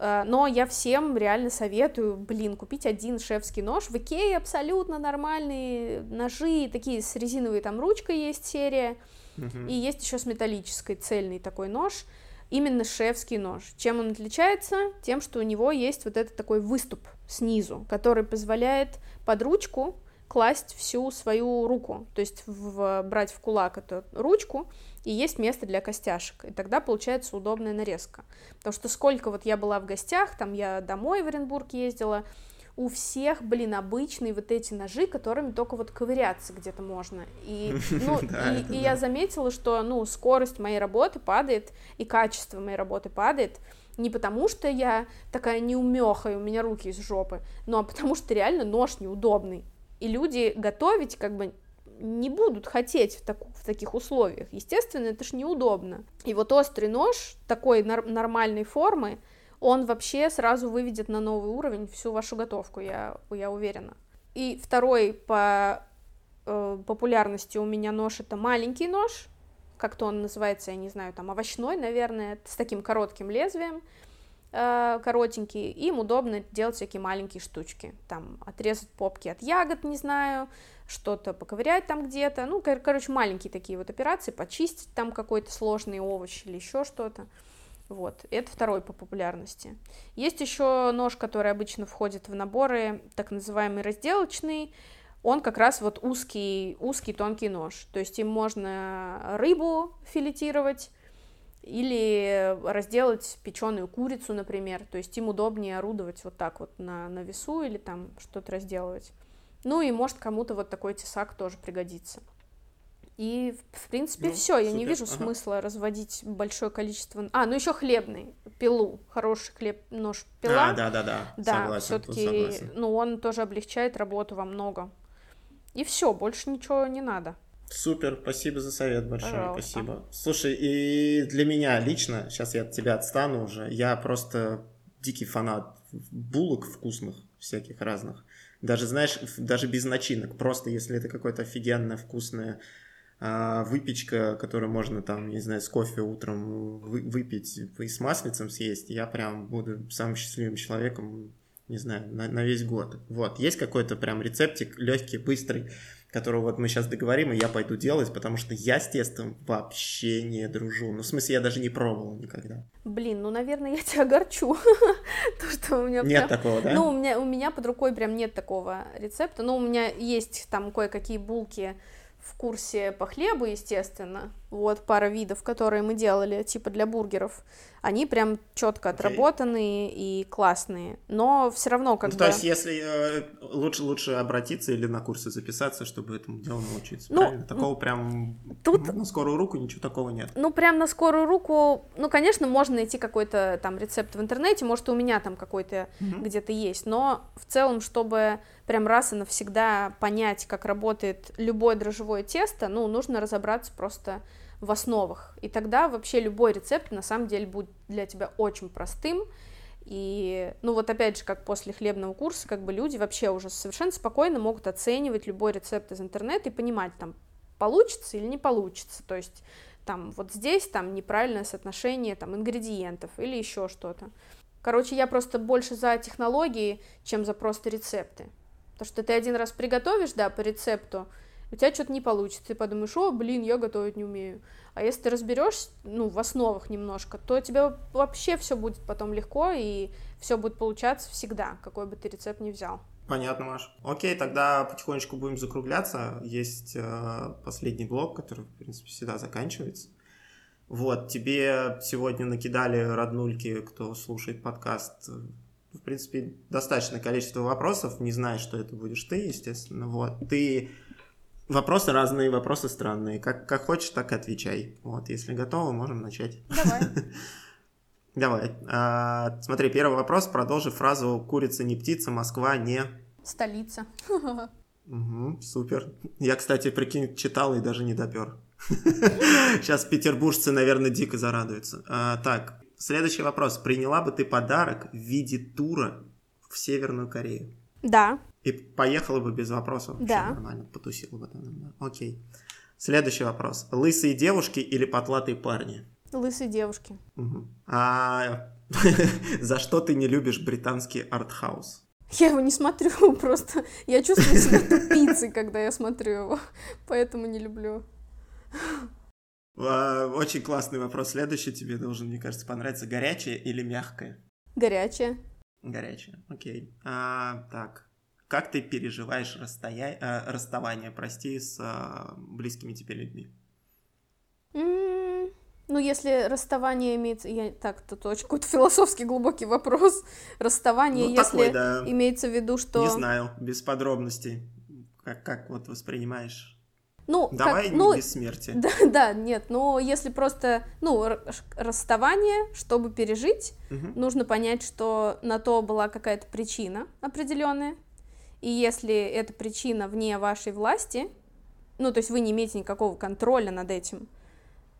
Э, но я всем реально советую, блин, купить один шефский нож. В Икее абсолютно нормальные ножи, такие с резиновой там ручкой есть серия. И есть еще с металлической цельный такой нож. Именно шефский нож. Чем он отличается? Тем, что у него есть вот этот такой выступ снизу, который позволяет под ручку класть всю свою руку, то есть в, брать в кулак эту ручку, и есть место для костяшек, и тогда получается удобная нарезка. Потому что сколько вот я была в гостях, там я домой в Оренбург ездила, у всех, блин, обычные вот эти ножи, которыми только вот ковыряться где-то можно. И, ну, и, я заметила, что, ну, скорость моей работы падает, и качество моей работы падает, не потому что я такая неумеха, и у меня руки из жопы, но потому что реально нож неудобный и люди готовить как бы не будут хотеть в, так, в таких условиях. Естественно, это ж неудобно. И вот острый нож такой нар- нормальной формы, он вообще сразу выведет на новый уровень всю вашу готовку, я, я уверена. И второй по э, популярности у меня нож это маленький нож, как-то он называется, я не знаю, там овощной, наверное, с таким коротким лезвием. Э, коротенькие, им удобно делать всякие маленькие штучки, там, отрезать попки от ягод, не знаю, что-то поковырять там где-то, ну, кор- короче, маленькие такие вот операции, почистить там какой-то сложный овощ или еще что-то, вот, это второй по популярности. Есть еще нож, который обычно входит в наборы, так называемый разделочный, он как раз вот узкий, узкий тонкий нож, то есть им можно рыбу филетировать, или разделать печеную курицу, например, то есть им удобнее орудовать вот так вот на, на весу или там что-то разделывать. Ну и может кому-то вот такой тесак тоже пригодится. И в принципе ну, все, я не вижу ага. смысла разводить большое количество. А, ну еще хлебный, пилу, хороший хлеб, нож, пила. А, да, да, да. Да, все-таки, ну он тоже облегчает работу во много. И все, больше ничего не надо. Супер, спасибо за совет большое, Пожалуйста. спасибо. Слушай, и для меня лично, сейчас я от тебя отстану уже, я просто дикий фанат булок вкусных, всяких разных. Даже, знаешь, даже без начинок, просто если это какая-то офигенная вкусная а, выпечка, которую можно там, не знаю, с кофе утром вы, выпить и с маслицем съесть, я прям буду самым счастливым человеком, не знаю, на, на весь год. Вот, есть какой-то прям рецептик легкий, быстрый, которую вот мы сейчас договорим, и я пойду делать, потому что я с тестом вообще не дружу. Ну, в смысле, я даже не пробовал никогда. Блин, ну, наверное, я тебя огорчу. То, что у меня Нет такого, да? Ну, у меня, у меня под рукой прям нет такого рецепта. Ну, у меня есть там кое-какие булки в курсе по хлебу, естественно. Вот пара видов, которые мы делали, типа для бургеров. Они прям четко отработанные okay. и классные. Но все равно как ну, бы... То есть, если э, лучше, лучше обратиться или на курсы записаться, чтобы этому делу научиться. Ну, правильно? Такого прям тут... на скорую руку ничего такого нет. Ну, прям на скорую руку, ну, конечно, можно найти какой-то там рецепт в интернете, может, у меня там какой-то mm-hmm. где-то есть, но в целом, чтобы прям раз и навсегда понять, как работает любое дрожжевое тесто, ну, нужно разобраться просто в основах. И тогда вообще любой рецепт на самом деле будет для тебя очень простым. И, ну вот опять же, как после хлебного курса, как бы люди вообще уже совершенно спокойно могут оценивать любой рецепт из интернета и понимать, там, получится или не получится. То есть там вот здесь там неправильное соотношение там ингредиентов или еще что-то. Короче, я просто больше за технологии, чем за просто рецепты. Потому что ты один раз приготовишь, да, по рецепту, у тебя что-то не получится, ты подумаешь, о, блин, я готовить не умею. А если ты разберешь, ну, в основах немножко, то тебе вообще все будет потом легко, и все будет получаться всегда, какой бы ты рецепт ни взял. Понятно, Маш. Окей, тогда потихонечку будем закругляться. Есть э, последний блок, который, в принципе, всегда заканчивается. Вот, тебе сегодня накидали роднульки, кто слушает подкаст, в принципе, достаточное количество вопросов. Не знаю, что это будешь ты, естественно. Вот, ты Вопросы разные, вопросы странные. Как, как хочешь, так и отвечай. Вот, если готова, можем начать. Давай. Давай. А, смотри, первый вопрос. Продолжи фразу «Курица не птица, Москва не...» Столица. Угу, супер. Я, кстати, прикинь, читал и даже не допер. Сейчас петербуржцы, наверное, дико зарадуются. А, так, следующий вопрос. Приняла бы ты подарок в виде тура в Северную Корею? Да. И поехала бы без вопросов. Да. Нормально, потусила бы там. Да. Окей. Следующий вопрос. Лысые девушки или потлатые парни? Лысые девушки. Угу. А за что ты не любишь британский артхаус? Я его не смотрю, просто я чувствую себя тупицей, когда я смотрю его, поэтому не люблю. А, очень классный вопрос. Следующий тебе должен, мне кажется, понравиться. Горячее или мягкое? Горячее. Горячее, окей. А, так, как ты переживаешь расстоя... а, расставание, прости, с а, близкими тебе людьми? М, Ну, если расставание имеется... Я... Так, тут очень какой-то философский глубокий вопрос. Расставание, Ну, если такой, да. имеется в виду, что... Не знаю, без подробностей. Как, как вот воспринимаешь? Ну, как- Давай ну, не без смерти. Да, да, нет, но если просто, ну, расставание, чтобы пережить, Мгм. нужно понять, что на то была какая-то причина определенная, и если эта причина вне вашей власти, ну, то есть вы не имеете никакого контроля над этим,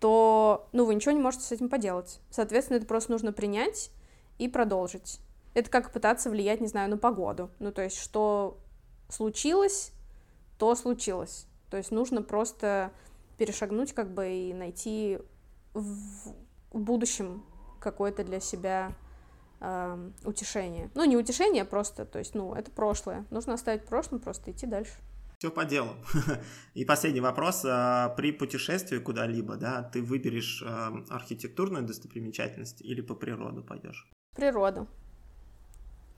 то, ну, вы ничего не можете с этим поделать. Соответственно, это просто нужно принять и продолжить. Это как пытаться влиять, не знаю, на погоду. Ну, то есть, что случилось, то случилось. То есть нужно просто перешагнуть как бы и найти в, будущем какое-то для себя утешение. Ну, не утешение, а просто, то есть, ну, это прошлое. Нужно оставить в прошлом, просто идти дальше. Все по делу. И последний вопрос. А, При путешествии куда-либо, да, ты выберешь архитектурную достопримечательность или по природу пойдешь? Природу.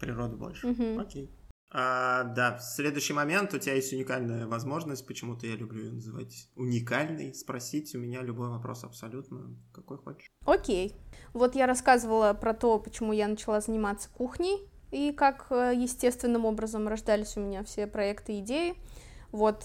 Природу больше. Мгм. Окей. А, да, следующий момент. У тебя есть уникальная возможность, почему-то я люблю ее называть уникальной, спросить у меня любой вопрос абсолютно, какой хочешь. Окей. Вот я рассказывала про то, почему я начала заниматься кухней и как э, естественным образом рождались у меня все проекты и идеи. Вот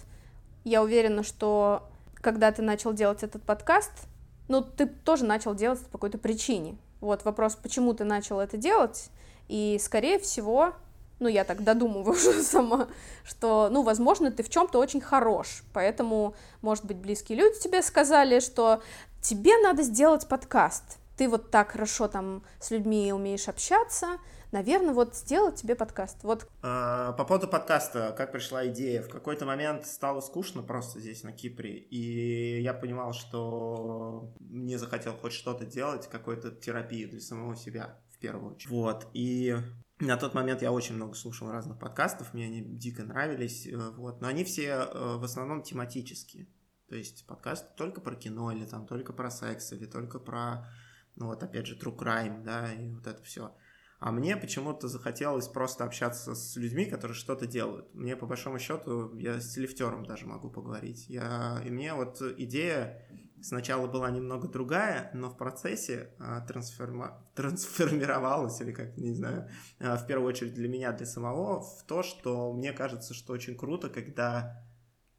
я уверена, что когда ты начал делать этот подкаст, ну, ты тоже начал делать это по какой-то причине. Вот вопрос, почему ты начал это делать, и, скорее всего, ну, я так додумываю уже сама, что, ну, возможно, ты в чем-то очень хорош, поэтому, может быть, близкие люди тебе сказали, что тебе надо сделать подкаст. Ты вот так хорошо там с людьми умеешь общаться, наверное, вот сделать тебе подкаст. Вот А, По поводу подкаста, как пришла идея? В какой-то момент стало скучно просто здесь, на Кипре, и я понимал, что мне захотел хоть что-то делать, какую-то терапию для самого себя, в первую очередь. Вот, и на тот момент я очень много слушал разных подкастов, мне они дико нравились, э, вот, но они все э, в основном тематические. То есть подкаст только про кино, или там только про секс, или только про, ну вот опять же, true crime, да, и вот это все. А мне почему-то захотелось просто общаться с людьми, которые что-то делают. Мне, по большому счету, я с лифтером даже могу поговорить. Я... И мне вот идея сначала была немного другая, но в процессе а, трансформа... трансформировалась, или как, не знаю, а, в первую очередь для меня, для самого, в то, что мне кажется, что очень круто, когда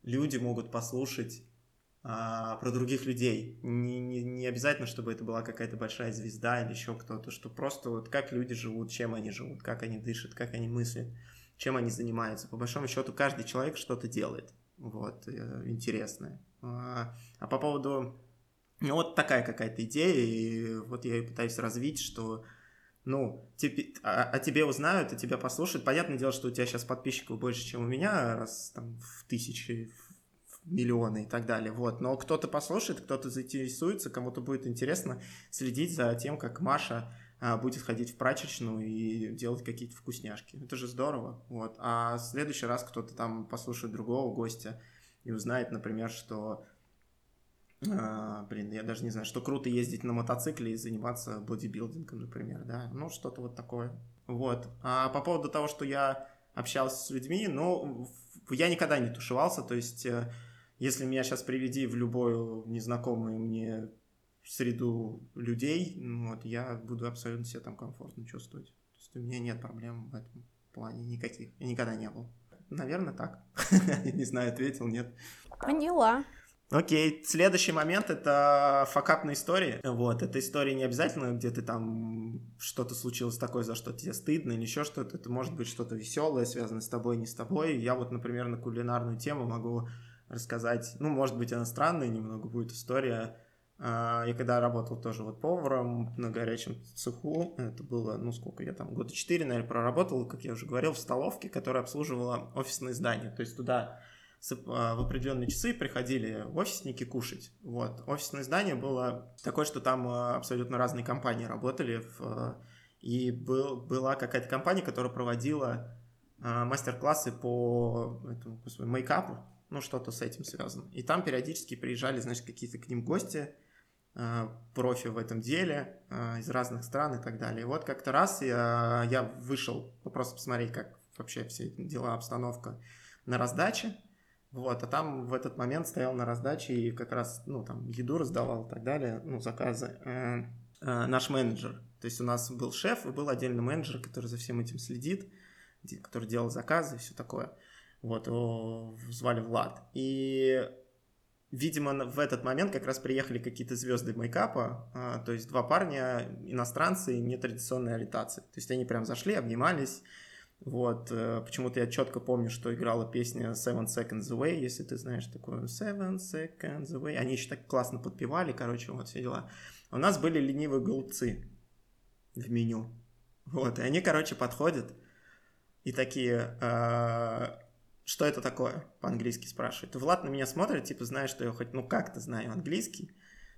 люди могут послушать а, про других людей. Не, не, не обязательно, чтобы это была какая-то большая звезда или еще кто-то, что просто вот как люди живут, чем они живут, как они дышат, как они мыслят, чем они занимаются. По большому счету, каждый человек что-то делает. Вот, э, интересное. А, а по поводу... Ну, вот такая какая-то идея, и вот я ее пытаюсь развить, что ну, тебе, о, о тебе узнают, и тебя послушают. Понятное дело, что у тебя сейчас подписчиков больше, чем у меня, раз там в тысячи, в миллионы и так далее. Вот. Но кто-то послушает, кто-то заинтересуется, кому-то будет интересно следить за тем, как Маша а, будет ходить в прачечную и делать какие-то вкусняшки. Это же здорово. Вот. А в следующий раз кто-то там послушает другого гостя и узнает, например, что а, блин, я даже не знаю, что круто ездить на мотоцикле и заниматься бодибилдингом, например, да, ну, что-то вот такое. Вот. А по поводу того, что я общался с людьми, ну, я никогда не тушевался, то есть, э, если меня сейчас приведи в любую незнакомую мне среду людей, ну, вот, я буду абсолютно себя там комфортно чувствовать. То есть, у меня нет проблем в этом плане никаких, и никогда не было. Наверное, так. Не знаю, ответил, нет. поняла. Окей, следующий момент это факапные истории. Вот, это история не обязательно, где ты там что-то случилось такое, за что тебе стыдно или еще что-то. Это может быть что-то веселое, связанное с тобой, не с тобой. Я вот, например, на кулинарную тему могу рассказать, ну, может быть, она странная немного будет история. А, Я когда работал тоже вот поваром на горячем цеху, это было, ну, сколько я там, года четыре, наверное, проработал, как я уже говорил, в столовке, которая обслуживала офисные здания. То есть туда а, в определенные часы приходили офисники кушать. Вот. Офисное здание было такое, что там а, абсолютно разные компании работали. В, и был, была какая-то компания, которая проводила мастер-классы по этому, мейкапу, ну, что-то с этим связано. И там периодически приезжали, значит, какие-то к ним гости, профи в этом деле из разных стран и так далее. И вот как-то раз я, я вышел просто посмотреть, как вообще все дела, обстановка на раздаче. Вот, а там в этот момент стоял на раздаче и как раз, ну, там, еду раздавал и так далее, ну, заказы. Э, э, наш менеджер. То есть у нас был шеф и был отдельный менеджер, который за всем этим следит, который делал заказы и все такое. Вот, его звали Влад. И, видимо, в этот момент как раз приехали какие-то звезды мейкапа, э, то есть два парня, иностранцы, нетрадиционной ориентации. То есть они прям зашли, обнимались, вот, э, почему-то я четко помню, что играла песня Seven Seconds Away, если ты знаешь такую Seven Seconds Away. Они еще так классно подпевали, короче, вот все дела. У нас были ленивые голубцы в меню. Вот, и они, короче, подходят и такие, э, что это такое? По-английски спрашивают. И Влад на меня смотрит, типа, знаешь, что я хоть, ну, как-то знаю английский.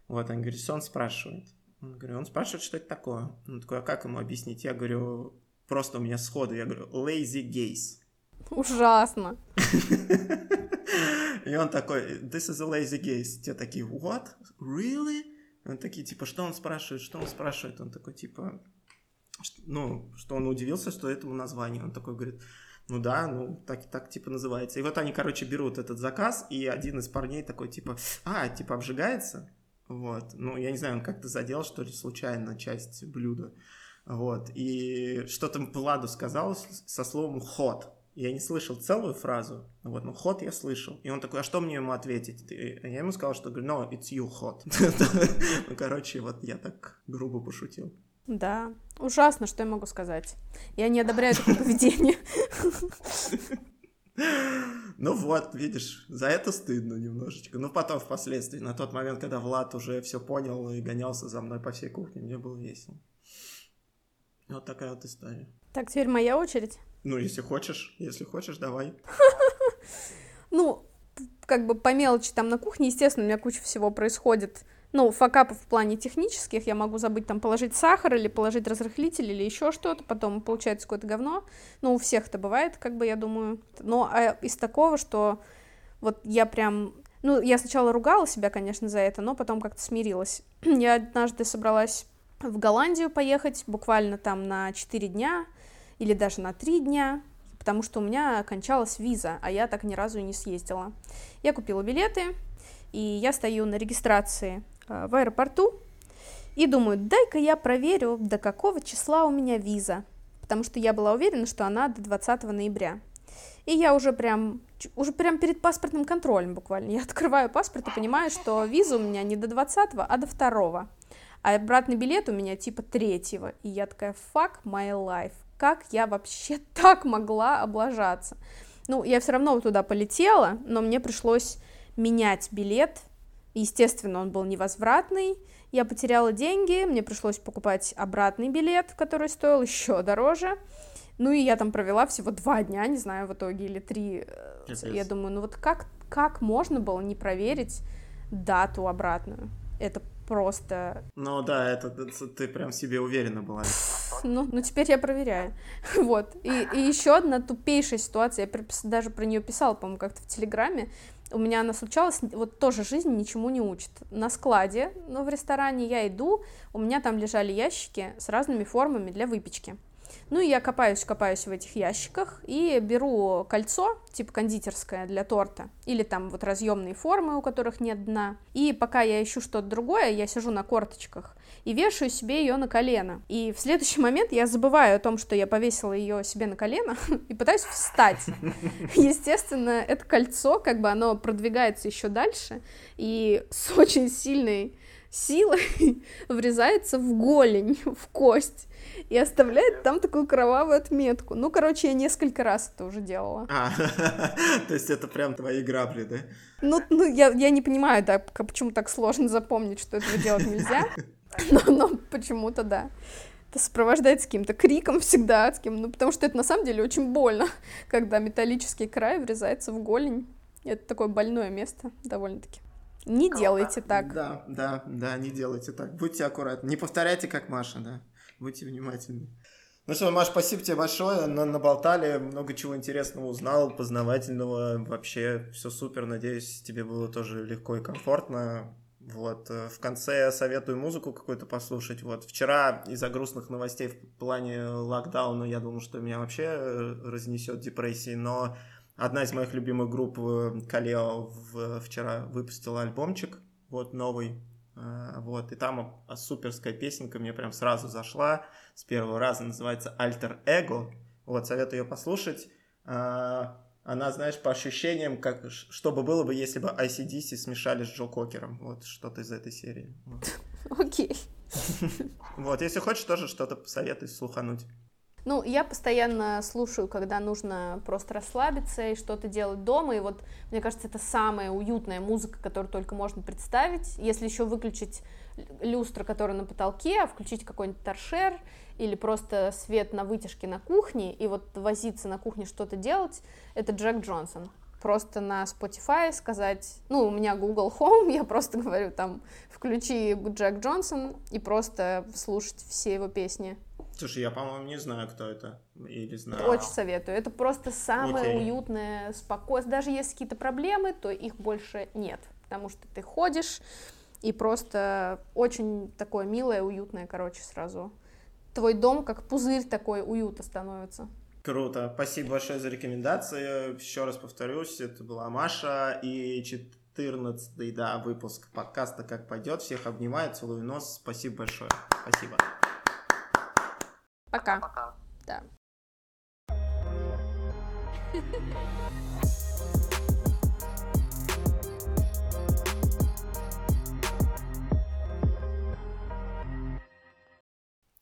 Вот, он говорит, что он спрашивает? Он говорит, он спрашивает, что это такое. Он такой, а как ему объяснить? Я говорю, просто у меня сходу, я говорю, lazy gaze. Ужасно. И он такой, this is a lazy gaze. Те такие, what? Really? Он такие, типа, что он спрашивает, что он спрашивает? Он такой, типа, ну, что он удивился, что этому названию. Он такой говорит, ну да, ну так, так типа называется. И вот они, короче, берут этот заказ, и один из парней такой, типа, а, типа, обжигается? Вот. Ну, я не знаю, он как-то задел, что ли, случайно часть блюда. Вот. И что-то Владу сказал со словом «ход». Я не слышал целую фразу, вот, но ход я слышал. И он такой, а что мне ему ответить? И я ему сказал, что, no, it's you, hot. ну, короче, вот я так грубо пошутил. Да, ужасно, что я могу сказать. Я не одобряю такое поведение. Ну вот, видишь, за это стыдно немножечко. Ну потом впоследствии, на тот момент, когда Влад уже все понял и гонялся за мной по всей кухне, мне было весело. Вот такая вот история. Так, теперь моя очередь. Ну, если хочешь, если хочешь, давай. Ну, как бы по мелочи там на кухне, естественно, у меня куча всего происходит. Ну, факапов в плане технических, я могу забыть там положить сахар или положить разрыхлитель или еще что-то, потом получается какое-то говно. Ну, у всех это бывает, как бы, я думаю. Но а из такого, что вот я прям... Ну, я сначала ругала себя, конечно, за это, но потом как-то смирилась. я однажды собралась в Голландию поехать буквально там на 4 дня или даже на 3 дня, потому что у меня кончалась виза, а я так ни разу и не съездила. Я купила билеты, и я стою на регистрации в аэропорту и думаю, дай-ка я проверю, до какого числа у меня виза, потому что я была уверена, что она до 20 ноября. И я уже прям, уже прям перед паспортным контролем буквально. Я открываю паспорт и понимаю, что виза у меня не до 20, а до 2 а обратный билет у меня типа третьего. И я такая, fuck my life. Как я вообще так могла облажаться? Ну, я все равно туда полетела, но мне пришлось менять билет. Естественно, он был невозвратный. Я потеряла деньги, мне пришлось покупать обратный билет, который стоил еще дороже. Ну и я там провела всего два дня, не знаю, в итоге, или три. Капец. Я думаю, ну вот как, как можно было не проверить дату обратную? Это просто... Ну да, это, это ты прям себе уверена была. Ну, ну теперь я проверяю. Вот. И, и еще одна тупейшая ситуация, я даже про нее писала, по-моему, как-то в Телеграме. У меня она случалась, вот тоже жизнь ничему не учит. На складе, ну, в ресторане я иду, у меня там лежали ящики с разными формами для выпечки. Ну и я копаюсь, копаюсь в этих ящиках и беру кольцо, типа кондитерское для торта, или там вот разъемные формы, у которых нет дна. И пока я ищу что-то другое, я сижу на корточках и вешаю себе ее на колено. И в следующий момент я забываю о том, что я повесила ее себе на колено и пытаюсь встать. Естественно, это кольцо, как бы оно продвигается еще дальше и с очень сильной силой врезается в голень, в кость и оставляет там такую кровавую отметку. Ну, короче, я несколько раз это уже делала. А, то есть это прям твои грабли, да? Ну, ну я, я не понимаю, да, почему так сложно запомнить, что этого делать нельзя, но, но почему-то да. Это сопровождается каким-то криком всегда адским, ну, потому что это на самом деле очень больно, когда металлический край врезается в голень. Это такое больное место, довольно-таки. Не делайте так. Да, да, да, не делайте так. Будьте аккуратны. Не повторяйте, как Маша, да. Будьте внимательны. Ну что, Маш, спасибо тебе большое. На наболтали, много чего интересного узнал, познавательного. Вообще все супер. Надеюсь, тебе было тоже легко и комфортно. Вот, э, в конце советую музыку какую-то послушать. Вот, вчера из-за грустных новостей в плане локдауна я думал, что меня вообще э, разнесет депрессии, но одна из моих любимых групп э, Калео вчера выпустила альбомчик, вот, новый, вот, и там суперская песенка мне прям сразу зашла с первого раза, называется «Альтер Эго», вот, советую ее послушать, она, знаешь, по ощущениям, как, что бы было бы, если бы ICDC смешали с Джо Кокером. Вот что-то из этой серии. Окей. Вот, если хочешь, тоже что-то посоветуй слухануть. Ну, я постоянно слушаю, когда нужно просто расслабиться и что-то делать дома. И вот, мне кажется, это самая уютная музыка, которую только можно представить. Если еще выключить люстра, которая на потолке, а включить какой-нибудь торшер или просто свет на вытяжке на кухне, и вот возиться на кухне что-то делать, это Джек Джонсон. Просто на Spotify сказать, ну, у меня Google Home, я просто говорю там, включи Джек Джонсон и просто слушать все его песни. Слушай, я, по-моему, не знаю, кто это. Или знаю. Очень советую. Это просто самое okay. уютное спокойствие. Даже если какие-то проблемы, то их больше нет. Потому что ты ходишь, и просто очень такое милое, уютное, короче, сразу. Твой дом как пузырь такой уюта становится. Круто. Спасибо большое за рекомендации. Еще раз повторюсь, это была Маша и 14 да, выпуск подкаста «Как пойдет». Всех обнимаю, целую нос. Спасибо большое. Спасибо. Пока. Пока. Да.